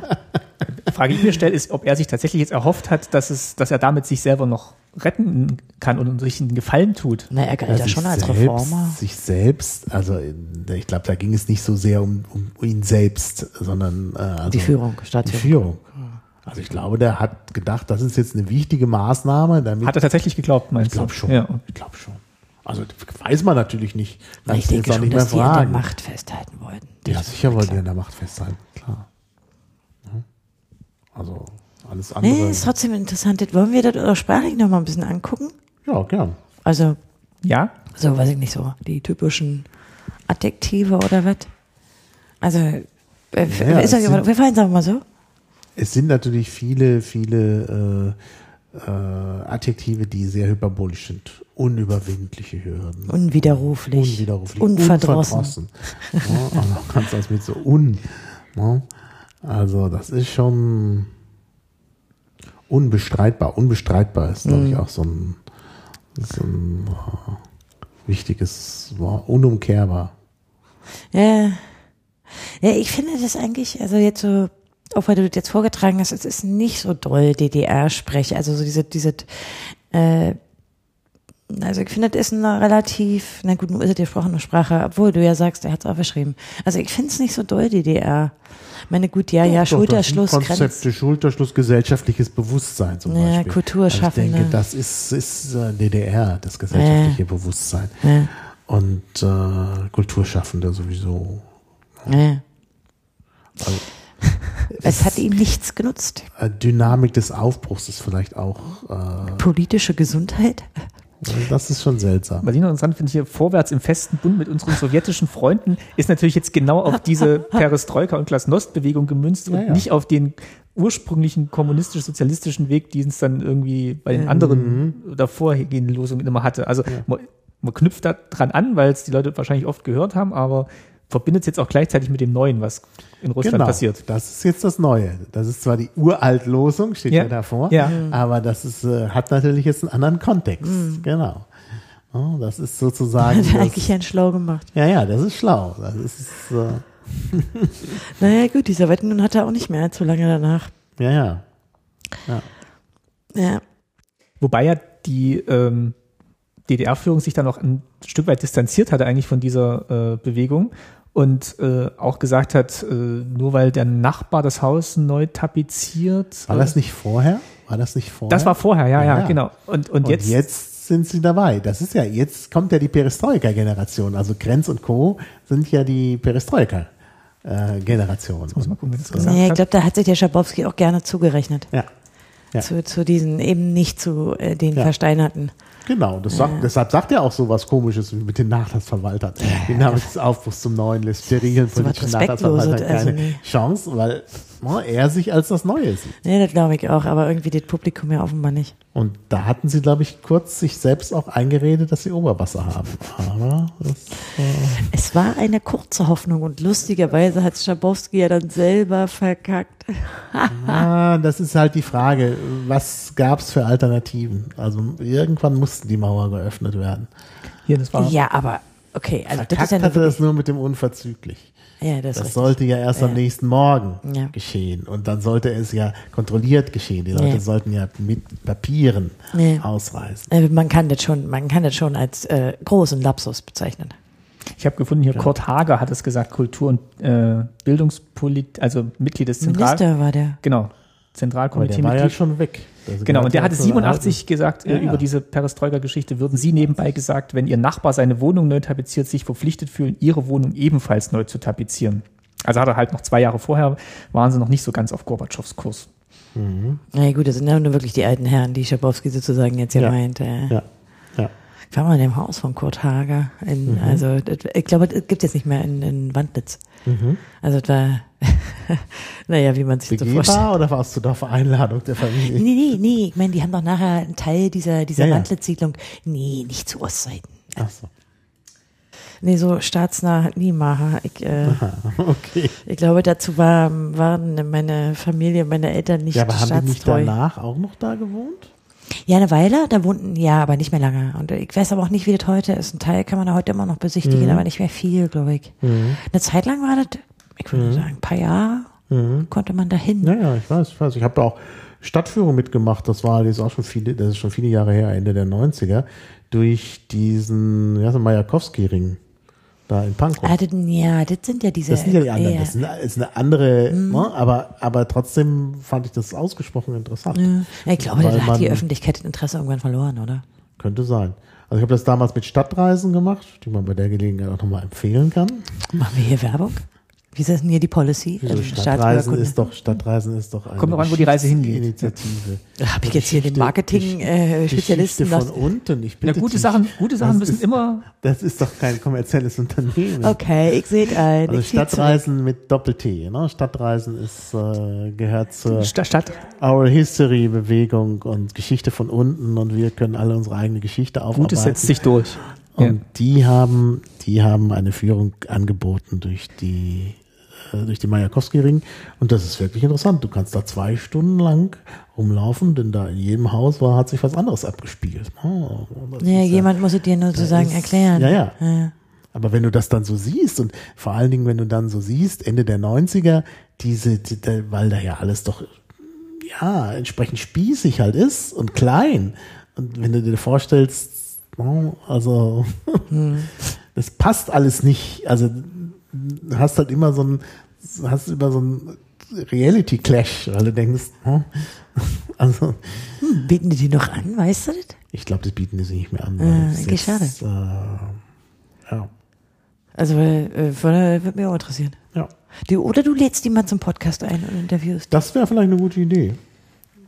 Die Frage, die ich mir stelle, ist, ob er sich tatsächlich jetzt erhofft hat, dass, es, dass er damit sich selber noch retten kann und sich einen Gefallen tut. Na, er galt ja schon als selbst, Reformer. Sich selbst, also ich glaube, da ging es nicht so sehr um, um ihn selbst, sondern äh, also Die Führung, Die Staatsführung. Führung. Also ich glaube, der hat gedacht, das ist jetzt eine wichtige Maßnahme, damit Hat er tatsächlich geglaubt, meinst ich glaube du? schon. Ja. Ich glaube schon. Also weiß man natürlich nicht. Ich denke jetzt auch schon, nicht mehr dass die an der fragen. Macht festhalten wollten. Ja, sicher klar. die an der Macht festhalten, klar. Also alles andere. Nee, ist trotzdem interessant. Das wollen wir das oder sprachlich noch mal ein bisschen angucken? ja, gern. Also, ja, so weiß ich nicht so, die typischen Adjektive oder was? Also, äh, Ja, ist es ja, sind- wir fallen es mal so. Es sind natürlich viele, viele äh, äh, Adjektive, die sehr hyperbolisch sind. Unüberwindliche Hürden. Unwiderruflich. Unwiderruflich. Unverdrossen. Ja, also ganz was mit so un. Ne? Also das ist schon unbestreitbar. Unbestreitbar ist, glaube ich, Mhm. auch so ein, so ein wichtiges Wort. Unumkehrbar. Ja. ja, ich finde das eigentlich, also jetzt so, auch weil du das jetzt vorgetragen hast, es ist nicht so doll DDR-Sprech, also so diese, diese, äh, also ich finde, das ist eine relativ, na gut, nun ist es die gesprochene Sprache, obwohl du ja sagst, er hat es aufgeschrieben. Also ich finde es nicht so doll, DDR. Ich meine, gut, ja, ja, Doch, doch, sind Schulterschluss, Grenz, Konzepte, Schulterschluss, gesellschaftliches Bewusstsein zum Ja, Beispiel. Kulturschaffende. Also ich denke, das ist, ist äh, DDR, das gesellschaftliche Bewusstsein. Ja. Und äh, Kulturschaffende sowieso. ja. Also, Es hat ihm nichts genutzt. äh, Dynamik des Aufbruchs ist vielleicht auch, äh, Politische Gesundheit? Das ist schon seltsam. Was ich noch interessant finde, hier vorwärts im festen Bund mit unseren sowjetischen Freunden ist natürlich jetzt genau auf diese Perestroika- und Glasnost-Bewegung gemünzt und Ja, ja. nicht auf den ursprünglichen kommunistisch-sozialistischen Weg, den es dann irgendwie bei den anderen davorgehenden Losungen immer hatte. Also man, man knüpft da dran an, weil es die Leute wahrscheinlich oft gehört haben, aber verbindet es jetzt auch gleichzeitig mit dem Neuen, was in Russland genau, passiert. das ist jetzt das Neue. Das ist zwar die Uraltlosung, steht ja, Ja. davor, Ja. aber das ist, äh, hat natürlich jetzt einen anderen Kontext. Genau. Ja, das ist sozusagen. Hat er eigentlich ja schlau gemacht. ja, ja, das ist schlau. Das ist, äh, Naja, gut, die Sowjetunion hatte auch nicht mehr allzu lange danach. ja, ja. Ja. Wobei ja die ähm, DDR-Führung sich dann noch ein Stück weit distanziert hatte eigentlich von dieser äh, Bewegung und äh, auch gesagt hat, äh, nur weil der Nachbar das Haus neu tapeziert. War äh, das nicht vorher? War das nicht vorher? Das war vorher, ja, ja, Ja. genau. Und, und, Und jetzt, jetzt, sind sie dabei. Das ist ja, jetzt kommt ja die Perestroika-Generation. Also Grenz und Co. sind ja die Perestroika-Generation. muss man gucken, wer das gesagt Nee, ich glaube, da hat sich der Schabowski auch gerne zugerechnet. Ja. Ja. Zu, zu diesen, eben nicht zu äh, den Ja. Versteinerten. Genau, das sagt, deshalb sagt er auch so was Komisches wie mit den Nachlassverwaltern. Den Namen des Aufbruchs zum Neuen sterilen politischen Nachlassverwaltern keine also nee. Chance, weil ne, er sich als das Neue sieht. Nee, das glaube ich auch, aber irgendwie das Publikum ja offenbar nicht. Und da hatten sie, glaube ich, kurz sich selbst auch eingeredet, dass sie Oberwasser haben. Aber das, Es war eine kurze Hoffnung und lustigerweise hat Schabowski ja dann selber verkackt. ah, das ist halt die Frage, was gab es für Alternativen? Also irgendwann mussten die Mauer geöffnet werden. Hier, das war. Ja, aber okay, also das ist Verkackt ja hatte das nur mit dem unverzüglich. Ja, das, Das sollte ja erst am Ja. nächsten Morgen Ja. geschehen. Und dann sollte es ja kontrolliert geschehen. Die Leute Ja. sollten ja mit Papieren Ja. ausreisen. Äh, man kann das schon, man kann das schon als äh, großen Lapsus bezeichnen. Ich habe gefunden, hier Kurt Hager hat es gesagt, Kultur- und äh, Bildungspolit, also Mitglied des Zentral... Minister war der. Genau, Aber Zentralkomitee. der war ja schon weg. Das Genau, und der hatte ja zu einer 87 gesagt äh, Ja, ja. über diese Perestroika-Geschichte, würden Sie nebenbei gesagt, wenn Ihr Nachbar seine Wohnung neu tapeziert, sich verpflichtet fühlen, Ihre Wohnung ebenfalls neu zu tapezieren. Also hat er halt noch zwei Jahre vorher, waren sie noch nicht so ganz auf Gorbatschows Kurs. Na gut, das sind ja nur wirklich die alten Herren, die Schabowski sozusagen jetzt hier Ja. meint. Äh. Ja, ja. Ich war mal in dem Haus von Kurt Hager. In, Mhm. Also, ich glaube, das gibt jetzt nicht mehr in, in Wandlitz. Mhm. Also, das war, naja, wie man sich so vorstellt. Begehbar oder warst du da auf Einladung der Familie? Nee, nee, nee. Ich meine, die haben doch nachher einen Teil dieser, dieser Ja. Wandlitz-Siedlung. Nee, nicht zu Ostseiten. Ach so. Nee, so staatsnah Niemacher. Ich, äh, Okay. ich glaube, dazu war, waren meine Familie, meine Eltern nicht Ja, aber haben die nicht danach auch noch da gewohnt? Ja, eine Weile, da wohnten, ja, aber nicht mehr lange. Und ich weiß aber auch nicht, wie das heute ist. Ein Teil kann man da heute immer noch besichtigen, Mhm. aber nicht mehr viel, glaube ich. Eine Zeit lang war das, ich würde sagen, ein paar Jahre konnte man da hin. Mhm. Ja, ja, ich weiß, ich weiß. Ich habe da auch Stadtführung mitgemacht. Das war das ist auch schon viele, das ist schon viele Jahre her, Ende der 90er, durch diesen, ja, so Majakowski-Ring da in Pankow. Ah, das, ja, das sind ja diese. Das sind ja die anderen. ja. Das ist eine, ist eine andere, Mhm. ne? aber, aber trotzdem fand ich das ausgesprochen interessant. Ja, ich glaube, da hat die Öffentlichkeit das Interesse irgendwann verloren, oder? Könnte sein. Also ich habe das damals mit Stadtreisen gemacht, die man bei der Gelegenheit auch nochmal empfehlen kann. Machen wir hier Werbung? Wie ist denn hier die Policy? Also Stadtreisen ist doch, Stadtreisen ist doch eine Kommt drauf an, wo die Reise hingeht. Initiative. Habe ich jetzt hier den Marketing-Spezialisten von lassen? unten. Ich Ja, bitte gute dich. Sachen, gute Sachen Das müssen ist- immer, Das ist doch kein kommerzielles Unternehmen. Okay, ich sehe ein. Also. Stadtreisen mit Doppel-T. Ne? Stadtreisen ist, äh, gehört zur Stadt, Stadt, Our History Bewegung und Geschichte von unten und wir können alle unsere eigene Geschichte aufarbeiten. Gutes setzt sich durch. Ja. Und die haben, die haben eine Führung angeboten durch die, äh, durch den Majakowski-Ring. Und das ist wirklich interessant. Du kannst da zwei Stunden lang rumlaufen, denn da in jedem Haus war, hat sich was anderes abgespielt. Oh, Ja, jemand muss es dir nur sozusagen ist- erklären. ja, ja. ja. Aber wenn du das dann so siehst und vor allen Dingen, wenn du dann so siehst, Ende der 90er, diese, die, weil da ja alles doch, ja, entsprechend spießig halt ist und klein. Und wenn du dir vorstellst, oh, also, das passt alles nicht. Also, hast halt immer so ein, hast immer so ein Reality Clash, weil du denkst, oh, also, Hm, bieten die die noch an, weißt du das? ich glaube, das bieten die sich nicht mehr an. Ah, eigentlich jetzt, Äh, ja, Also, weil, äh, würde, mich auch interessieren. ja. Die, oder du lädst die mal zum Podcast ein und interviewst. Das wäre vielleicht eine gute Idee.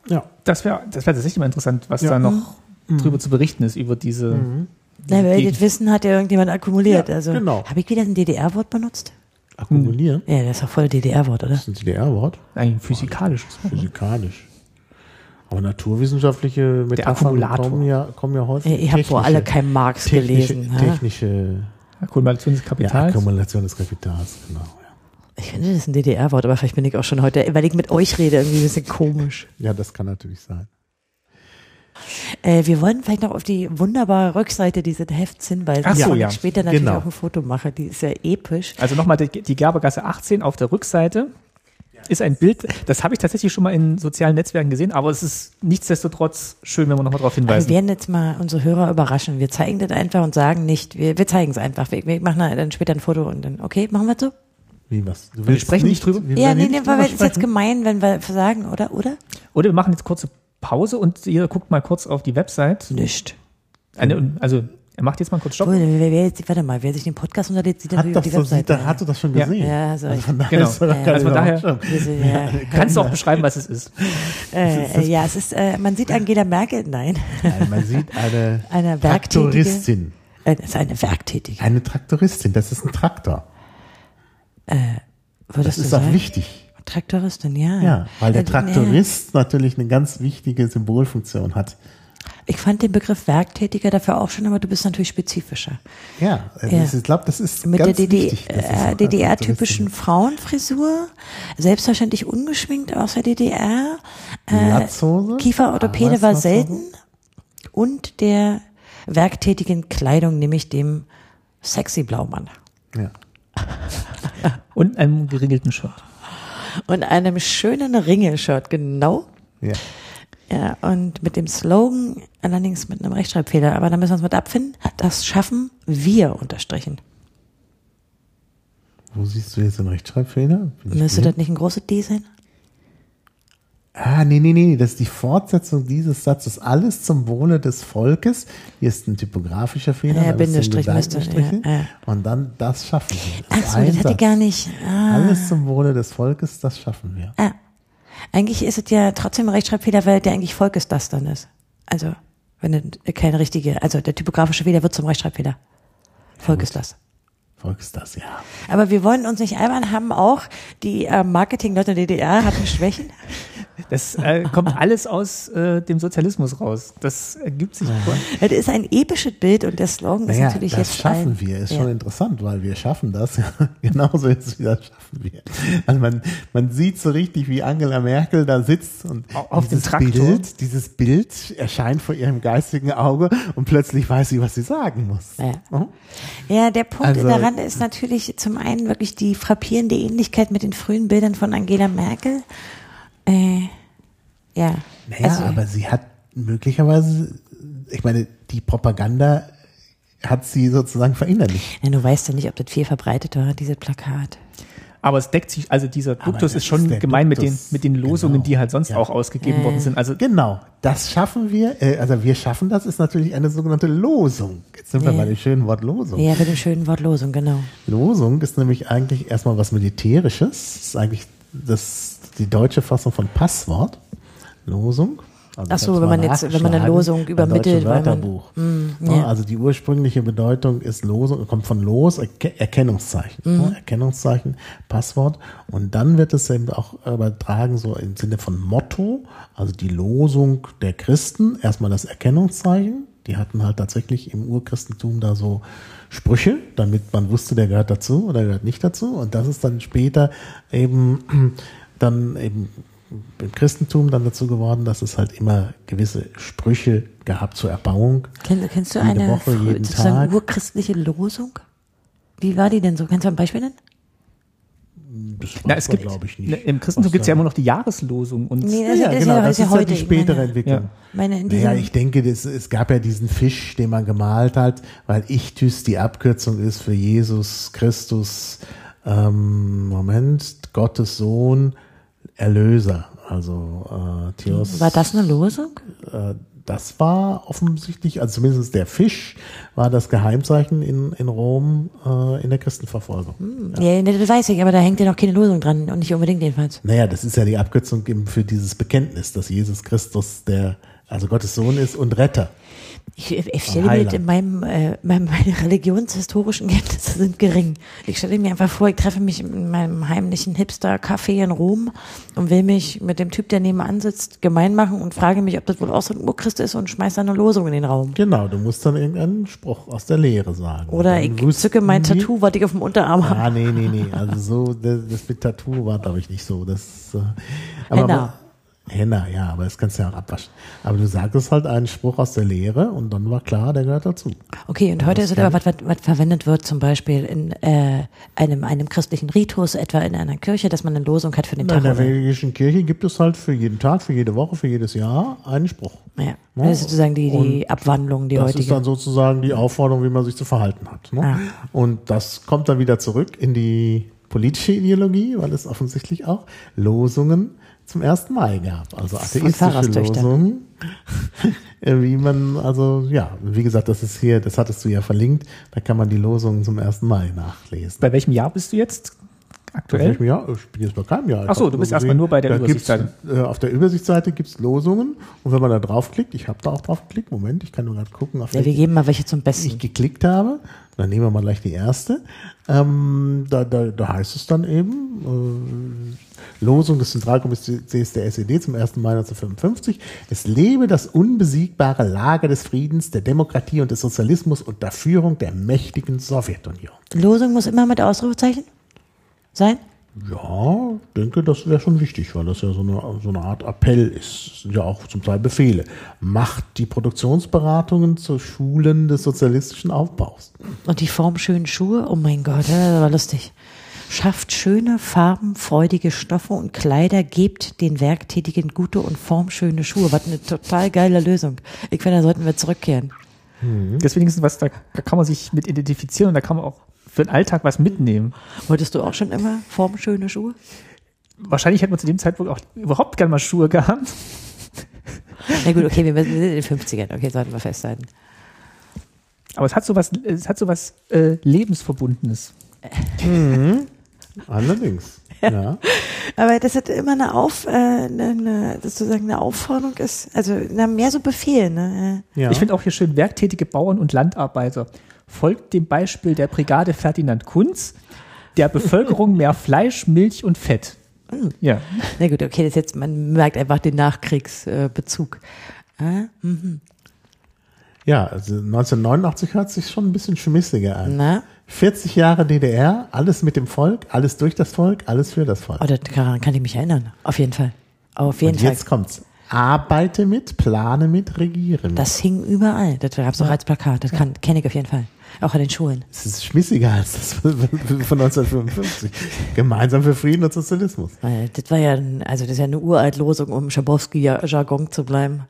Ja. das wäre das wär tatsächlich mal interessant, was Ja. da noch drüber zu berichten ist, über diese. Na, weil das Wissen hat ja irgendjemand akkumuliert. Ja, also, genau. Habe ich wieder ein DDR-Wort benutzt? Akkumulieren. Ja, das ist doch voll DDR-Wort, oder? Das ist ein DDR-Wort. Ein physikalisches. Physikalisch. Aber naturwissenschaftliche Metaphern kommen ja, kommen ja häufig. Ihr habt wohl technische- alle kein Marx technische, gelesen. ha? technische Akkumulation des Ja, Kapitals. Akkumulation des Kapitals, genau. Ja. Ich finde, das ist ein DDR-Wort, aber vielleicht bin ich auch schon heute, weil ich mit euch rede, irgendwie ein bisschen komisch. ja, das kann natürlich sein. Äh, wir wollen vielleicht noch auf die wunderbare Rückseite dieses Hefts hinweisen, Ach so, ja. ich später natürlich Genau. auch ein Foto mache. Die ist ja episch. Also nochmal die, die Gerbergasse 18 auf der Rückseite ist ein Bild, das habe ich tatsächlich schon mal in sozialen Netzwerken gesehen, aber es ist nichtsdestotrotz schön, wenn wir nochmal darauf Wir hinweisen. werden jetzt mal unsere Hörer überraschen. Wir zeigen das einfach und sagen nicht, wir, wir zeigen es einfach. Wir, wir machen dann später ein Foto und dann, okay, machen wir es so? Wie was? Du wir sprechen nicht drüber? wir Ja, nee, nee, weil es ist jetzt gemein, wenn wir sagen, oder? Oder? Oder wir machen jetzt kurze Pause und ihr guckt mal kurz auf die Website. Nicht. Eine, also er macht jetzt mal kurz Stopp. Wer, wer, wer jetzt, warte mal, wer sich den Podcast unterlädt, sieht dann Hat über das die so, sieht, da, hast du das schon gesehen? Ja, so. Also von daher Genau. ist Ja, also nicht daher- auf ja, Kannst du auch beschreiben, was es ist? äh, äh, ja, es ist, äh, man sieht Angela Merkel, nein, Nein, man sieht eine, Eine. Traktoristin. äh, das ist eine Werktätige. Eine Traktoristin, das ist ein Traktor. Würdest Das ist sagen? auch wichtig. Traktoristin, ja. Ja, weil der Äh, Traktorist natürlich eine ganz wichtige Symbolfunktion hat. Ich fand den Begriff Werktätiger dafür auch schon, aber du bist natürlich spezifischer. Ja, also Ja. das ist- ich glaube, das ist Mit ganz der DD äh, DDR-typischen Traktoristin Frauenfrisur, selbstverständlich ungeschminkt aus der DDR. Latzhose. Kieferorthopäde war Arbeitslatzhose. selten. Und der werktätigen Kleidung, nämlich dem sexy Blaumann. Ja. Und einem geringelten Shirt. Und einem schönen Ringelshirt, genau. ja. Ja, und mit dem Slogan, allerdings mit einem Rechtschreibfehler, aber da müssen wir uns mit abfinden, das schaffen wir unterstrichen. Wo siehst du jetzt den Rechtschreibfehler? Müsste das nicht ein großes D sein? Ah, nee, nee, nee, das ist die Fortsetzung dieses Satzes. Alles zum Wohle des Volkes. Hier ist ein typografischer Fehler. Ja, Bindestrich müsste, ja, ja. Und dann, das schaffen wir. Ach ist so, ein das hätte ich Satz. gar nicht. Ah, Alles zum Wohle des Volkes, das schaffen wir. ah. Eigentlich ist es ja trotzdem ein Rechtschreibfehler, weil der eigentlich Volkes das dann ist. Also, wenn es keine richtige, also der typografische Fehler wird zum Rechtschreibfehler. Volkes das. Volkes das, ja. Aber wir wollen uns nicht albern haben, auch die äh, Marketing-Leute der DDR hatten Schwächen. Das äh, kommt alles aus äh, dem Sozialismus raus. Das ergibt sich. Es ist ein episches Bild und der Slogan ist Naja, natürlich das jetzt schaffen ein, wir, ist ja. schon interessant, weil wir schaffen das. Genauso ist es wieder, schaffen wir. Also man, man sieht so richtig, wie Angela Merkel da sitzt und Auf dem dieses. Bild, dieses Bild erscheint vor ihrem geistigen Auge und plötzlich weiß sie, was sie sagen muss. Ja. Mhm. Ja, der Punkt Also- daran ist natürlich zum einen wirklich die frappierende Ähnlichkeit mit den frühen Bildern von Angela Merkel. Äh, ja. Naja, also, aber sie hat möglicherweise, ich meine, die Propaganda hat sie sozusagen verinnerlicht. ja, du weißt ja nicht, ob das viel verbreitet war, dieses Plakat. Aber es deckt sich, also dieser Duktus ist schon ist gemein mit den, Duktus. mit den Losungen, Genau. die halt sonst Ja. auch ausgegeben Äh. worden sind. Also Genau, das schaffen wir, äh, also wir schaffen das, ist natürlich eine sogenannte Losung. Jetzt sind wir Ja. bei dem schönen Wort Losung. Ja, mit dem schönen Wort Losung, genau. Losung ist nämlich eigentlich erstmal was Militärisches. Das ist eigentlich das, die deutsche Fassung von Passwort. Losung. Also Ach so, wenn man jetzt- wenn man eine Losung übermittelt, weil man- Wörterbuch. ja. Ja, Also die ursprüngliche Bedeutung ist Losung, kommt von Los, Erke Erkennungszeichen. Ja, Erkennungszeichen, Passwort. Und dann wird es eben auch übertragen, so im Sinne von Motto, also die Losung der Christen, erstmal das Erkennungszeichen. Die hatten halt tatsächlich im Urchristentum da so Sprüche, damit man wusste, der gehört dazu oder gehört nicht dazu. Und das ist dann später eben dann eben im Christentum dann dazu geworden, dass es halt immer gewisse Sprüche gab zur Erbauung. Kenn, kennst du Jede eine Woche, jeden sozusagen Tag. urchristliche Losung? Wie war die denn so? Kannst du ein Beispiel nennen? Das na, es gibt, glaube ich, nicht. im Christentum gibt es ja immer noch die Jahreslosung. Und Nee, Ja, das, ja, das, genau, ist ja, das ist ja ist heute. ja die ich spätere meine, Entwicklung. Ja. meine, in diesem, Naja, ich denke, das, es gab ja diesen Fisch, den man gemalt hat, weil Ichthys die Abkürzung ist für Jesus Christus, ähm, Moment, Gottes Sohn, Erlöser. Also äh, Theos. war das eine Losung? äh, das war offensichtlich, also zumindest der Fisch war das Geheimzeichen in, in Rom äh, in der Christenverfolgung. Ja. nee, das weiß ich, aber da hängt ja noch keine Losung dran und nicht unbedingt jedenfalls. Naja, das ist ja die Abkürzung eben für dieses Bekenntnis, dass Jesus Christus der Also Gottes Sohn ist und Retter. Ich, ich stelle mir in meinem, äh, meinem, meine religionshistorischen Kenntnisse sind gering. Ich stelle mir einfach vor, ich treffe mich in meinem heimlichen Hipster-Café in Rom und will mich mit dem Typ, der nebenan sitzt, gemein machen und frage mich, ob das wohl auch so ein Urchrist ist und schmeiß da eine Losung in den Raum. Genau, du musst dann irgendeinen Spruch aus der Lehre sagen. Oder ich zücke mein Tattoo, was ich auf dem Unterarm habe. Ah, nee, nee, nee. Also so, das, das mit Tattoo war, glaube ich, nicht so. Das, äh, aber Henna. Henna, ja, aber das kannst du ja auch abwaschen. Aber du sagtest halt einen Spruch aus der Lehre und dann war klar, der gehört dazu. Okay, und heute ist es aber was, was, was verwendet wird, zum Beispiel in äh, einem, einem christlichen Ritus, etwa in einer Kirche, dass man eine Losung hat für den In Tag. der oder- evangelischen Kirche gibt es halt für jeden Tag, für jede Woche, für jedes Jahr einen Spruch. Ja, das ist sozusagen die, die Abwandlung, die Das ist heutige. dann sozusagen die Aufforderung, wie man sich zu verhalten hat. Ne? Ah. Und das kommt dann wieder zurück in die politische Ideologie, weil es offensichtlich auch Losungen zum 1. Mai gab. Also atheistische. Losungen. Wie man, also ja, wie gesagt, das ist hier, das hattest du ja verlinkt, da kann man die Losungen zum 1. Mai nachlesen. Bei welchem Jahr bist du jetzt Bei aktuell? welchem Jahr? Ich bin jetzt bei keinem Jahr. Ich Ach so, hab du bist gesehen, erstmal nur bei der Übersichtsseite. Äh, auf der Übersichtsseite gibt's Losungen und wenn man da draufklickt, ich habe da auch draufgeklickt, Moment, ich kann nur gerade gucken, auf Ja, wir geben mal welche zum ich Besten. geklickt habe. Dann nehmen wir mal gleich die erste. Ähm, da, da, da heißt es dann eben, äh, Losung des Zentralkomitees der SED zum 1. Mai 1955. Es lebe das unbesiegbare Lager des Friedens, der Demokratie und des Sozialismus unter Führung der mächtigen Sowjetunion. Losung muss immer mit Ausrufezeichen sein? Ja, denke, das wäre schon wichtig, weil das ja so eine, so eine Art Appell ist. Das sind ja auch zum Teil Befehle. Macht die Produktionsberatungen zu Schulen des sozialistischen Aufbaus. Und die formschönen Schuhe? Oh mein Gott, das war lustig. Schafft schöne, farbenfreudige Stoffe und Kleider, gebt den Werktätigen gute und formschöne Schuhe. Was eine total geile Lösung. Ich finde, da sollten wir zurückkehren. Deswegen ist es was, da, da kann man sich mit identifizieren und da kann man auch für den Alltag was mitnehmen. Wolltest du auch schon immer formschöne Schuhe? Wahrscheinlich hätte man zu dem Zeitpunkt auch überhaupt gerne mal Schuhe gehabt. Na gut, okay, wir sind in den 50ern. Okay, sollten wir festhalten. Aber es hat so was, es hat so was äh, Lebensverbundenes. Allerdings. Ja. Aber das hat immer eine Auf, äh, eine, eine, sozusagen eine Aufforderung ist, also na, mehr so Befehl, ne? ja. Ich finde auch hier schön, werktätige Bauern und Landarbeiter. Folgt dem Beispiel der Brigade Ferdinand Kunz, der Bevölkerung mehr Fleisch, Milch und Fett. Ja. Na gut, okay, das ist jetzt, man merkt einfach den Nachkriegsbezug. Äh, ja, also 1989 hört sich schon ein bisschen schmissiger an. na, 40 Jahre DDR, alles mit dem Volk, alles durch das Volk, alles für das Volk. oh, daran kann ich mich erinnern. Auf jeden Fall. Auf jeden Und Fall. jetzt kommt's. Arbeite mit, plane mit, regiere mit. Das hing überall. Das gab's auch als Plakat. Das kann, kenne ich auf jeden Fall. Auch an den Schulen. Das ist schmissiger als das von 1955. Gemeinsam für Frieden und Sozialismus. Weil das war ja, also das ist ja eine Uraltlosung, um Schabowski-Jargon zu bleiben.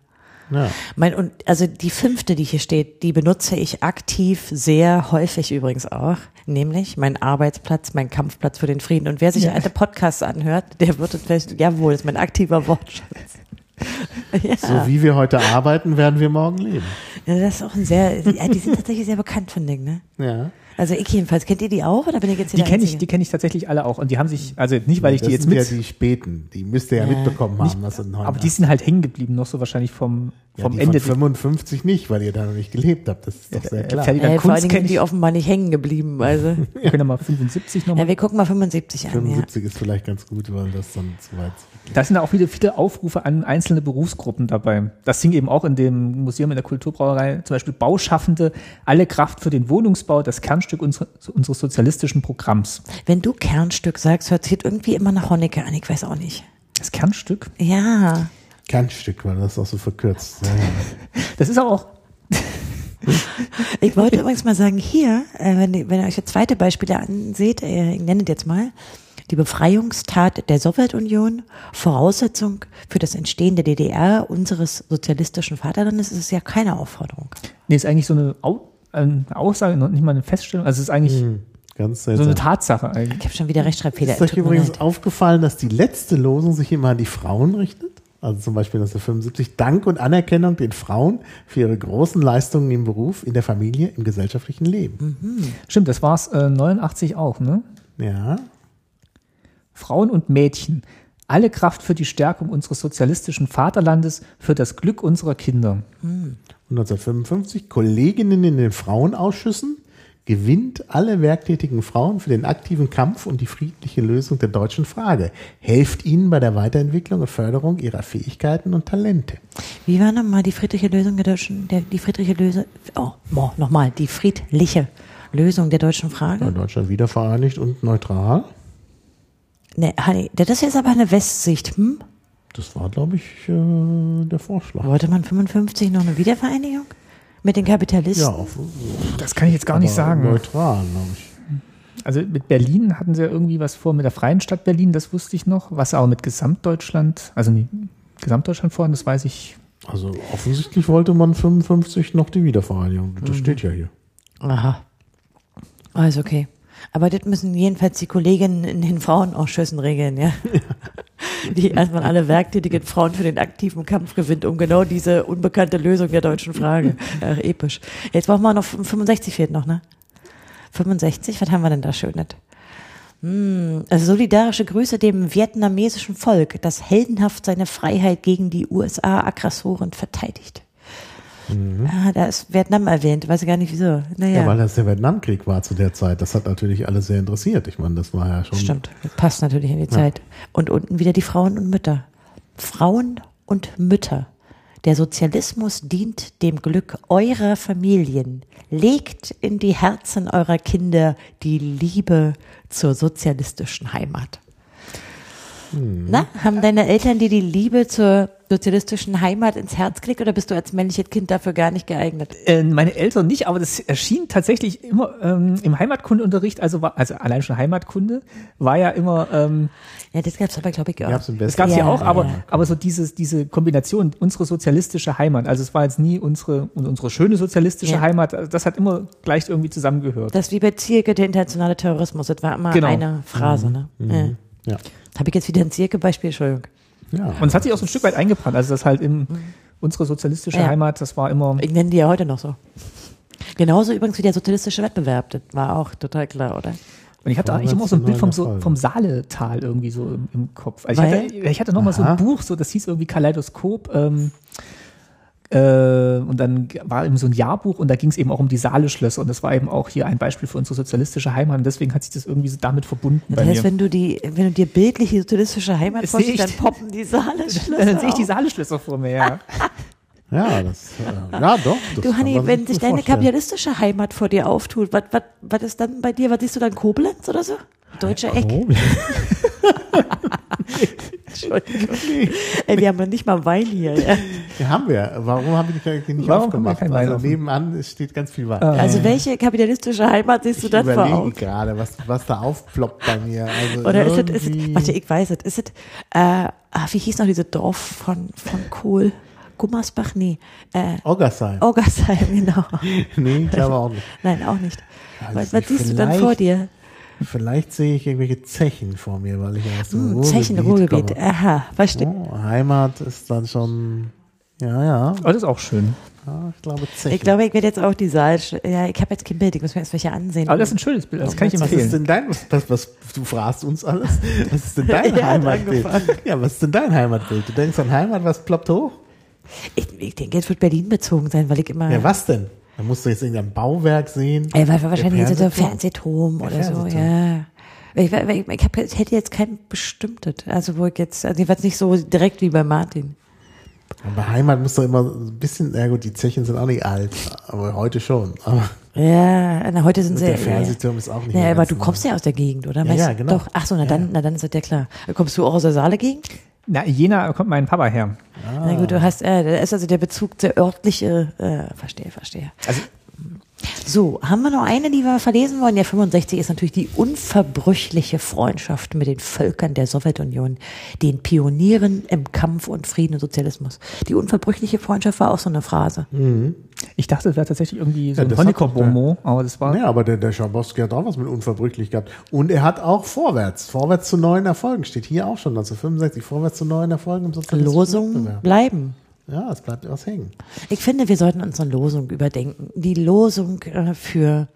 Ja. Mein, und also die fünfte, die hier steht, die benutze ich aktiv sehr häufig übrigens auch. Nämlich mein Arbeitsplatz, mein Kampfplatz für den Frieden. Und wer sich Ja. alte Podcasts anhört, der wird es vielleicht, jawohl, ist mein aktiver Wortschatz. ja, So wie wir heute arbeiten, werden wir morgen leben. ja, das ist auch ein sehr, ja, die sind tatsächlich sehr bekannt von Dingen, ne? Ja. Also ich jedenfalls, kennt ihr die auch oder bin ich jetzt hier Die kenne ich, die kenne ich tatsächlich alle auch. Und die haben sich, also nicht, weil ich das die jetzt sind mit, ja die späten. Die müsst ihr ja, Ja. mitbekommen nicht haben. dass in aber die sind halt hängen geblieben, noch so wahrscheinlich vom, ja, vom die Ende. von 55 nicht, weil ihr da noch nicht gelebt habt. Das ist doch sehr äh, klar. Ferdinand äh, vor allen Kunz Dingen sind die offenbar nicht hängen geblieben. Also. Wir können ja mal 75 nochmal. Ja, wir gucken mal 75 an. Ja. 75 ist vielleicht ganz gut, weil das dann zu weit Da sind auch wieder viele Aufrufe an einzelne Berufsgruppen dabei. Das hing eben auch in dem Museum in der Kulturbrauerei, zum Beispiel Bauschaffende, alle Kraft für den Wohnungsbau, das Kernstück unseres, unseres sozialistischen Programms. Wenn du Kernstück sagst, hört sich irgendwie immer nach Honecker an. Ich weiß auch nicht. Das Kernstück? Ja. Kernstück, weil das auch so verkürzt. Ja. Das ist aber auch, Ich wollte übrigens mal sagen, hier, äh, wenn, ihr- wenn ihr euch jetzt zweite Beispiele anseht, äh, ich nenne das jetzt mal, die Befreiungstat der Sowjetunion, Voraussetzung für das Entstehen der DDR, unseres sozialistischen Vaterlandes, ist es ja keine Aufforderung. nee, ist eigentlich so eine, eine Aussage, noch nicht mal eine Feststellung, also es ist eigentlich Hm, Ganz so eine. Tatsache eigentlich. Ich habe schon wieder Rechtschreibfehler. Ist euch übrigens leid. aufgefallen, dass die letzte Losung sich immer an die Frauen richtet? Also zum Beispiel 1975 Dank und Anerkennung den Frauen für ihre großen Leistungen im Beruf, in der Familie, im gesellschaftlichen Leben. Stimmt, das war es äh, 89 auch, ne? Ja. Frauen und Mädchen. alle Kraft für die Stärkung unseres sozialistischen Vaterlandes, für das Glück unserer Kinder. Und 1955 Kolleginnen in den Frauenausschüssen gewinnt alle werktätigen Frauen für den aktiven Kampf und die friedliche Lösung der deutschen Frage. Helft ihnen bei der Weiterentwicklung und Förderung ihrer Fähigkeiten und Talente. Wie war nochmal die friedliche Lösung der deutschen, der, die friedliche Lösung, oh, boah, nochmal, die friedliche Lösung der deutschen Frage? Ja, Deutschland wieder vereinigt und neutral. Ne, Hanni, das ist jetzt aber eine Westsicht, hm? Das war, glaube ich, äh, der Vorschlag. Wollte man 55 noch eine Wiedervereinigung? Mit den Kapitalisten? Ja, auf, Das kann ich jetzt gar nicht sagen. Neutral, glaube ich. Also mit Berlin hatten sie ja irgendwie was vor, mit der Freien Stadt Berlin, das wusste ich noch. Was aber mit Gesamtdeutschland, also nee, Gesamtdeutschland vorhin, das weiß ich. Also offensichtlich wollte man 55 noch die Wiedervereinigung. Das steht ja hier. Aha. Alles okay. Aber das müssen jedenfalls die Kolleginnen in den Frauenausschüssen regeln, ja. Die erstmal alle werktätigen Frauen für den aktiven Kampf gewinnt, um genau diese unbekannte Lösung der deutschen Frage. Ach, episch. Jetzt brauchen wir noch 65 fehlt noch, ne? 65, was haben wir denn da Schönes? Hm, also solidarische Grüße dem vietnamesischen Volk, das heldenhaft seine Freiheit gegen die USA-Aggressoren verteidigt. Ah, da ist Vietnam erwähnt, weiß ich gar nicht wieso. Naja. Ja, weil das der Vietnamkrieg war zu der Zeit. Das hat natürlich alle sehr interessiert. Ich meine, das war ja schon. Stimmt, passt natürlich in die Zeit. Und unten wieder die Frauen und Mütter. Frauen und Mütter. Der Sozialismus dient dem Glück eurer Familien. Legt in die Herzen eurer Kinder die Liebe zur sozialistischen Heimat. Na, haben deine Eltern dir die Liebe zur sozialistischen Heimat ins Herz gelegt oder bist du als männliches Kind dafür gar nicht geeignet? Äh, meine Eltern nicht, aber das erschien tatsächlich immer ähm, im Heimatkundeunterricht, also war, also allein schon Heimatkunde, war ja immer, ähm, Ja, das gab's aber, glaube ich, auch. Gab's im das Westen. gab's ja, Ja, auch, aber, ja. aber so dieses, diese Kombination, unsere sozialistische Heimat, also es war jetzt nie unsere, unsere schöne sozialistische Ja. Heimat, also das hat immer gleich irgendwie zusammengehört. Das ist wie bei Zierke, der internationale Terrorismus. Das war immer Genau. eine Phrase. Ne? Ja. Ja. Habe ich jetzt wieder ein Zierke-Beispiel? Entschuldigung. Ja. Und es hat sich auch so ein Stück weit eingebrannt, also das halt in unsere sozialistische Ja. Heimat, das war immer, Ich nenne die ja heute noch so. Genauso übrigens wie der sozialistische Wettbewerb. Das war auch total klar, oder? Und ich hatte eigentlich immer so ein Bild vom, so, vom Saaletal irgendwie so im, im Kopf. Also ich hatte, ich hatte noch mal so ein Buch, so das hieß irgendwie Kaleidoskop. Ähm, äh, und dann war eben so ein Jahrbuch und da ging es eben auch um die Saale-Schlösser und das war eben auch hier ein Beispiel für unsere sozialistische Heimat und deswegen hat sich das irgendwie so damit verbunden Das bei heißt, mir. wenn du die, wenn du dir bildlich die sozialistische Heimat vorstellst, dann poppen die Saale dann sehe ich die Saale-Schlösser vor mir, ja. ja, das, äh, ja, doch. Das Du, Hanni, wenn sich deine vorstellen. kapitalistische Heimat vor dir auftut, was, was, was ist dann bei dir? Was siehst du dann? Koblenz oder so? Deutsche Eck? Entschuldigung. Ey, wir haben ja nicht mal Wein hier. Ja. ja, haben wir. Warum haben wir die nicht Warum haben wir aufgemacht? keinen Wein also offen? nebenan steht ganz viel Wein. Also welche kapitalistische Heimat siehst du ich dann vor überlege Augen? gerade, was, was da aufploppt bei mir. Also Oder ist es, ist warte, ich weiß es, ist es, äh, ah, wie hieß noch diese Dorf von, von Kohl? Gummersbach? Nee, äh, Oggersheim. Oggersheim, genau. Nee, ich glaube auch nicht. Nein, auch nicht. Weiß Was, was nicht, siehst du dann vor dir? Vielleicht sehe ich irgendwelche Zechen vor mir, weil ich ja aus dem Hm, Ruhrgebiet Zechen, Ruhrgebiet. komme. Aha, verstehe. Oh, Heimat ist dann schon, ja, ja, Aber das ist auch schön. ja ich glaube Zechen. Ich glaube, ich werde jetzt auch die Saal, ja, ich habe jetzt kein Bild, ich muss mir erst welche ansehen. Aber das ist ein schönes Bild, das kann ich was ist empfehlen. denn dein, was, was, was, du fragst uns alles, was ist denn dein Heimatbild? Ja, was ist denn dein Heimatbild? Du denkst an Heimat, was ploppt hoch? ich, ich denke, jetzt wird Berlin bezogen sein, weil ich immer, Ja, was denn? Da musst du jetzt irgendein Bauwerk sehen. Ey, weil wir wahrscheinlich Der so Fernsehturm? Fernsehturm Der oder so, ja. Ich, ich, ich, ich, hab, ich hätte jetzt kein bestimmtes, also wo ich jetzt, also jedenfalls nicht so direkt wie bei Martin. Aber Heimat muss doch immer ein bisschen, ja gut, die Zechen sind auch nicht alt, aber heute schon. Aber Ja, na, heute sind sie. der Fernsehturm ist auch nicht Ja, aber du kommst ja aus der Gegend, oder? Ja, ja, du? genau. Doch, ach so, na dann, na dann ist das ja klar. Kommst du auch aus der Saale-Gegend? Na, Jena kommt mein Papa her. Na gut, du hast, äh, da ist also der Bezug der örtliche, äh, verstehe, verstehe. Also So, haben wir noch eine, die wir verlesen wollen? Ja, 65 ist natürlich die unverbrüchliche Freundschaft mit den Völkern der Sowjetunion, den Pionieren im Kampf und Frieden und Sozialismus. Die unverbrüchliche Freundschaft war auch so eine Phrase. ich dachte, es wäre tatsächlich irgendwie so Ja, ein Honecker-Bonbon, aber das war Ja, aber der, der Schabowski hat auch was mit unverbrüchlich gehabt. Und er hat auch vorwärts, vorwärts zu neuen Erfolgen, steht hier auch schon, 1965, vorwärts zu neuen Erfolgen im sozialistischen Losung bleiben. Ja, es bleibt was hängen. Ich finde, wir sollten unsere Losung überdenken. Die Losung äh, für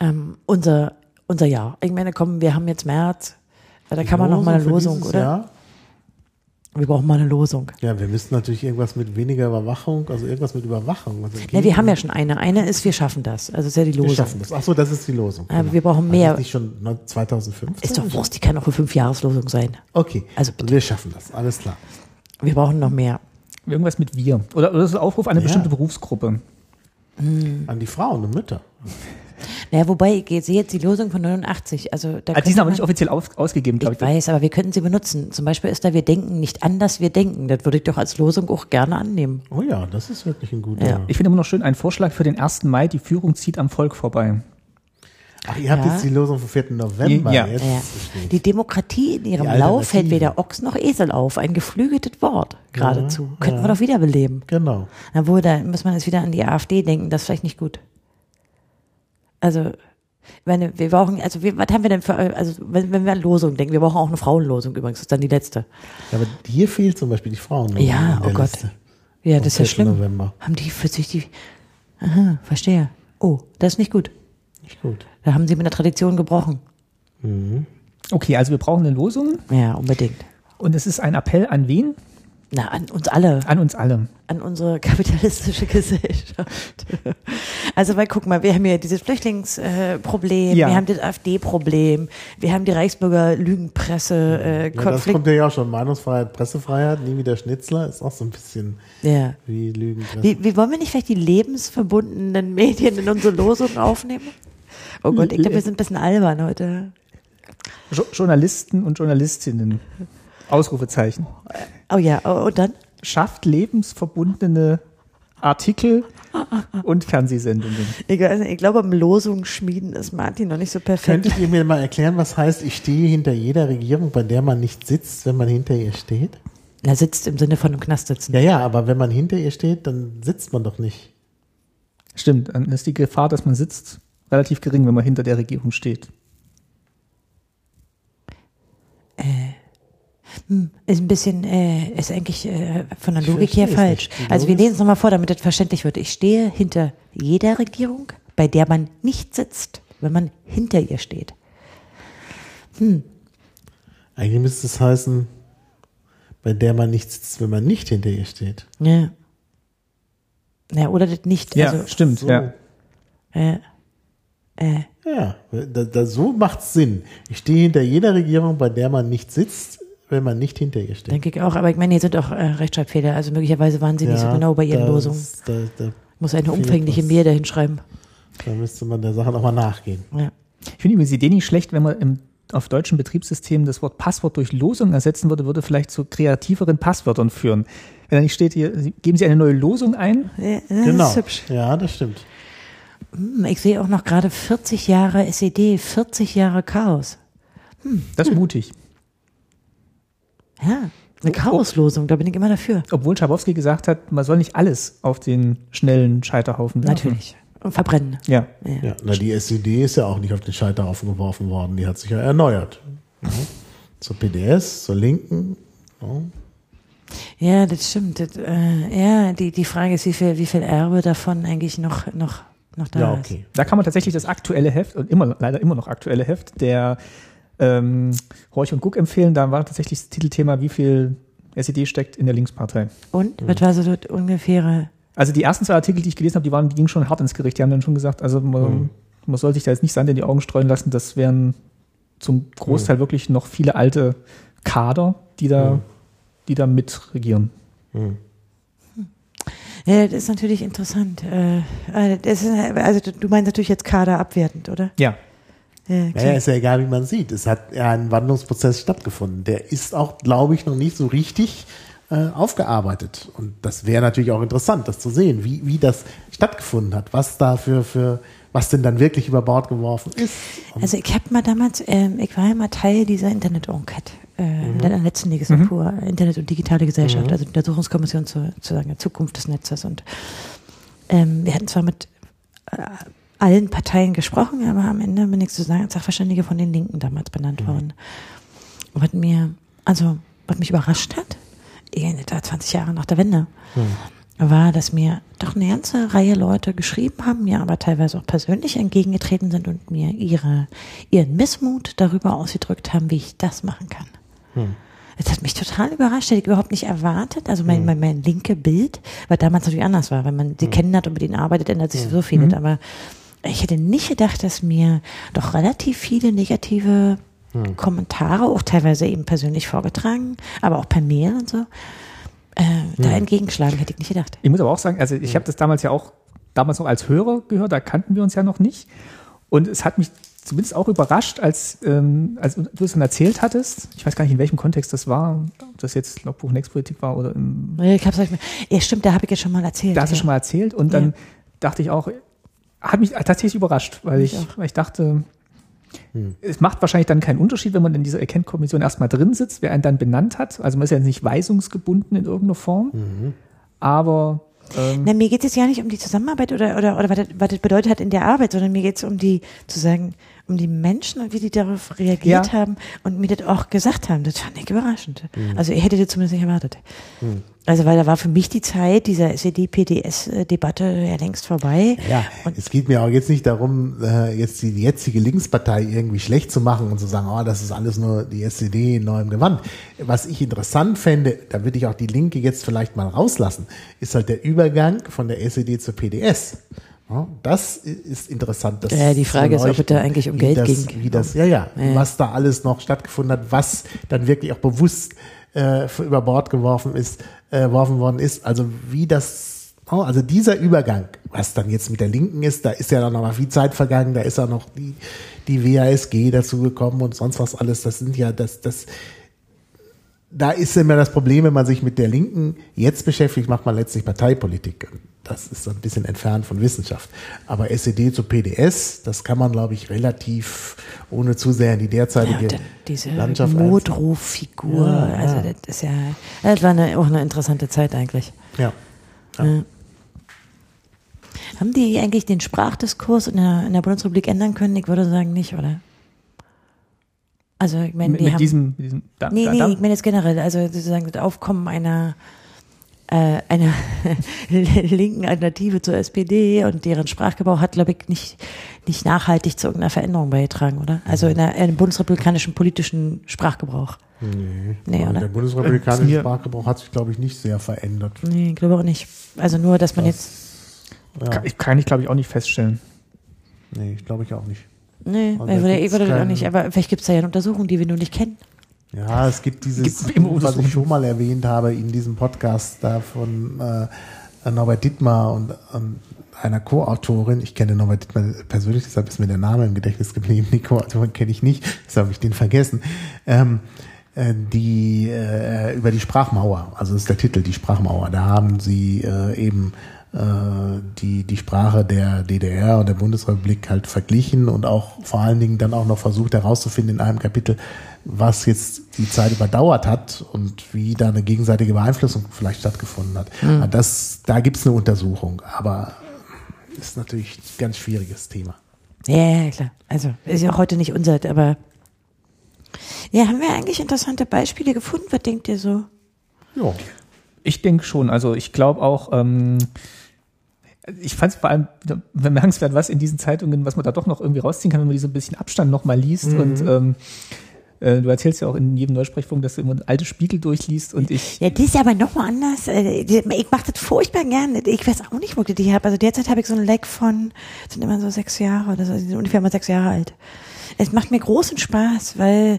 ähm, unser, unser Jahr. Ich meine, komm, wir haben jetzt März. Da kann man noch mal eine Losung, oder? Jahr? Wir brauchen mal eine Losung. Ja, wir müssten natürlich irgendwas mit weniger Überwachung, also irgendwas mit Überwachung. Also Ja, wir haben ja schon eine. Eine ist, wir schaffen das. Also ist ja die wir Losung. schaffen das. Ach so, das ist die Losung. Aber wir brauchen Also mehr. ist nicht schon 2015? Ist doch Wurst, die kann auch für fünf Jahreslosung sein. Okay, Also also wir schaffen das, alles klar. Wir brauchen noch mehr. Irgendwas mit wir. Oder, oder das ist ein Aufruf an eine Ja. bestimmte Berufsgruppe. An die Frauen und Mütter. Naja, wobei, ich sehe jetzt die Losung von 89. Also, da Also die sind aber nicht offiziell aus, ausgegeben, glaube Ich ich. weiß, aber wir könnten sie benutzen. Zum Beispiel ist da, wir denken nicht anders, wir denken. Das würde ich doch als Losung auch gerne annehmen. Oh ja, das ist wirklich ein guter. Ja. Ich finde immer noch schön einen Vorschlag für den 1. Mai, die Führung zieht am Volk vorbei. Ach, ihr habt Ja. jetzt die Losung vom 4. November. Ja. Jetzt Ja. Die Demokratie in ihrem Lauf hält weder Ochs noch Esel auf. Ein geflügeltes Wort geradezu. Könnten ja. wir doch wiederbeleben. Genau. Obwohl, da muss man jetzt wieder an die AfD denken. Das ist vielleicht nicht gut. Also, ich meine, wir brauchen, also wir, was haben wir denn für, also wenn, wenn wir an Losung denken, wir brauchen auch eine Frauenlosung übrigens, das ist dann die letzte. Ja, aber hier fehlt zum Beispiel die Frauen. Ja, in der oh Gott. Liste. Ja, das ist ja 4. schlimm. November. Haben die für sich die, aha, verstehe. Oh, das ist nicht gut. Nicht gut. Da haben sie mit der Tradition gebrochen. Okay, also wir brauchen eine Losung Ja, unbedingt. und es ist ein Appell an wen? Na, an uns alle, An uns alle. an unsere kapitalistische Gesellschaft. Also, weil guck mal, wir haben ja dieses Flüchtlingsproblem, Ja. wir haben das AfD-Problem, wir haben die Reichsbürger Lügenpresse, äh, Ja, das kommt ja auch schon. Meinungsfreiheit, Pressefreiheit, nie wieder Schnitzler, ist auch so ein bisschen Ja. wie Lügen. Wie, wie wollen wir nicht vielleicht die lebensverbundenen Medien in unsere Losung aufnehmen? Oh Gott, ich glaube, wir sind ein bisschen albern heute. Jo Journalisten und Journalistinnen. Ausrufezeichen. Oh ja, oh, und dann? Schafft lebensverbundene Artikel und Fernsehsendungen. Ich, weiß nicht, ich glaube, im Losung schmieden ist Martin noch nicht so perfekt. Könntet ihr mir mal erklären, was heißt, ich stehe hinter jeder Regierung, bei der man nicht sitzt, wenn man hinter ihr steht? Er sitzt im Sinne von im Knast sitzen. Ja, ja, aber wenn man hinter ihr steht, dann sitzt man doch nicht. Stimmt, dann ist die Gefahr, dass man sitzt, relativ gering, wenn man hinter der Regierung steht. Ist ein bisschen, äh, ist eigentlich äh, von der Logik her falsch. Also wir lesen es nochmal vor, damit das verständlich wird. Ich stehe hinter jeder Regierung, bei der man nicht sitzt, wenn man hinter ihr steht. Eigentlich müsste es heißen, bei der man nicht sitzt, wenn man nicht hinter ihr steht. Ja. Ja, oder das nicht. Ja, Also, stimmt, so. ja. äh, äh, Ja, da, da, so macht's Sinn. Ich stehe hinter jeder Regierung, bei der man nicht sitzt, wenn man nicht hinter ihr steht. denke ich auch. Aber ich meine, hier sind auch äh, Rechtschreibfehler. Also möglicherweise waren sie nicht so genau bei ihren da Losungen. Da, da, Muss eine umfängliche. Mail dahin schreiben. da müsste man der Sache nochmal nachgehen. Ja. Ich finde übrigens die Idee nicht schlecht, wenn man im, auf deutschen Betriebssystemen das Wort Passwort durch Losung ersetzen würde, würde vielleicht zu kreativeren Passwörtern führen. Wenn da nicht steht hier, geben Sie eine neue Losung ein, Ja, das Genau. ist hübsch. Ja, das stimmt. Hm, Ich sehe auch noch gerade 40 Jahre SED, 40 Jahre Chaos. das ist mutig. Ja, eine Chaoslosung, da bin ich immer dafür. Obwohl Schabowski gesagt hat, man soll nicht alles auf den schnellen Scheiterhaufen werfen. Natürlich. Und verbrennen. Ja. Ja. Ja, na, die SED ist ja auch nicht auf den Scheiterhaufen geworfen worden. Die hat sich ja erneuert. Ja. Zur PDS, zur Linken. Ja. Ja, das stimmt. Das, äh, ja, die, die Frage ist, wie viel, wie viel Erbe davon eigentlich noch, noch, noch da Ja, ist. okay. Da kann man tatsächlich das aktuelle Heft, und immer, leider immer noch aktuelle Heft, der ähm, Horch und Guck empfehlen. Da war tatsächlich das Titelthema, wie viel SED steckt in der Linkspartei. Und, was war so das ungefähre? Also die ersten zwei Artikel, die ich gelesen habe, die waren, die gingen schon hart ins Gericht. Die haben dann schon gesagt, also man, man soll sich da jetzt nicht Sand in die Augen streuen lassen. Das wären zum Großteil wirklich noch viele alte Kader, die da, die da mitregieren. Ja, das ist natürlich interessant. Äh, äh, das ist, also du- du meinst natürlich jetzt Kader abwertend, oder? Ja. Ja, Naja, ist ja egal, wie man sieht. Es hat ja ein Wandlungsprozess stattgefunden. Der ist auch, glaube ich, noch nicht so richtig äh, aufgearbeitet. Und das wäre natürlich auch interessant, das zu sehen, wie, wie das stattgefunden hat, was da für, für, was denn dann wirklich über Bord geworfen ist. Also ich habe mal damals, ähm, ich war ja mal Teil dieser Internet-Enquete, äh, in der letzten Legislatur, Internet und digitale Gesellschaft, also der Untersuchungskommission zur, zur sagen, Zukunft des Netzes. Und ähm, wir hatten zwar mit äh, allen Parteien gesprochen, aber am Ende bin ich sozusagen als Sachverständige von den Linken damals benannt worden. Und was mir, also was mich überrascht hat, eh, da 20 Jahre nach der Wende, war, dass mir doch eine ganze Reihe Leute geschrieben haben, mir aber teilweise auch persönlich entgegengetreten sind und mir ihre, ihren Missmut darüber ausgedrückt haben, wie ich das machen kann. Das hat mich total überrascht, hätte ich überhaupt nicht erwartet. Also mein, mein, mein linke Bild, weil damals natürlich anders war, wenn man sie kennenlernt und mit ihnen arbeitet, ändert sich so vieles. Aber ich hätte nicht gedacht, dass mir doch relativ viele negative Kommentare, auch teilweise eben persönlich vorgetragen, aber auch per Mail und so, äh, da entgegenschlagen, hätte ich nicht gedacht. Ich muss aber auch sagen, also ich habe das damals ja auch, damals noch als Hörer gehört, da kannten wir uns ja noch nicht. Und es hat mich zumindest auch überrascht, als, ähm, als du es dann erzählt hattest. Ich weiß gar nicht, in welchem Kontext das war, ob das jetzt Logbuch Nextpolitik war oder im, Nee, Ich hab's euch, ja, stimmt, da habe ich jetzt schon mal erzählt. da hast du ja. schon mal erzählt. Und dann Ja. dachte ich auch, hat mich tatsächlich überrascht, weil ich, auch. weil ich dachte, es macht wahrscheinlich dann keinen Unterschied, wenn man in dieser Erkennkommission erstmal drin sitzt, wer einen dann benannt hat. Also man ist ja nicht weisungsgebunden in irgendeiner Form. Aber ähm, Na, mir geht es ja nicht um die Zusammenarbeit oder, oder, oder was, das, was das bedeutet hat in der Arbeit, sondern mir geht es um die, zu sagen, um die Menschen und wie die darauf reagiert Ja. haben und mir das auch gesagt haben. Das fand ich überraschend. Mhm. Also ich hätte das zumindest nicht erwartet. Also weil da war für mich die Zeit dieser SED-PDS-Debatte ja längst vorbei. Ja, Und- es geht mir auch jetzt nicht darum, äh, jetzt die jetzige Linkspartei irgendwie schlecht zu machen und zu sagen, oh, das ist alles nur die SED in neuem Gewand. Was ich interessant fände, da würde ich auch die Linke jetzt vielleicht mal rauslassen, ist halt der Übergang von der SED zur PDS. Das ist interessant. Ja, die Frage ist, ob es da eigentlich um Geld das, ging. Wie das, ja, ja, Ja. was da alles noch stattgefunden hat, was dann wirklich auch bewusst äh, über Bord geworfen ist, äh, geworfen worden ist. Also wie das, oh, also dieser Übergang, was dann jetzt mit der Linken ist, da ist ja dann noch mal viel Zeit vergangen, da ist ja noch die, die WASG dazu gekommen und sonst was alles. Das sind ja, das, das, da ist immer das Problem, wenn man sich mit der Linken jetzt beschäftigt, macht man letztlich Parteipolitik. Das ist so ein bisschen entfernt von Wissenschaft. Aber SED zu PDS, das kann man, glaube ich, relativ, ohne zu sehr in die Ja, derzeitige dann diese Landschaft Notruffigur, Ja, also ja. das ist ja, das war eine, auch eine interessante Zeit eigentlich. Ja. Ja. Haben die eigentlich den Sprachdiskurs in der, in der Bundesrepublik ändern können? Ich würde sagen nicht, oder? Also ich meine, mit, die mit haben, diesem, mit diesem da, nee, da, nee, da, ich meine jetzt generell, also sozusagen das Aufkommen einer äh, einer linken Alternative zur SPD und deren Sprachgebrauch hat, glaube ich, nicht, nicht nachhaltig zu irgendeiner Veränderung beigetragen, oder? Also in, der, in dem bundesrepublikanischen politischen Sprachgebrauch. Nee, Nee, Aber oder? der bundesrepublikanische Sprachgebrauch hat sich, glaube ich, nicht sehr verändert. Nee, ich glaube auch nicht. Also nur, dass man jetzt, Ja, kann, ich, kann ich glaube ich auch nicht feststellen. nee, ich glaube ich auch nicht. Nee, Also ich würde, ich würde auch nicht, aber vielleicht gibt es da ja eine Untersuchung, die wir nur nicht kennen. Ja, es gibt dieses, Gibt's immer was ich schon mal erwähnt habe in diesem Podcast da von äh, Norbert Dittmar und ähm, einer Co-Autorin. Ich kenne Norbert Dittmar persönlich, deshalb ist mir der Name im Gedächtnis geblieben. Die Co-Autorin kenne ich nicht, deshalb habe ich den vergessen. Ähm, äh, die äh, über die Sprachmauer, also das ist der Titel, die Sprachmauer. Da haben sie äh, eben äh, die, die Sprache der DDR und der Bundesrepublik halt verglichen und auch vor allen Dingen dann auch noch versucht herauszufinden in einem Kapitel, was jetzt die Zeit überdauert hat und wie da eine gegenseitige Beeinflussung vielleicht stattgefunden hat. Mhm. Das, da gibt's eine Untersuchung, aber ist natürlich ein ganz schwieriges Thema. Ja, ja, klar. Also ist ja auch heute nicht unser, aber ja, haben wir eigentlich interessante Beispiele gefunden? Was denkt ihr so? Ja. Ich denke schon. Also ich glaube auch, ähm, ich fand es vor allem bemerkenswert, was in diesen Zeitungen, was man da doch noch irgendwie rausziehen kann, wenn man die so ein bisschen Abstand nochmal liest. Und ähm, äh, du erzählst ja auch in jedem Neusprechfunk, dass du immer alte Spiegel durchliest und ich Ja, das ist aber nochmal anders. Äh, die- Ich mache das furchtbar gerne. Ich weiß auch nicht, wo ich die habe. Also derzeit habe ich so ein Leck von, sind immer so sechs Jahre oder so, die sind ungefähr mal sechs Jahre alt. Es macht mir großen Spaß, weil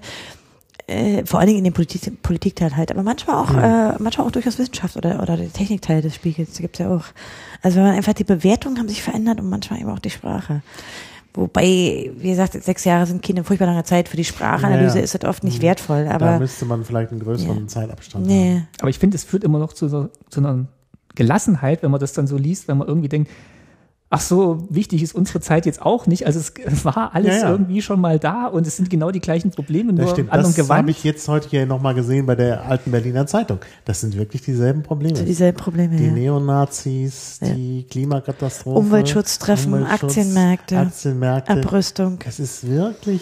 äh, vor allen Dingen in dem Politik, Politikteil halt, aber manchmal auch, äh, manchmal auch durchaus Wissenschaft oder, oder der Technikteil des Spiegels, gibt's ja auch. Also einfach die Bewertungen haben sich verändert und manchmal eben auch die Sprache. Wobei, wie gesagt, sechs Jahre sind keine furchtbar lange Zeit für die Sprachanalyse, Ja, ja. ist das oft nicht wertvoll, da aber müsste man vielleicht einen größeren Ja. Zeitabstand nee. haben. Aber ich finde, es führt immer noch zu, so, zu einer Gelassenheit, wenn man das dann so liest, wenn man irgendwie denkt, ach so, wichtig ist unsere Zeit jetzt auch nicht. Also es, war alles Ja, ja. irgendwie schon mal da und es sind genau die gleichen Probleme, nur Das stimmt. im anderen Das habe ich jetzt heute hier nochmal gesehen bei der alten Berliner Zeitung. Das sind wirklich dieselben Probleme. Dieselben Probleme, Die ja. Neonazis, Ja. die Klimakatastrophe. Umweltschutztreffen, Aktienmärkte, Aktienmärkte. Abrüstung. Es ist wirklich,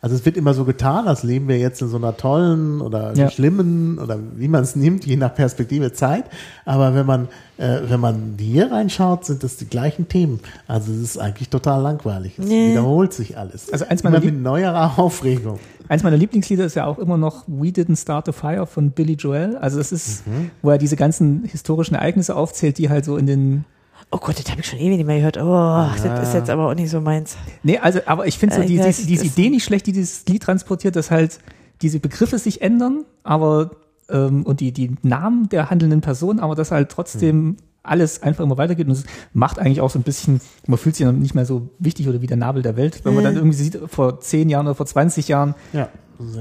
also es wird immer so getan, als leben wir jetzt in so einer tollen oder Ja. schlimmen oder wie man es nimmt, je nach Perspektive Zeit. Aber wenn man, äh, wenn man hier reinschaut, sind das die gleichen Themen. Themen. Also es ist eigentlich total langweilig. Es Nee. wiederholt sich alles. Also eins meiner Immer mit neuerer Aufregung. Eins meiner Lieblingslieder ist ja auch immer noch We Didn't Start a Fire von Billy Joel. Also das ist, wo er diese ganzen historischen Ereignisse aufzählt, die halt so in den Oh Gott, das habe ich schon ewig nicht mehr gehört. Oh, das ist jetzt aber auch nicht so meins. Nee, also, aber ich finde so Äh, die, die, diese Idee nicht schlecht, die dieses Lied transportiert, dass halt diese Begriffe sich ändern, aber ähm, und die, die Namen der handelnden Personen, aber dass halt trotzdem alles einfach immer weitergeht und es macht eigentlich auch so ein bisschen, man fühlt sich dann nicht mehr so wichtig oder wie der Nabel der Welt, wenn man dann irgendwie sieht, vor zehn Jahren oder vor 20 Jahren Ja.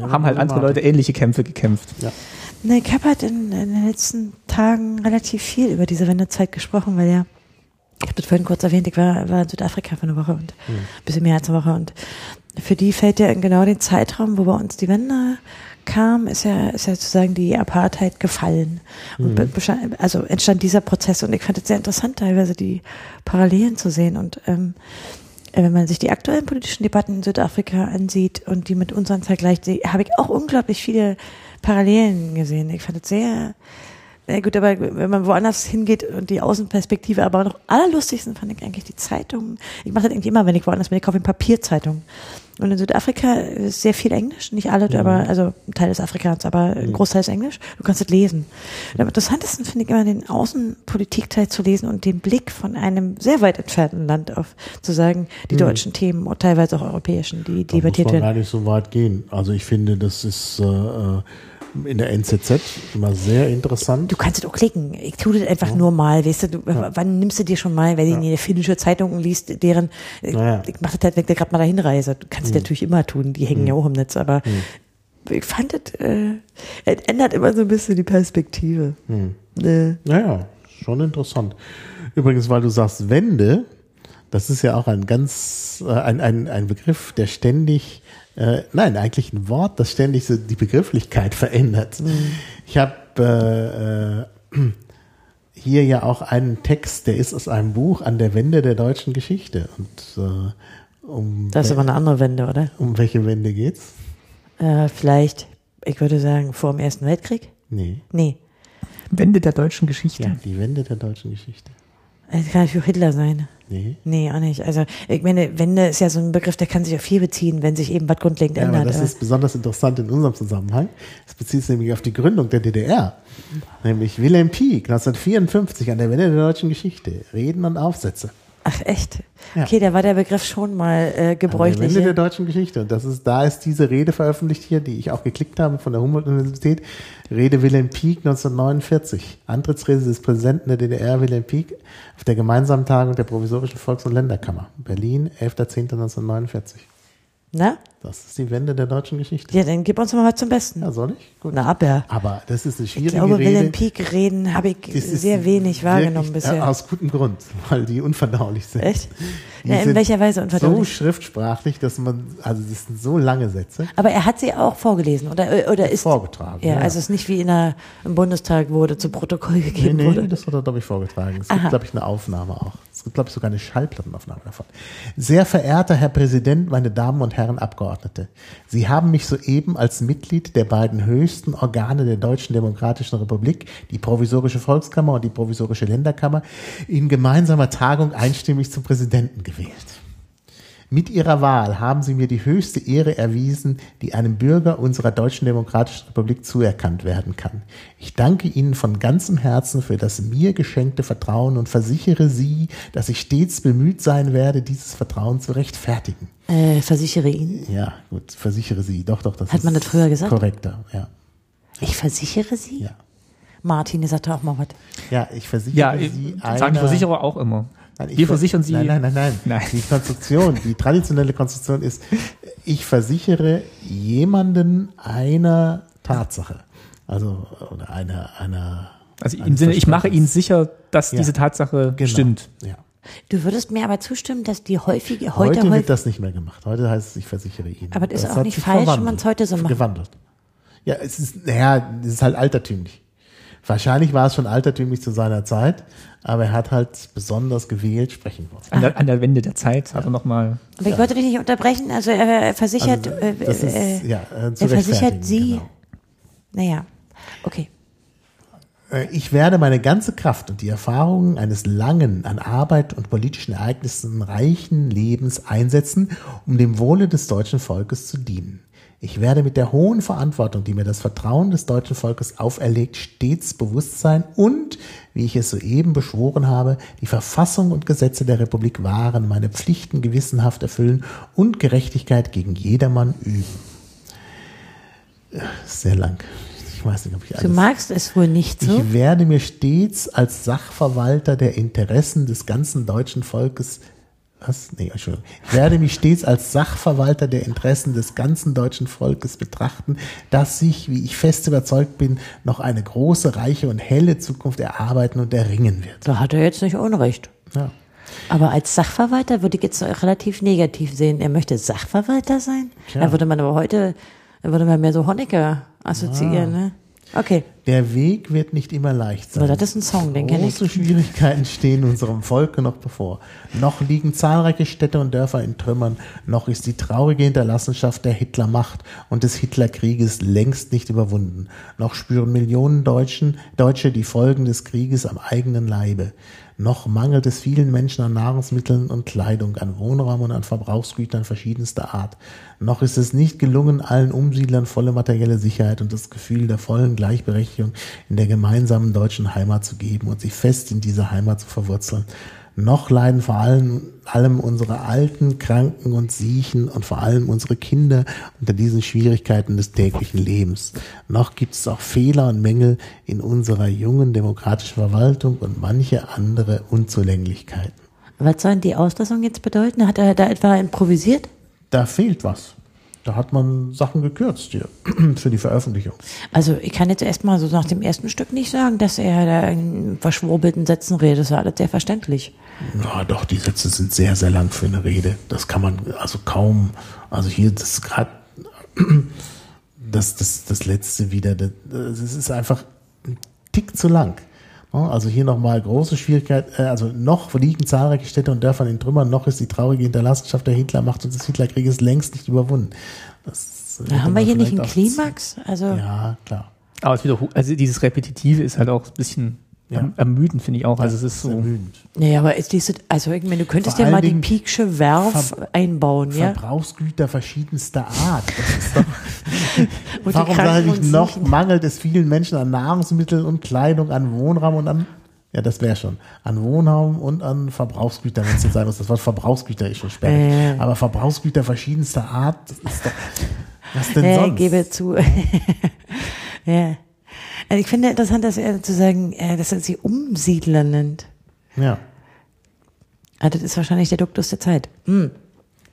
Haben halt andere Leute ähnliche Kämpfe gekämpft. Ja. Na, ich habe halt in, in den letzten Tagen relativ viel über diese Wendezeit gesprochen, weil ja, ich habe das vorhin kurz erwähnt, ich war, war in Südafrika für eine Woche und ein bisschen mehr als eine Woche und für die fällt ja in genau den Zeitraum, wo bei uns die Wende kam, ist ja, ist ja sozusagen die Apartheid gefallen. Und bescha- also entstand dieser Prozess und ich fand es sehr interessant, teilweise die Parallelen zu sehen und ähm, äh, wenn man sich die aktuellen politischen Debatten in Südafrika ansieht und die mit unseren vergleicht, habe ich auch unglaublich viele Parallelen gesehen. Ich fand es sehr, na gut, aber wenn man woanders hingeht und die Außenperspektive, aber noch allerlustigsten fand ich eigentlich die Zeitungen. Ich mache das irgendwie immer, wenn ich woanders bin, ich kaufe eine Papierzeitung. Und in Südafrika ist sehr viel Englisch, nicht alle, aber also ein Teil des Afrikaans, aber ein Großteil ist Englisch. Du kannst es lesen. Und am interessantesten finde ich immer den Außenpolitikteil zu lesen und den Blick von einem sehr weit entfernten Land auf zu sagen, die deutschen Themen und teilweise auch europäischen, die Da muss debattiert man werden. gar nicht so weit gehen. Also ich finde, das ist äh, äh, in der NZZ immer sehr interessant. Du kannst es auch klicken. Ich tue das einfach nur mal, weißt du, du wann nimmst du dir schon mal, weil du eine finnische Zeitung liest, deren, Naja. ich mache das halt, wenn ich gerade mal dahin reise. Du kannst es natürlich immer tun, die hängen ja auch im Netz, aber ich fand das, äh, es ändert immer so ein bisschen die Perspektive. Äh, Naja, schon interessant. Übrigens, weil du sagst Wende, das ist ja auch ein ganz, äh, ein, ein, ein Begriff, der ständig, äh, nein, eigentlich ein Wort, das ständig so die Begrifflichkeit verändert. Ich habe äh, äh, hier ja auch einen Text, der ist aus einem Buch an der Wende der deutschen Geschichte. Und äh, um, Das ist aber eine andere Wende, oder? um welche Wende geht's? Äh, vielleicht, ich würde sagen, vor dem Ersten Weltkrieg? Nee. Nee. Wende der deutschen Geschichte. Ja, die Wende der deutschen Geschichte. Das kann für Hitler sein. Nee. Nee, auch nicht. Also, ich meine, Wende ist ja so ein Begriff, der kann sich auf viel beziehen, wenn sich eben was grundlegend Ja, aber ändert. das aber- ist besonders interessant in unserem Zusammenhang. Es bezieht sich nämlich auf die Gründung der DDR. Nämlich Wilhelm Pieck 1954 an der Wende der deutschen Geschichte. Reden und Aufsätze. Ach, echt? Ja. Okay, da war der Begriff schon mal äh, gebräuchlich. Wende der deutschen Geschichte. Und das ist, da ist diese Rede veröffentlicht hier, die ich auch geklickt habe von der Humboldt-Universität. Rede Wilhelm Pieck 1949. Antrittsrede des Präsidenten der DDR Wilhelm Pieck auf der gemeinsamen Tagung der Provisorischen Volks- und Länderkammer. Berlin, 11.10.1949. Na? Das ist die Wende der deutschen Geschichte. Ja, dann gib uns mal was zum Besten. Ja, soll ich? Gut. Na, aber. Aber das ist eine Ich schwierige glaube, Rede. Wilhelm Pieck reden habe ich sehr wenig wahrgenommen wirklich, bisher. Äh, aus gutem Grund, weil die unverdaulich sind. Echt? Die Ja, in welcher Weise So unverdaulich? schriftsprachlich, dass man, also das sind so lange Sätze aber er hat sie auch vorgelesen, oder, oder ist. vorgetragen. Ja, also es ist nicht wie in der, im Bundestag wurde zu Protokoll nee, gegeben nee, wurde. das er, glaube ich, vorgetragen. Es Aha. gibt, glaube ich, eine Aufnahme auch. Es gibt, glaube ich, sogar eine Schallplattenaufnahme davon. Sehr verehrter Herr Präsident, meine Damen und Herren Abgeordnete. Sie haben mich soeben als Mitglied der beiden höchsten Organe der Deutschen Demokratischen Republik, die Provisorische Volkskammer und die Provisorische Länderkammer, in gemeinsamer Tagung einstimmig zum Präsidenten gewählt. Mit Ihrer Wahl haben Sie mir die höchste Ehre erwiesen, die einem Bürger unserer Deutschen Demokratischen Republik zuerkannt werden kann. Ich danke Ihnen von ganzem Herzen für das mir geschenkte Vertrauen und versichere Sie, dass ich stets bemüht sein werde, dieses Vertrauen zu rechtfertigen. Äh, versichere ihn. Ja, gut, versichere Sie. Doch, doch, das Hat ist man das früher gesagt? korrekter. Ja, Ich versichere sie? ja. Martin, ihr sagt doch auch mal was. Ja, ich versichere Ja, ich, Sie sagen die einer- Versicherer auch immer. Nein, ich Wir ver- versichern Sie. Nein, nein, nein, nein. Nein. Die Konstruktion, die traditionelle Konstruktion ist, ich versichere jemanden einer Tatsache. Also, oder einer, einer. Also im Sinne, ich mache Ihnen sicher, dass Ja. diese Tatsache Genau. stimmt. Ja. Du würdest mir aber zustimmen, dass die häufige, Heute, heute, heute, wird das nicht mehr gemacht. Heute heißt es, ich versichere Ihnen. Aber das ist auch nicht falsch, wenn verwandelt. man's heute so macht. Gewandelt. Ja, es ist, naja, es ist halt altertümlich. Wahrscheinlich war es schon altertümlich zu seiner Zeit, aber er hat halt besonders gewählt sprechen wollen. An der, an der Wende der Zeit hat er nochmal. aber ich wollte dich nicht unterbrechen, also er, er versichert, Also, äh, das ist, äh, ja, äh, zu er versichert sie, genau. naja, okay. Äh, Ich werde meine ganze Kraft und die Erfahrungen eines langen, an Arbeit und politischen Ereignissen reichen Lebens einsetzen, um dem Wohle des deutschen Volkes zu dienen. Ich werde mit der hohen Verantwortung, die mir das Vertrauen des deutschen Volkes auferlegt, stets bewusst sein und, wie ich es soeben beschworen habe, die Verfassung und Gesetze der Republik wahren, meine Pflichten gewissenhaft erfüllen und Gerechtigkeit gegen jedermann üben. Sehr lang. Ich weiß nicht, ob ich Du alles magst es wohl nicht so? ich werde mir stets als Sachverwalter der Interessen des ganzen deutschen Volkes was? Nee, Entschuldigung. Ich werde mich stets als Sachverwalter der Interessen des ganzen deutschen Volkes betrachten, das sich, wie ich fest überzeugt bin, noch eine große, reiche und helle Zukunft erarbeiten und erringen wird. Da hat er jetzt nicht Unrecht. Ja. Aber als Sachverwalter würde ich jetzt relativ negativ sehen. Er möchte Sachverwalter sein? Tja. Da würde man aber heute, da würde man mehr so Honecker assoziieren, ne? Okay. Der Weg wird nicht immer leicht sein. Aber das ist ein Song, den kenn ich. Große Schwierigkeiten stehen unserem Volke noch bevor. Noch liegen zahlreiche Städte und Dörfer in Trümmern. Noch ist die traurige Hinterlassenschaft der Hitlermacht und des Hitlerkrieges längst nicht überwunden. Noch spüren Millionen Deutschen, Deutsche die Folgen des Krieges am eigenen Leibe. Noch mangelt es vielen Menschen an Nahrungsmitteln und Kleidung, an Wohnraum und an Verbrauchsgütern verschiedenster Art. Noch ist es nicht gelungen, allen Umsiedlern volle materielle Sicherheit und das Gefühl der vollen Gleichberechtigung in der gemeinsamen deutschen Heimat zu geben und sich fest in dieser Heimat zu verwurzeln. Noch leiden vor allem, allem unsere Alten, Kranken und Siechen und vor allem unsere Kinder unter diesen Schwierigkeiten des täglichen Lebens. Noch gibt es auch Fehler und Mängel in unserer jungen demokratischen Verwaltung und manche andere Unzulänglichkeiten. Was soll denn die Auslassung jetzt bedeuten? Hat er da etwa improvisiert? Da fehlt was. Da hat man Sachen gekürzt hier für die Veröffentlichung. Also ich kann jetzt erstmal so nach dem ersten Stück nicht sagen, dass er da in verschwurbelten Sätzen redet. Das ist ja alles sehr verständlich. Ja, doch, die Sätze sind sehr, sehr lang für eine Rede. Das kann man also kaum, also hier, das ist gerade das, das, das letzte wieder, das, das ist einfach ein Tick zu lang. Ja, Also hier nochmal große Schwierigkeit, äh, also noch liegen zahlreiche Städte und Dörfer in Trümmern, noch ist die traurige Hinterlassenschaft der Hitlermacht und des Hitlerkrieges längst nicht überwunden. Das Da haben wir hier nicht einen Klimax? Also Ja, klar. Aber es wiederholt, also dieses Repetitive ist halt auch ein bisschen Ja. erm- ermüdend, finde ich auch. Also es ist so. ermüdend. Naja, aber ist diese, also ich meine, du könntest Vor ja mal die Dingen Peaksche Werf Ver- einbauen, ja? Verbrauchsgüter verschiedenster Art. Das ist doch Warum sage ich noch, Siechen. mangelt es vielen Menschen an Nahrungsmitteln und Kleidung, an Wohnraum und an, ja, das wäre schon, an Wohnraum und an Verbrauchsgütern, wenn es jetzt sein muss. Das Wort Verbrauchsgüter ist schon sperrig. Äh. Aber Verbrauchsgüter verschiedenster Art, das ist doch, was denn Ja, sonst? gebe zu. ja. Also ich finde interessant, dass er zu sagen, äh, dass er sie Umsiedler nennt. Ja. Ah, das ist wahrscheinlich der Duktus der Zeit. Hm.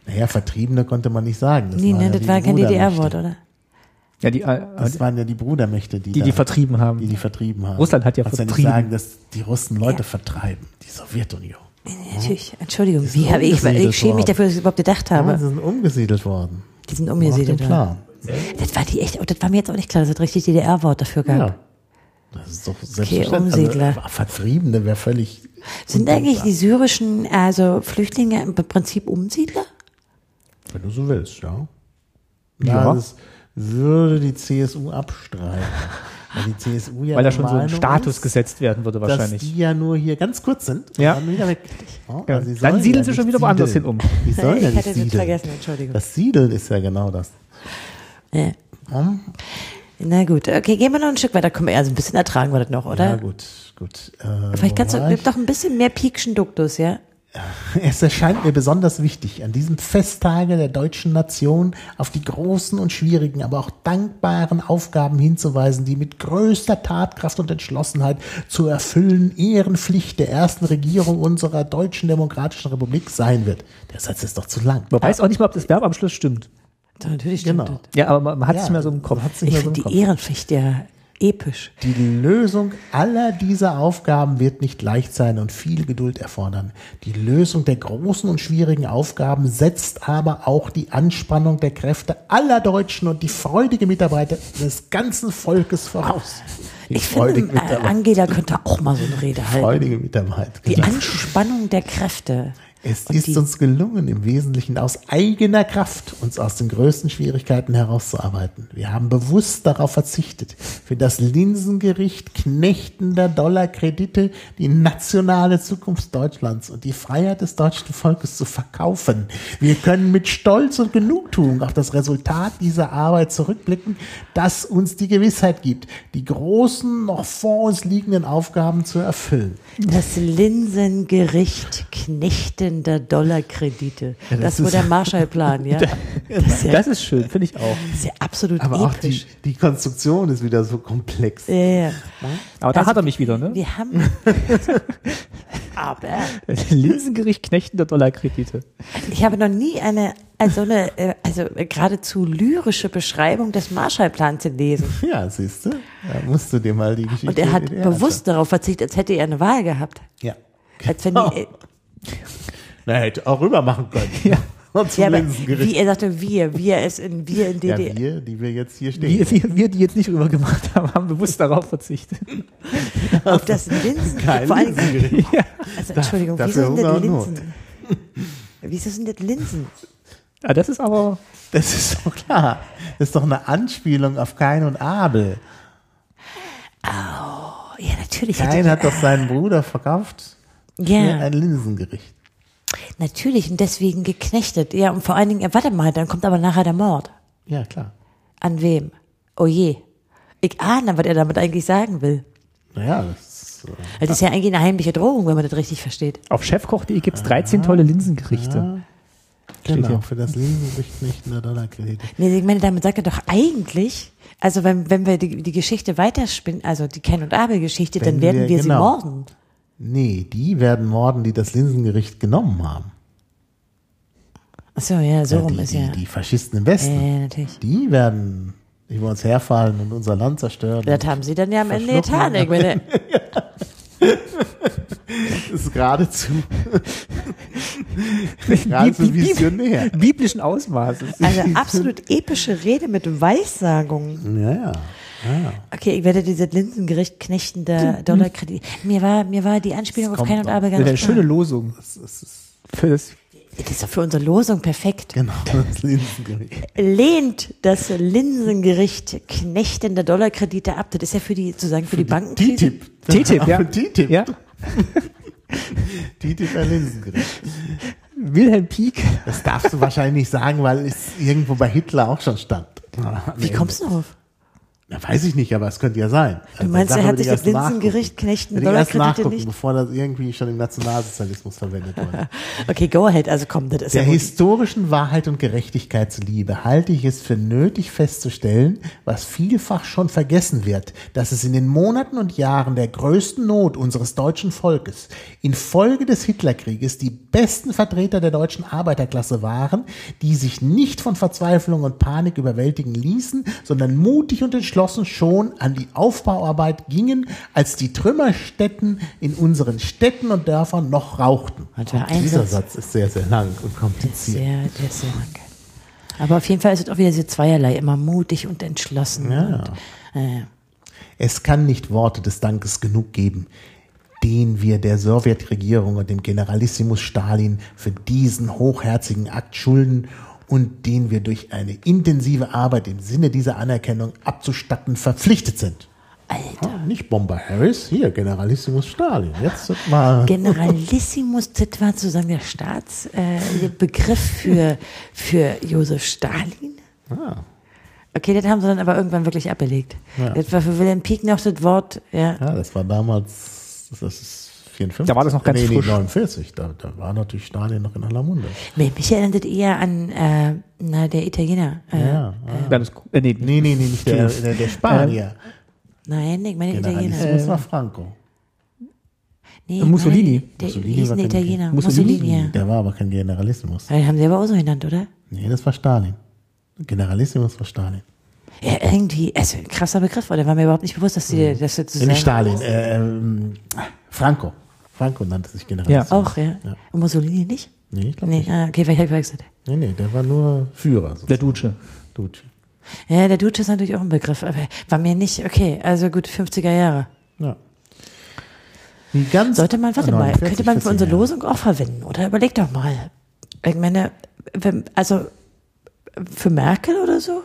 Naja, Vertriebene konnte man nicht sagen. Das Nee, ne, ja das war kein. DDR-Wort, oder? Ja, die, äh, Das waren ja die Brudermächte, die die, da, die vertrieben haben. die, die vertrieben haben. Russland hat ja Kannst vertrieben. nicht sagen, dass die Russen Leute vertreiben. Die Sowjetunion. Natürlich, Entschuldigung, wie habe ich, ich schäme mich worden. dafür, dass ich überhaupt gedacht Ja, habe. sie sind umgesiedelt worden. Die sind umgesiedelt. ja. Plan. Das war die echt, oh, das war mir jetzt auch nicht klar, dass es richtig DDR-Wort dafür gab. Ja. Das ist doch selbstverständlich. Umsiedler. Also, Vertriebene wäre völlig. Sind eigentlich die syrischen, also Flüchtlinge im Prinzip Umsiedler? Wenn du so willst, ja. Ja. Ja. Das würde die CSU abstreiten. Weil die CSU ja weil da schon so ein Status ist, gesetzt werden würde dass wahrscheinlich. die ja nur hier ganz kurz sind und Ja. dann wieder weg. Ja, Ja. also sie Dann siedeln ja sie schon nicht wieder woanders hin um. Die sollen ja ich nicht hatte das siedeln. vergessen, Entschuldigung. Das Siedeln ist ja genau das. Ja. Hm? Na gut, okay, gehen wir noch ein Stück weiter. Komm, also ein bisschen ertragen wir das noch, oder? Ja, gut, gut. Äh, Vielleicht kannst du, doch ein bisschen mehr Piekschen Duktus, ja? Es erscheint mir besonders wichtig, an diesem Festtage der deutschen Nation auf die großen und schwierigen, aber auch dankbaren Aufgaben hinzuweisen, die mit größter Tatkraft und Entschlossenheit zu erfüllen Ehrenpflicht der ersten Regierung unserer deutschen demokratischen Republik sein wird. Der Satz ist doch zu lang. Man weiß auch nicht mal, ob das Verb am Schluss stimmt. Natürlich stimmt Genau. das. Ja, aber man, man hat es Ja, nicht mehr so im Kopf. man hat's nicht Ich mehr so finde im Kopf. die Ehrenpflicht ja episch. Die Lösung aller dieser Aufgaben wird nicht leicht sein und viel Geduld erfordern. Die Lösung der großen und schwierigen Aufgaben setzt aber auch die Anspannung der Kräfte aller Deutschen und die freudige Mitarbeit des ganzen Volkes voraus. Die Ich finde, freudige äh. Angela könnte auch mal so eine Rede halten. Freudige Mitarbeit. Die genau. Anspannung der Kräfte. Es Und ist uns gelungen, im Wesentlichen aus eigener Kraft uns aus den größten Schwierigkeiten herauszuarbeiten. Wir haben bewusst darauf verzichtet, für das Linsengericht knechtender Dollarkredite die nationale Zukunft Deutschlands und die Freiheit des deutschen Volkes zu verkaufen. Wir können mit Stolz und Genugtuung auf das Resultat dieser Arbeit zurückblicken, das uns die Gewissheit gibt, die großen, noch vor uns liegenden Aufgaben zu erfüllen. Das Linsengericht knechtender Dollarkredite. Ja, das das ist- der Marshallplan, ja. Das ist ja, Das ist schön, finde ich auch. das ist ja absolut Aber auch die, episch. die Konstruktion ist wieder so komplex. Ja, ja. Aber da Also, hat er mich wieder, ne? Wir haben. Aber Linsengericht knechtender Dollarkredite. ich habe noch nie eine, also eine, äh, also geradezu lyrische Beschreibung des Marshallplans gelesen. Ja, siehst du? Da musst du dir mal die Geschichte Und er hat bewusst darauf verzichtet, als hätte er eine Wahl gehabt. Ja. Als wenn Genau. die, äh, Na, hätte auch rüber machen können. Ja. Ja, wie er sagte, wir, wir es in, wir in ja, DDR. wir, die wir jetzt hier stehen. Wir, wir, wir, die jetzt nicht rüber gemacht haben, haben bewusst darauf verzichtet. auf das Linsen. Kein vor allem, Linsengericht. also Entschuldigung, dafür wieso sind das Not. Linsen? Wieso sind das Linsen? Ja, das ist aber, Das ist doch klar. Das ist doch eine Anspielung auf Kain und Abel. Oh, ja, natürlich. Kain hat doch seinen Bruder verkauft für ja, ein Linsengericht. natürlich und deswegen geknechtet. Ja, und vor allen Dingen, ja, warte mal, dann kommt aber nachher der Mord. Ja, klar. An wem? Oh je. Ich ahne, was er damit eigentlich sagen will. Naja, das ist, äh, Das ist ja eigentlich eine heimliche Drohung, wenn man das richtig versteht. auf chefkoch.de gibt's 13 tolle Linsengerichte. Genau, hier. für das Linsengericht nicht eine Dollarkredite. Nee, ich meine, damit sagt er doch eigentlich, also wenn, wenn wir die, die Geschichte weiterspinnen, also die Ken- und Abel-Geschichte, dann werden wir, wir- sie genau. morden. Nee, die werden morden, die das Linsengericht genommen haben. Ach so, ja, so Ja, rum die, ist die, ja. die Faschisten im Westen. Ja, ja, natürlich. Die werden über uns herfallen und unser Land zerstören. Das haben sie dann ja am Ende getan. Ich meine, ist geradezu, geradezu visionär. Biblischen Ausmaßes. also absolut epische Rede mit Weissagung. Ja, ja. Okay, ich werde dieses Linsengericht knechtender Dollarkredit. Mir war, mir war die Anspielung auf Ken und Das ganz wäre eine klar. schöne Losung. Das ist, Für das, Das ist doch für unsere Losung perfekt. genau, das Linsengericht. Lehnt das Linsengericht knechtender Dollarkredite ab. Das ist ja für die, sozusagen für die Bankenkrise. TTIP. TTIP, ja. Für TTIP. ja. TTIP ein Linsengericht. Wilhelm Pieck. Das darfst du wahrscheinlich nicht sagen, weil es irgendwo bei Hitler auch schon stand. Wie kommst du drauf? Na, weiß ich nicht, aber es könnte ja sein. Also Du meinst, Sache er hat sich ich das. Linsengericht knechten ich erst nachgucken, nicht? bevor das irgendwie schon im Nationalsozialismus verwendet wurde. Okay, go ahead. Also komm, das ist Der ja historischen Wahrheit und Gerechtigkeitsliebe halte ich es für nötig festzustellen, was vielfach schon vergessen wird, dass es in den Monaten und Jahren der größten Not unseres deutschen Volkes infolge des Hitlerkrieges die besten Vertreter der deutschen Arbeiterklasse waren, die sich nicht von Verzweiflung und Panik überwältigen ließen, sondern mutig und entschlossen schon an die Aufbauarbeit gingen, als die Trümmerstätten in unseren Städten und Dörfern noch rauchten. Dieser. Satz ist sehr, sehr lang und kompliziert. Sehr, ist sehr lang. Aber auf jeden Fall ist es auch wieder so zweierlei, immer mutig und entschlossen. Ja. Und, äh, Es kann nicht Worte des Dankes genug geben, den wir der Sowjetregierung und dem Generalissimus Stalin für diesen hochherzigen Akt schulden und den wir durch eine intensive Arbeit im Sinne dieser Anerkennung abzustatten verpflichtet sind. Alter. Ah, nicht Bomber Harris, hier Generalissimus Stalin. Jetzt mal. Generalissimus, das war sozusagen der Staatsbegriff äh, für, für Josef Stalin. Ah, Okay, das haben sie dann aber irgendwann wirklich abgelegt. Ja. Das war für Wilhelm Pieck noch das Wort, ja. ja, das war damals, das ist 54. Da war das noch ganz nee, frisch. Nee, 49. Da, da war natürlich Stalin noch in aller Munde. Mich mich erinnert das eher an äh, na, der Italiener. Äh, Ja, Ja, das, äh, nee, Nee, nee, nee, nicht der, der, der Spanier. Nein, ich meine Italiener. Generalissimus war Franco. Nee, Mussolini. Nein, der Mussolini hieß war ein kein- Italiener. Mussolini? Mussolini, ja. Der war aber kein Generalismus. Den haben sie aber auch so genannt, oder? Nee, das war Stalin. Generalissimus war Stalin. Ja, irgendwie, also ein krasser Begriff, oder war mir überhaupt nicht bewusst, dass die das Äh, sozusagen. nicht Stalin, äh, ähm, Franco. Franco nannte sich Generalissimus. Auch, ja. Ja. Und Mussolini nicht? Nee, ich glaube Nee, nicht. ah, okay, vielleicht habe ich verwechselt. Nee, nee, der war nur Führer. der Duce. Duce. Ja, der Duce ist natürlich auch ein Begriff, aber war mir nicht, okay, also gut, 50er Jahre. Ja. Wie ganz Sollte man, warte mal, 49, könnte man für 40 unsere. Losung auch verwenden, oder? Überleg doch mal. Ich meine, wenn, also für Merkel oder so?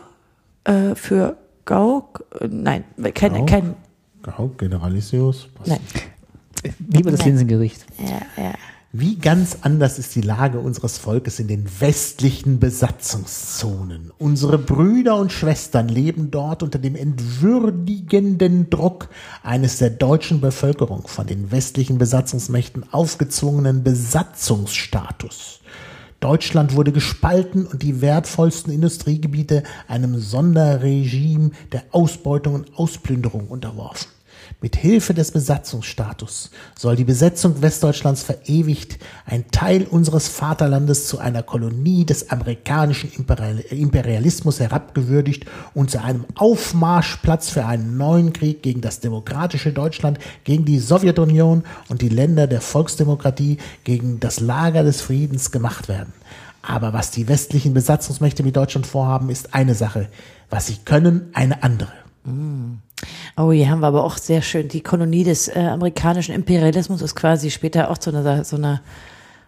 Äh, für Gauck? Nein, kein, Gauck? kein, Gau, Generalissimus. was? Lieber das. Linsengericht. Ja, ja. Wie ganz anders ist die Lage unseres Volkes in den westlichen Besatzungszonen. Unsere Brüder und Schwestern leben dort unter dem entwürdigenden Druck eines der deutschen Bevölkerung von den westlichen Besatzungsmächten aufgezwungenen Besatzungsstatus. Deutschland wurde gespalten und die wertvollsten Industriegebiete einem Sonderregime der Ausbeutung und Ausplünderung unterworfen. Mit Hilfe des Besatzungsstatus soll die Besetzung Westdeutschlands verewigt, ein Teil unseres Vaterlandes zu einer Kolonie des amerikanischen Imperial- Imperialismus herabgewürdigt und zu einem Aufmarschplatz für einen neuen Krieg gegen das demokratische Deutschland, gegen die Sowjetunion und die Länder der Volksdemokratie, gegen das Lager des Friedens gemacht werden. Aber was die westlichen Besatzungsmächte mit Deutschland vorhaben, ist eine Sache. Was sie können, eine andere. Oh, hier haben wir aber auch sehr schön. Die Kolonie des äh, amerikanischen Imperialismus ist quasi später auch zu einer, so einer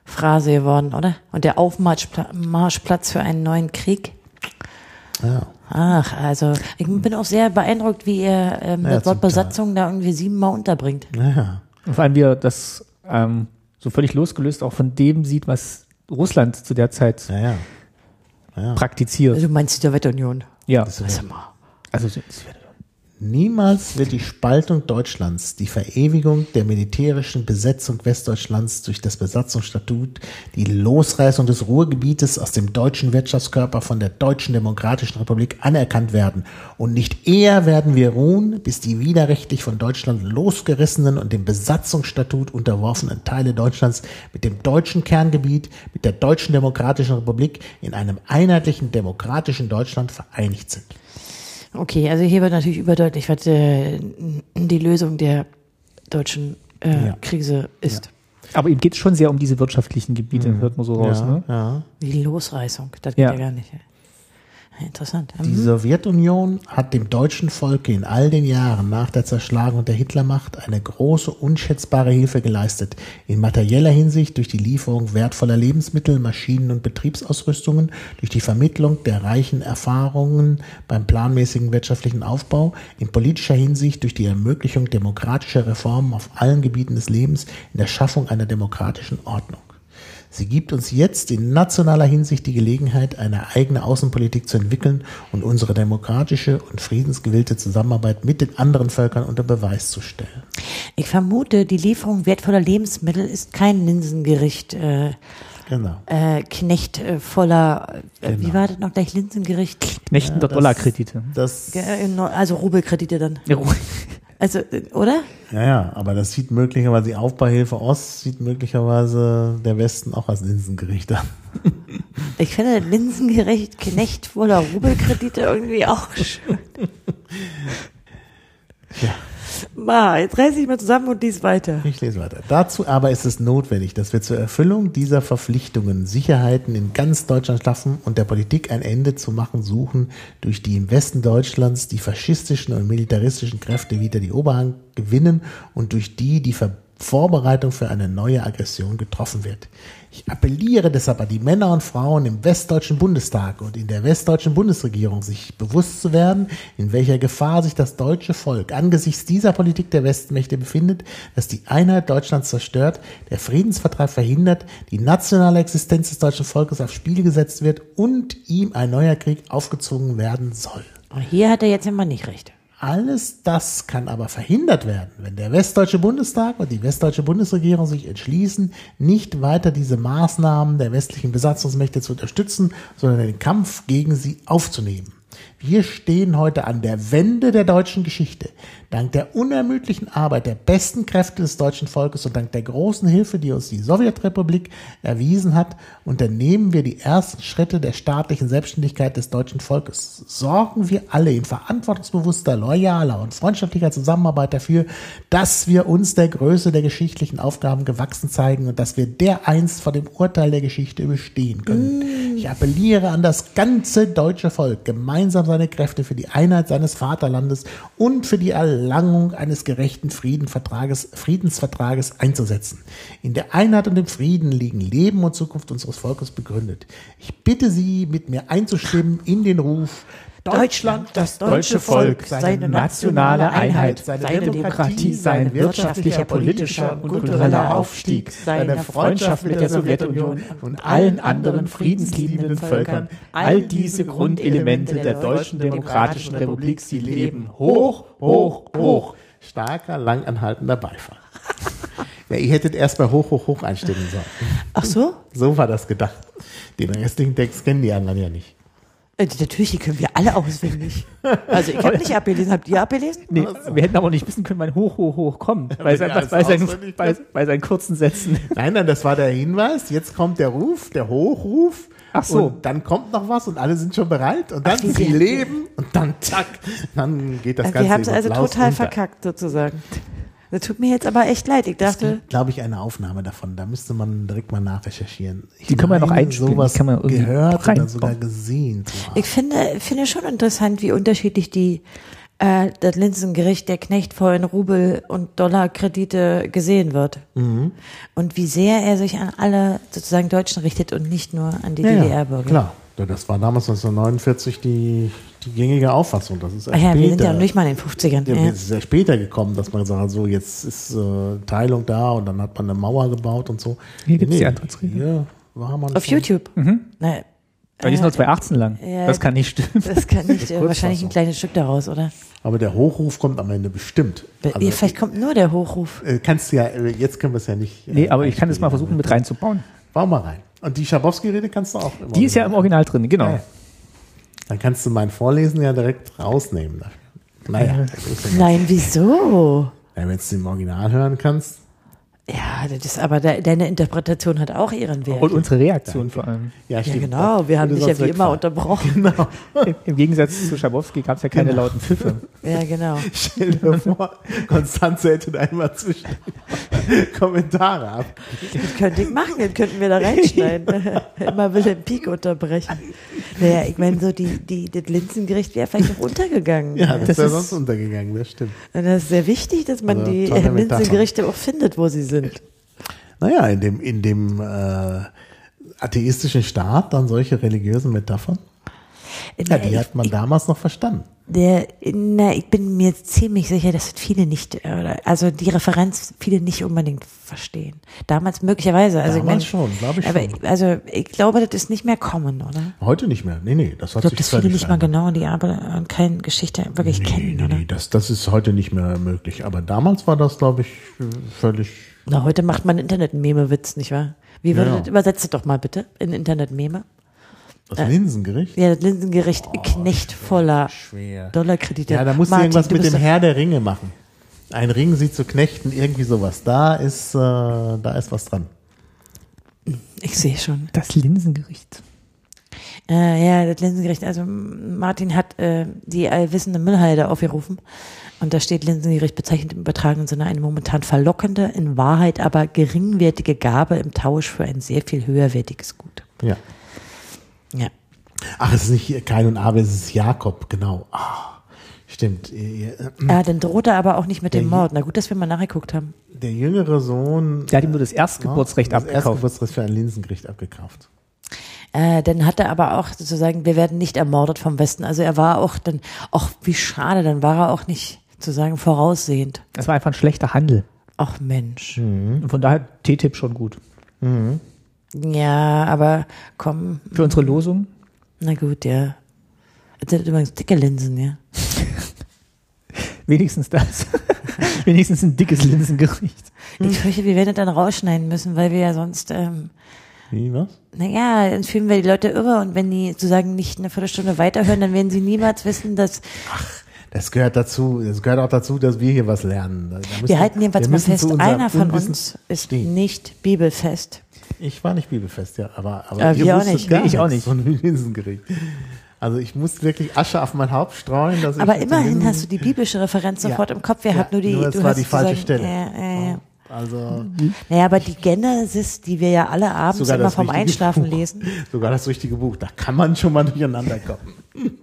Phrase geworden, oder? Und der Aufmarschpla- Marschplatz für einen neuen Krieg. Ja. Ach, also ich bin auch sehr beeindruckt, wie ihr ähm, Ja, das Wort. Besatzung da irgendwie siebenmal unterbringt. Naja. Und vor allem, wie er das ähm, so völlig losgelöst auch von dem sieht, was Russland zu der Zeit Naja. Ja. praktiziert. Also du meinst die Sowjetunion? ja, Sag mal. also das wäre Niemals wird die Spaltung Deutschlands, die Verewigung der militärischen Besetzung Westdeutschlands durch das Besatzungsstatut, die Losreißung des Ruhrgebietes aus dem deutschen Wirtschaftskörper von der Deutschen Demokratischen Republik anerkannt werden. Und nicht eher werden wir ruhen, bis die widerrechtlich von Deutschland losgerissenen und dem Besatzungsstatut unterworfenen Teile Deutschlands mit dem deutschen Kerngebiet, mit der Deutschen Demokratischen Republik in einem einheitlichen demokratischen Deutschland vereinigt sind. Okay, also hier wird natürlich überdeutlich, was äh, die Lösung der deutschen äh, Ja. Krise ist. Aber ihm geht es schon sehr um diese wirtschaftlichen Gebiete, hört man so raus. ja, Ne? ja. Die Losreißung, das Ja. geht ja gar nicht. Interessant. Die Mhm. Sowjetunion hat dem deutschen Volke in all den Jahren nach der Zerschlagung der Hitlermacht eine große, unschätzbare Hilfe geleistet. In materieller Hinsicht durch die Lieferung wertvoller Lebensmittel, Maschinen und Betriebsausrüstungen, durch die Vermittlung der reichen Erfahrungen beim planmäßigen wirtschaftlichen Aufbau, in politischer Hinsicht durch die Ermöglichung demokratischer Reformen auf allen Gebieten des Lebens, in der Schaffung einer demokratischen Ordnung. Sie gibt uns jetzt in nationaler Hinsicht die Gelegenheit, eine eigene Außenpolitik zu entwickeln und unsere demokratische und friedensgewillte Zusammenarbeit mit den anderen Völkern unter Beweis zu stellen. Ich vermute, die Lieferung wertvoller Lebensmittel ist kein Linsengericht. Äh, Genau. äh, Knecht äh, voller, äh, wie Genau. war das noch gleich, Linsengericht? Knechten der das- Dollarkredite. Das, Äh, also Rubelkredite dann. Ja, Also, äh, oder? ja, ja, aber das sieht möglicherweise die Aufbauhilfe Ost, sieht möglicherweise der Westen auch als Linsengericht an. Ich finde Linsengericht Knecht voller Rubelkredite irgendwie auch schön. Ja. Ma, jetzt reiß ich mal zusammen und lies weiter. Ich lese weiter. Dazu aber ist es notwendig, dass wir zur Erfüllung dieser Verpflichtungen Sicherheiten in ganz Deutschland schaffen und der Politik ein Ende zu machen suchen, durch die im Westen Deutschlands die faschistischen und militaristischen Kräfte wieder die Oberhand gewinnen und durch die die Ver Vorbereitung für eine neue Aggression getroffen wird. Ich appelliere deshalb an die Männer und Frauen im Westdeutschen Bundestag und in der Westdeutschen Bundesregierung, sich bewusst zu werden, in welcher Gefahr sich das deutsche Volk angesichts dieser Politik der Westmächte befindet, dass die Einheit Deutschlands zerstört, der Friedensvertrag verhindert, die nationale Existenz des deutschen Volkes aufs Spiel gesetzt wird und ihm ein neuer Krieg aufgezwungen werden soll. Hier hat er jetzt immer nicht recht. Alles das kann aber verhindert werden, wenn der Westdeutsche Bundestag und die Westdeutsche Bundesregierung sich entschließen, nicht weiter diese Maßnahmen der westlichen Besatzungsmächte zu unterstützen, sondern den Kampf gegen sie aufzunehmen. Wir stehen heute an der Wende der deutschen Geschichte. Dank der unermüdlichen Arbeit der besten Kräfte des deutschen Volkes und dank der großen Hilfe, die uns die Sowjetrepublik erwiesen hat, unternehmen wir die ersten Schritte der staatlichen Selbstständigkeit des deutschen Volkes. Sorgen wir alle in verantwortungsbewusster, loyaler und freundschaftlicher Zusammenarbeit dafür, dass wir uns der Größe der geschichtlichen Aufgaben gewachsen zeigen und dass wir dereinst vor dem Urteil der Geschichte bestehen können. Ich appelliere an das ganze deutsche Volk, gemeinsam seine Kräfte für die Einheit seines Vaterlandes und für die Erlangung eines gerechten Friedensvertrages, Friedensvertrages einzusetzen. In der Einheit und dem Frieden liegen Leben und Zukunft unseres Volkes begründet. Ich bitte Sie, mit mir einzustimmen in den Ruf, Deutschland, das deutsche Volk, seine nationale Einheit, seine Demokratie, sein wirtschaftlicher, politischer und kultureller Aufstieg, seine Freundschaft mit der Sowjetunion und allen anderen friedensliebenden Völkern, all diese Grundelemente der Deutschen Demokratischen Republik, sie leben hoch, hoch, hoch. Starker, langanhaltender Beifall. Ja, ihr hättet erst bei hoch, hoch, hoch einstimmen sollen. Ach so? So war das gedacht. Den restlichen Text kennen die anderen ja nicht. Äh, Natürlich, die können wir alle auswendig. Also ich habe nicht abgelesen. Habt ihr abgelesen? Nee, wir hätten aber nicht wissen können, wann hoch, hoch, hoch kommt. Bei, sein, bei, seinen, bei, bei seinen kurzen Sätzen. Nein, nein, das war der Hinweis. Jetzt kommt der Ruf, der Hochruf. Ach so. Und dann kommt noch was und alle sind schon bereit und dann Ach, sie leben und dann zack, dann geht das Äh, Ganze wir haben es also total unter. verkackt sozusagen. Das tut mir jetzt aber echt leid. Ich dachte, glaube ich, eine Aufnahme davon. Da müsste man direkt mal nachrecherchieren. Ich Die können wir noch einspielen, Sowas die kann man irgendwie gehört oder sogar gesehen ich finde, finde schon interessant, wie unterschiedlich die äh, das Linsengericht der knechtvollen Rubel- und Dollarkredite gesehen wird. Mhm. Und wie sehr er sich an alle sozusagen Deutschen richtet und nicht nur an die Ja, ja, DDR-Bürger. klar. Das war damals 1949 die, die gängige Auffassung. Das ist Ach ja, wir sind ja nicht mal in den 50ern. Ja, Ja. Es ist ja später gekommen, dass man gesagt hat, so jetzt ist äh, Teilung da und dann hat man eine Mauer gebaut und so. Hier gibt's die Antrittsrede. Hier war man Auf schon- YouTube. Mhm. Na, Weil die ist nur 2,18 lang. Ja. das kann nicht stimmen. das kann nicht, äh, wahrscheinlich ein kleines Stück daraus, oder? Aber der Hochruf kommt am Ende bestimmt. Be- Also, Vielleicht kommt nur der Hochruf. äh, kannst du ja, äh, jetzt können wir es ja nicht. äh, Nee, aber ich kann es mal versuchen mit reinzubauen. Bau mal rein. Und die Schabowski-Rede kannst du auch. Die ist ja im Original drin, genau. Ja. Dann kannst du mein Vorlesen ja direkt rausnehmen. Naja, Nein, wieso? ja, wenn du es im Original hören kannst. Ja, das ist aber de deine Interpretation hat auch ihren Wert. Und unsere Reaktion vor allem. Ja, ja, genau. Wir haben dich ja wie immer unterbrochen. Genau. Im- Im Gegensatz zu Schabowski gab es ja keine lauten Pfiffe. Ja, genau. Stell dir vor, Konstanze hätte da immer zwischen Kommentare ab. Das könnte ich machen, das könnten wir da reinschneiden. immer Wilhelm Pieck unterbrechen. Naja, ich meine, so die, die, das Linsengericht wäre vielleicht noch untergegangen. Ja, das, Das wäre sonst untergegangen, das stimmt. Und das ist sehr wichtig, dass man Also, die äh. Linsengerichte auch findet, wo sie sind. Naja, in dem, in dem äh, atheistischen Staat dann solche religiösen Metaphern, ja, die hat man damals noch verstanden. Der, na, ich bin mir ziemlich sicher, dass das viele nicht, äh, also die Referenz viele nicht unbedingt verstehen. Damals möglicherweise. Also Damals ich mein, schon, glaube ich aber, schon. Also ich glaube, das ist nicht mehr kommen, oder? Heute nicht mehr. Nee, nee, das hat Ich glaube, sich dass viele nicht mal genau die Arbeit und keine Geschichte wirklich Nee, kennen, nee, oder? nee, das, das ist heute nicht mehr möglich. Aber damals war das, glaube ich, völlig. Na, heute macht man Internet-Meme-Witz, nicht wahr? Wie würde Ja. das, übersetzt es doch mal bitte in Internet-Meme. Das Äh, Linsengericht? Ja, das Linsengericht Knecht voller Schwer. Dollarkredite. Ja, da musst du Martin, irgendwas du mit bist dem Herr der Ringe machen. Ein Ring sie zu knechten, irgendwie sowas. Da ist, äh, da ist was dran. Ich sehe schon. Das Linsengericht. Äh, ja, das Linsengericht. Also Martin hat äh, die allwissende Müllhalde aufgerufen. Und da steht Linsengericht bezeichnet im übertragenen Sinne eine momentan verlockende, in Wahrheit aber geringwertige Gabe im Tausch für ein sehr viel höherwertiges Gut. Ja. Ja. Ach, es ist nicht Kain und Abel, es ist Jakob, genau. Ah, stimmt. Äh, äh, Ja, dann droht er aber auch nicht mit dem Mord. Na gut, dass wir mal nachgeguckt haben. Der jüngere Sohn. Der hat ihm nur das Erstgeburtsrecht das abgekauft. Erstgeburtsrecht für ein Linsengericht abgekauft. Äh, dann hat er aber auch sozusagen, wir werden nicht ermordet vom Westen. Also er war auch dann, ach wie schade, dann war er auch nicht sozusagen voraussehend. Das war einfach ein schlechter Handel. Ach Mensch. Und von daher TTIP schon gut. Ja, aber komm, Für unsere Losung. na gut, ja. Das sind übrigens dicke Linsen, ja. Wenigstens das. Wenigstens ein dickes Linsengericht. Ich fürchte, wir werden das dann rausschneiden müssen, weil wir ja sonst, ähm, Wie, was? naja, dann fühlen wir die Leute irre und wenn die sozusagen nicht eine Viertelstunde weiterhören, dann werden sie niemals wissen, dass Das gehört dazu, das gehört auch dazu, dass wir hier was lernen. Müssen wir halten jedenfalls wir mal fest, einer von Unwissen uns ist stehen. nicht bibelfest. Ich war nicht bibelfest, ja, aber, aber Ja, ihr wir auch nicht. gar ich auch nichts von Linsengericht. Also ich musste wirklich Asche auf mein Haupt streuen. Dass Aber immerhin hast du die biblische Referenz Ja. sofort im Kopf. Wir Ja, hatten nur die, nur du war hast die falsche sozusagen- Stelle. Ja, ja, ja. Also Naja, aber die Genesis, die wir ja alle abends sogar immer vom Einschlafen Buch. lesen. Sogar das richtige Buch. Da kann man schon mal durcheinander kommen.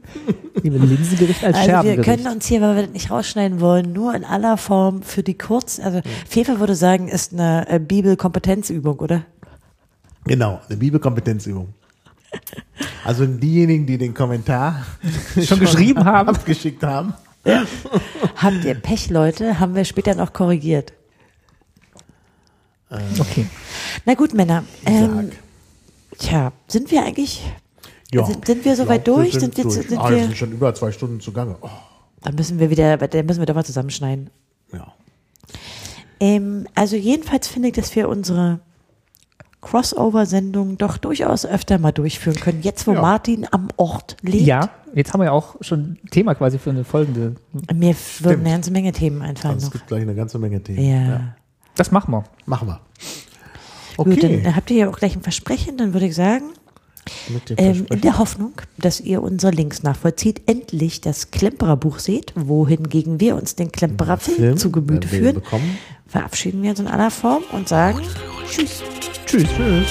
Linsengericht als Also wir können uns hier, weil wir das nicht rausschneiden wollen, nur in aller Form für die kurz, also Fefe würde sagen, ist eine äh, Bibelkompetenzübung, oder? Genau, eine Bibelkompetenzübung. Also diejenigen, die den Kommentar Schon geschrieben haben. abgeschickt haben. Habt ihr Pech, Leute? Haben wir später noch korrigiert. Okay. Na gut, Männer. Ähm, tja, sind wir eigentlich, Ja, sind, sind wir soweit durch? Sind, wir, durch. sind ah, wir sind schon über zwei Stunden zugange. Oh, dann müssen wir wieder, dann müssen wir doch mal zusammenschneiden. ja. Ähm, also jedenfalls finde ich, dass wir unsere Crossover-Sendung doch durchaus öfter mal durchführen können. Jetzt, wo Ja. Martin am Ort lebt. Ja, jetzt haben wir ja auch schon Thema quasi für eine folgende. Mir würden eine ganze Menge Themen einfallen Also es noch. gibt gleich eine ganze Menge Themen. Ja. Das machen wir. Machen wir. Gut, Okay. dann habt ihr ja auch gleich ein Versprechen, dann würde ich sagen, Mit dem ähm, in der Hoffnung, dass ihr unsere Links nachvollzieht, endlich das Klemperer Buch seht, wohingegen wir uns den Klemperer Film, zu Gemüte führen, bekommen. verabschieden wir uns in aller Form und sagen Tschüss. Tschüss. Tschüss.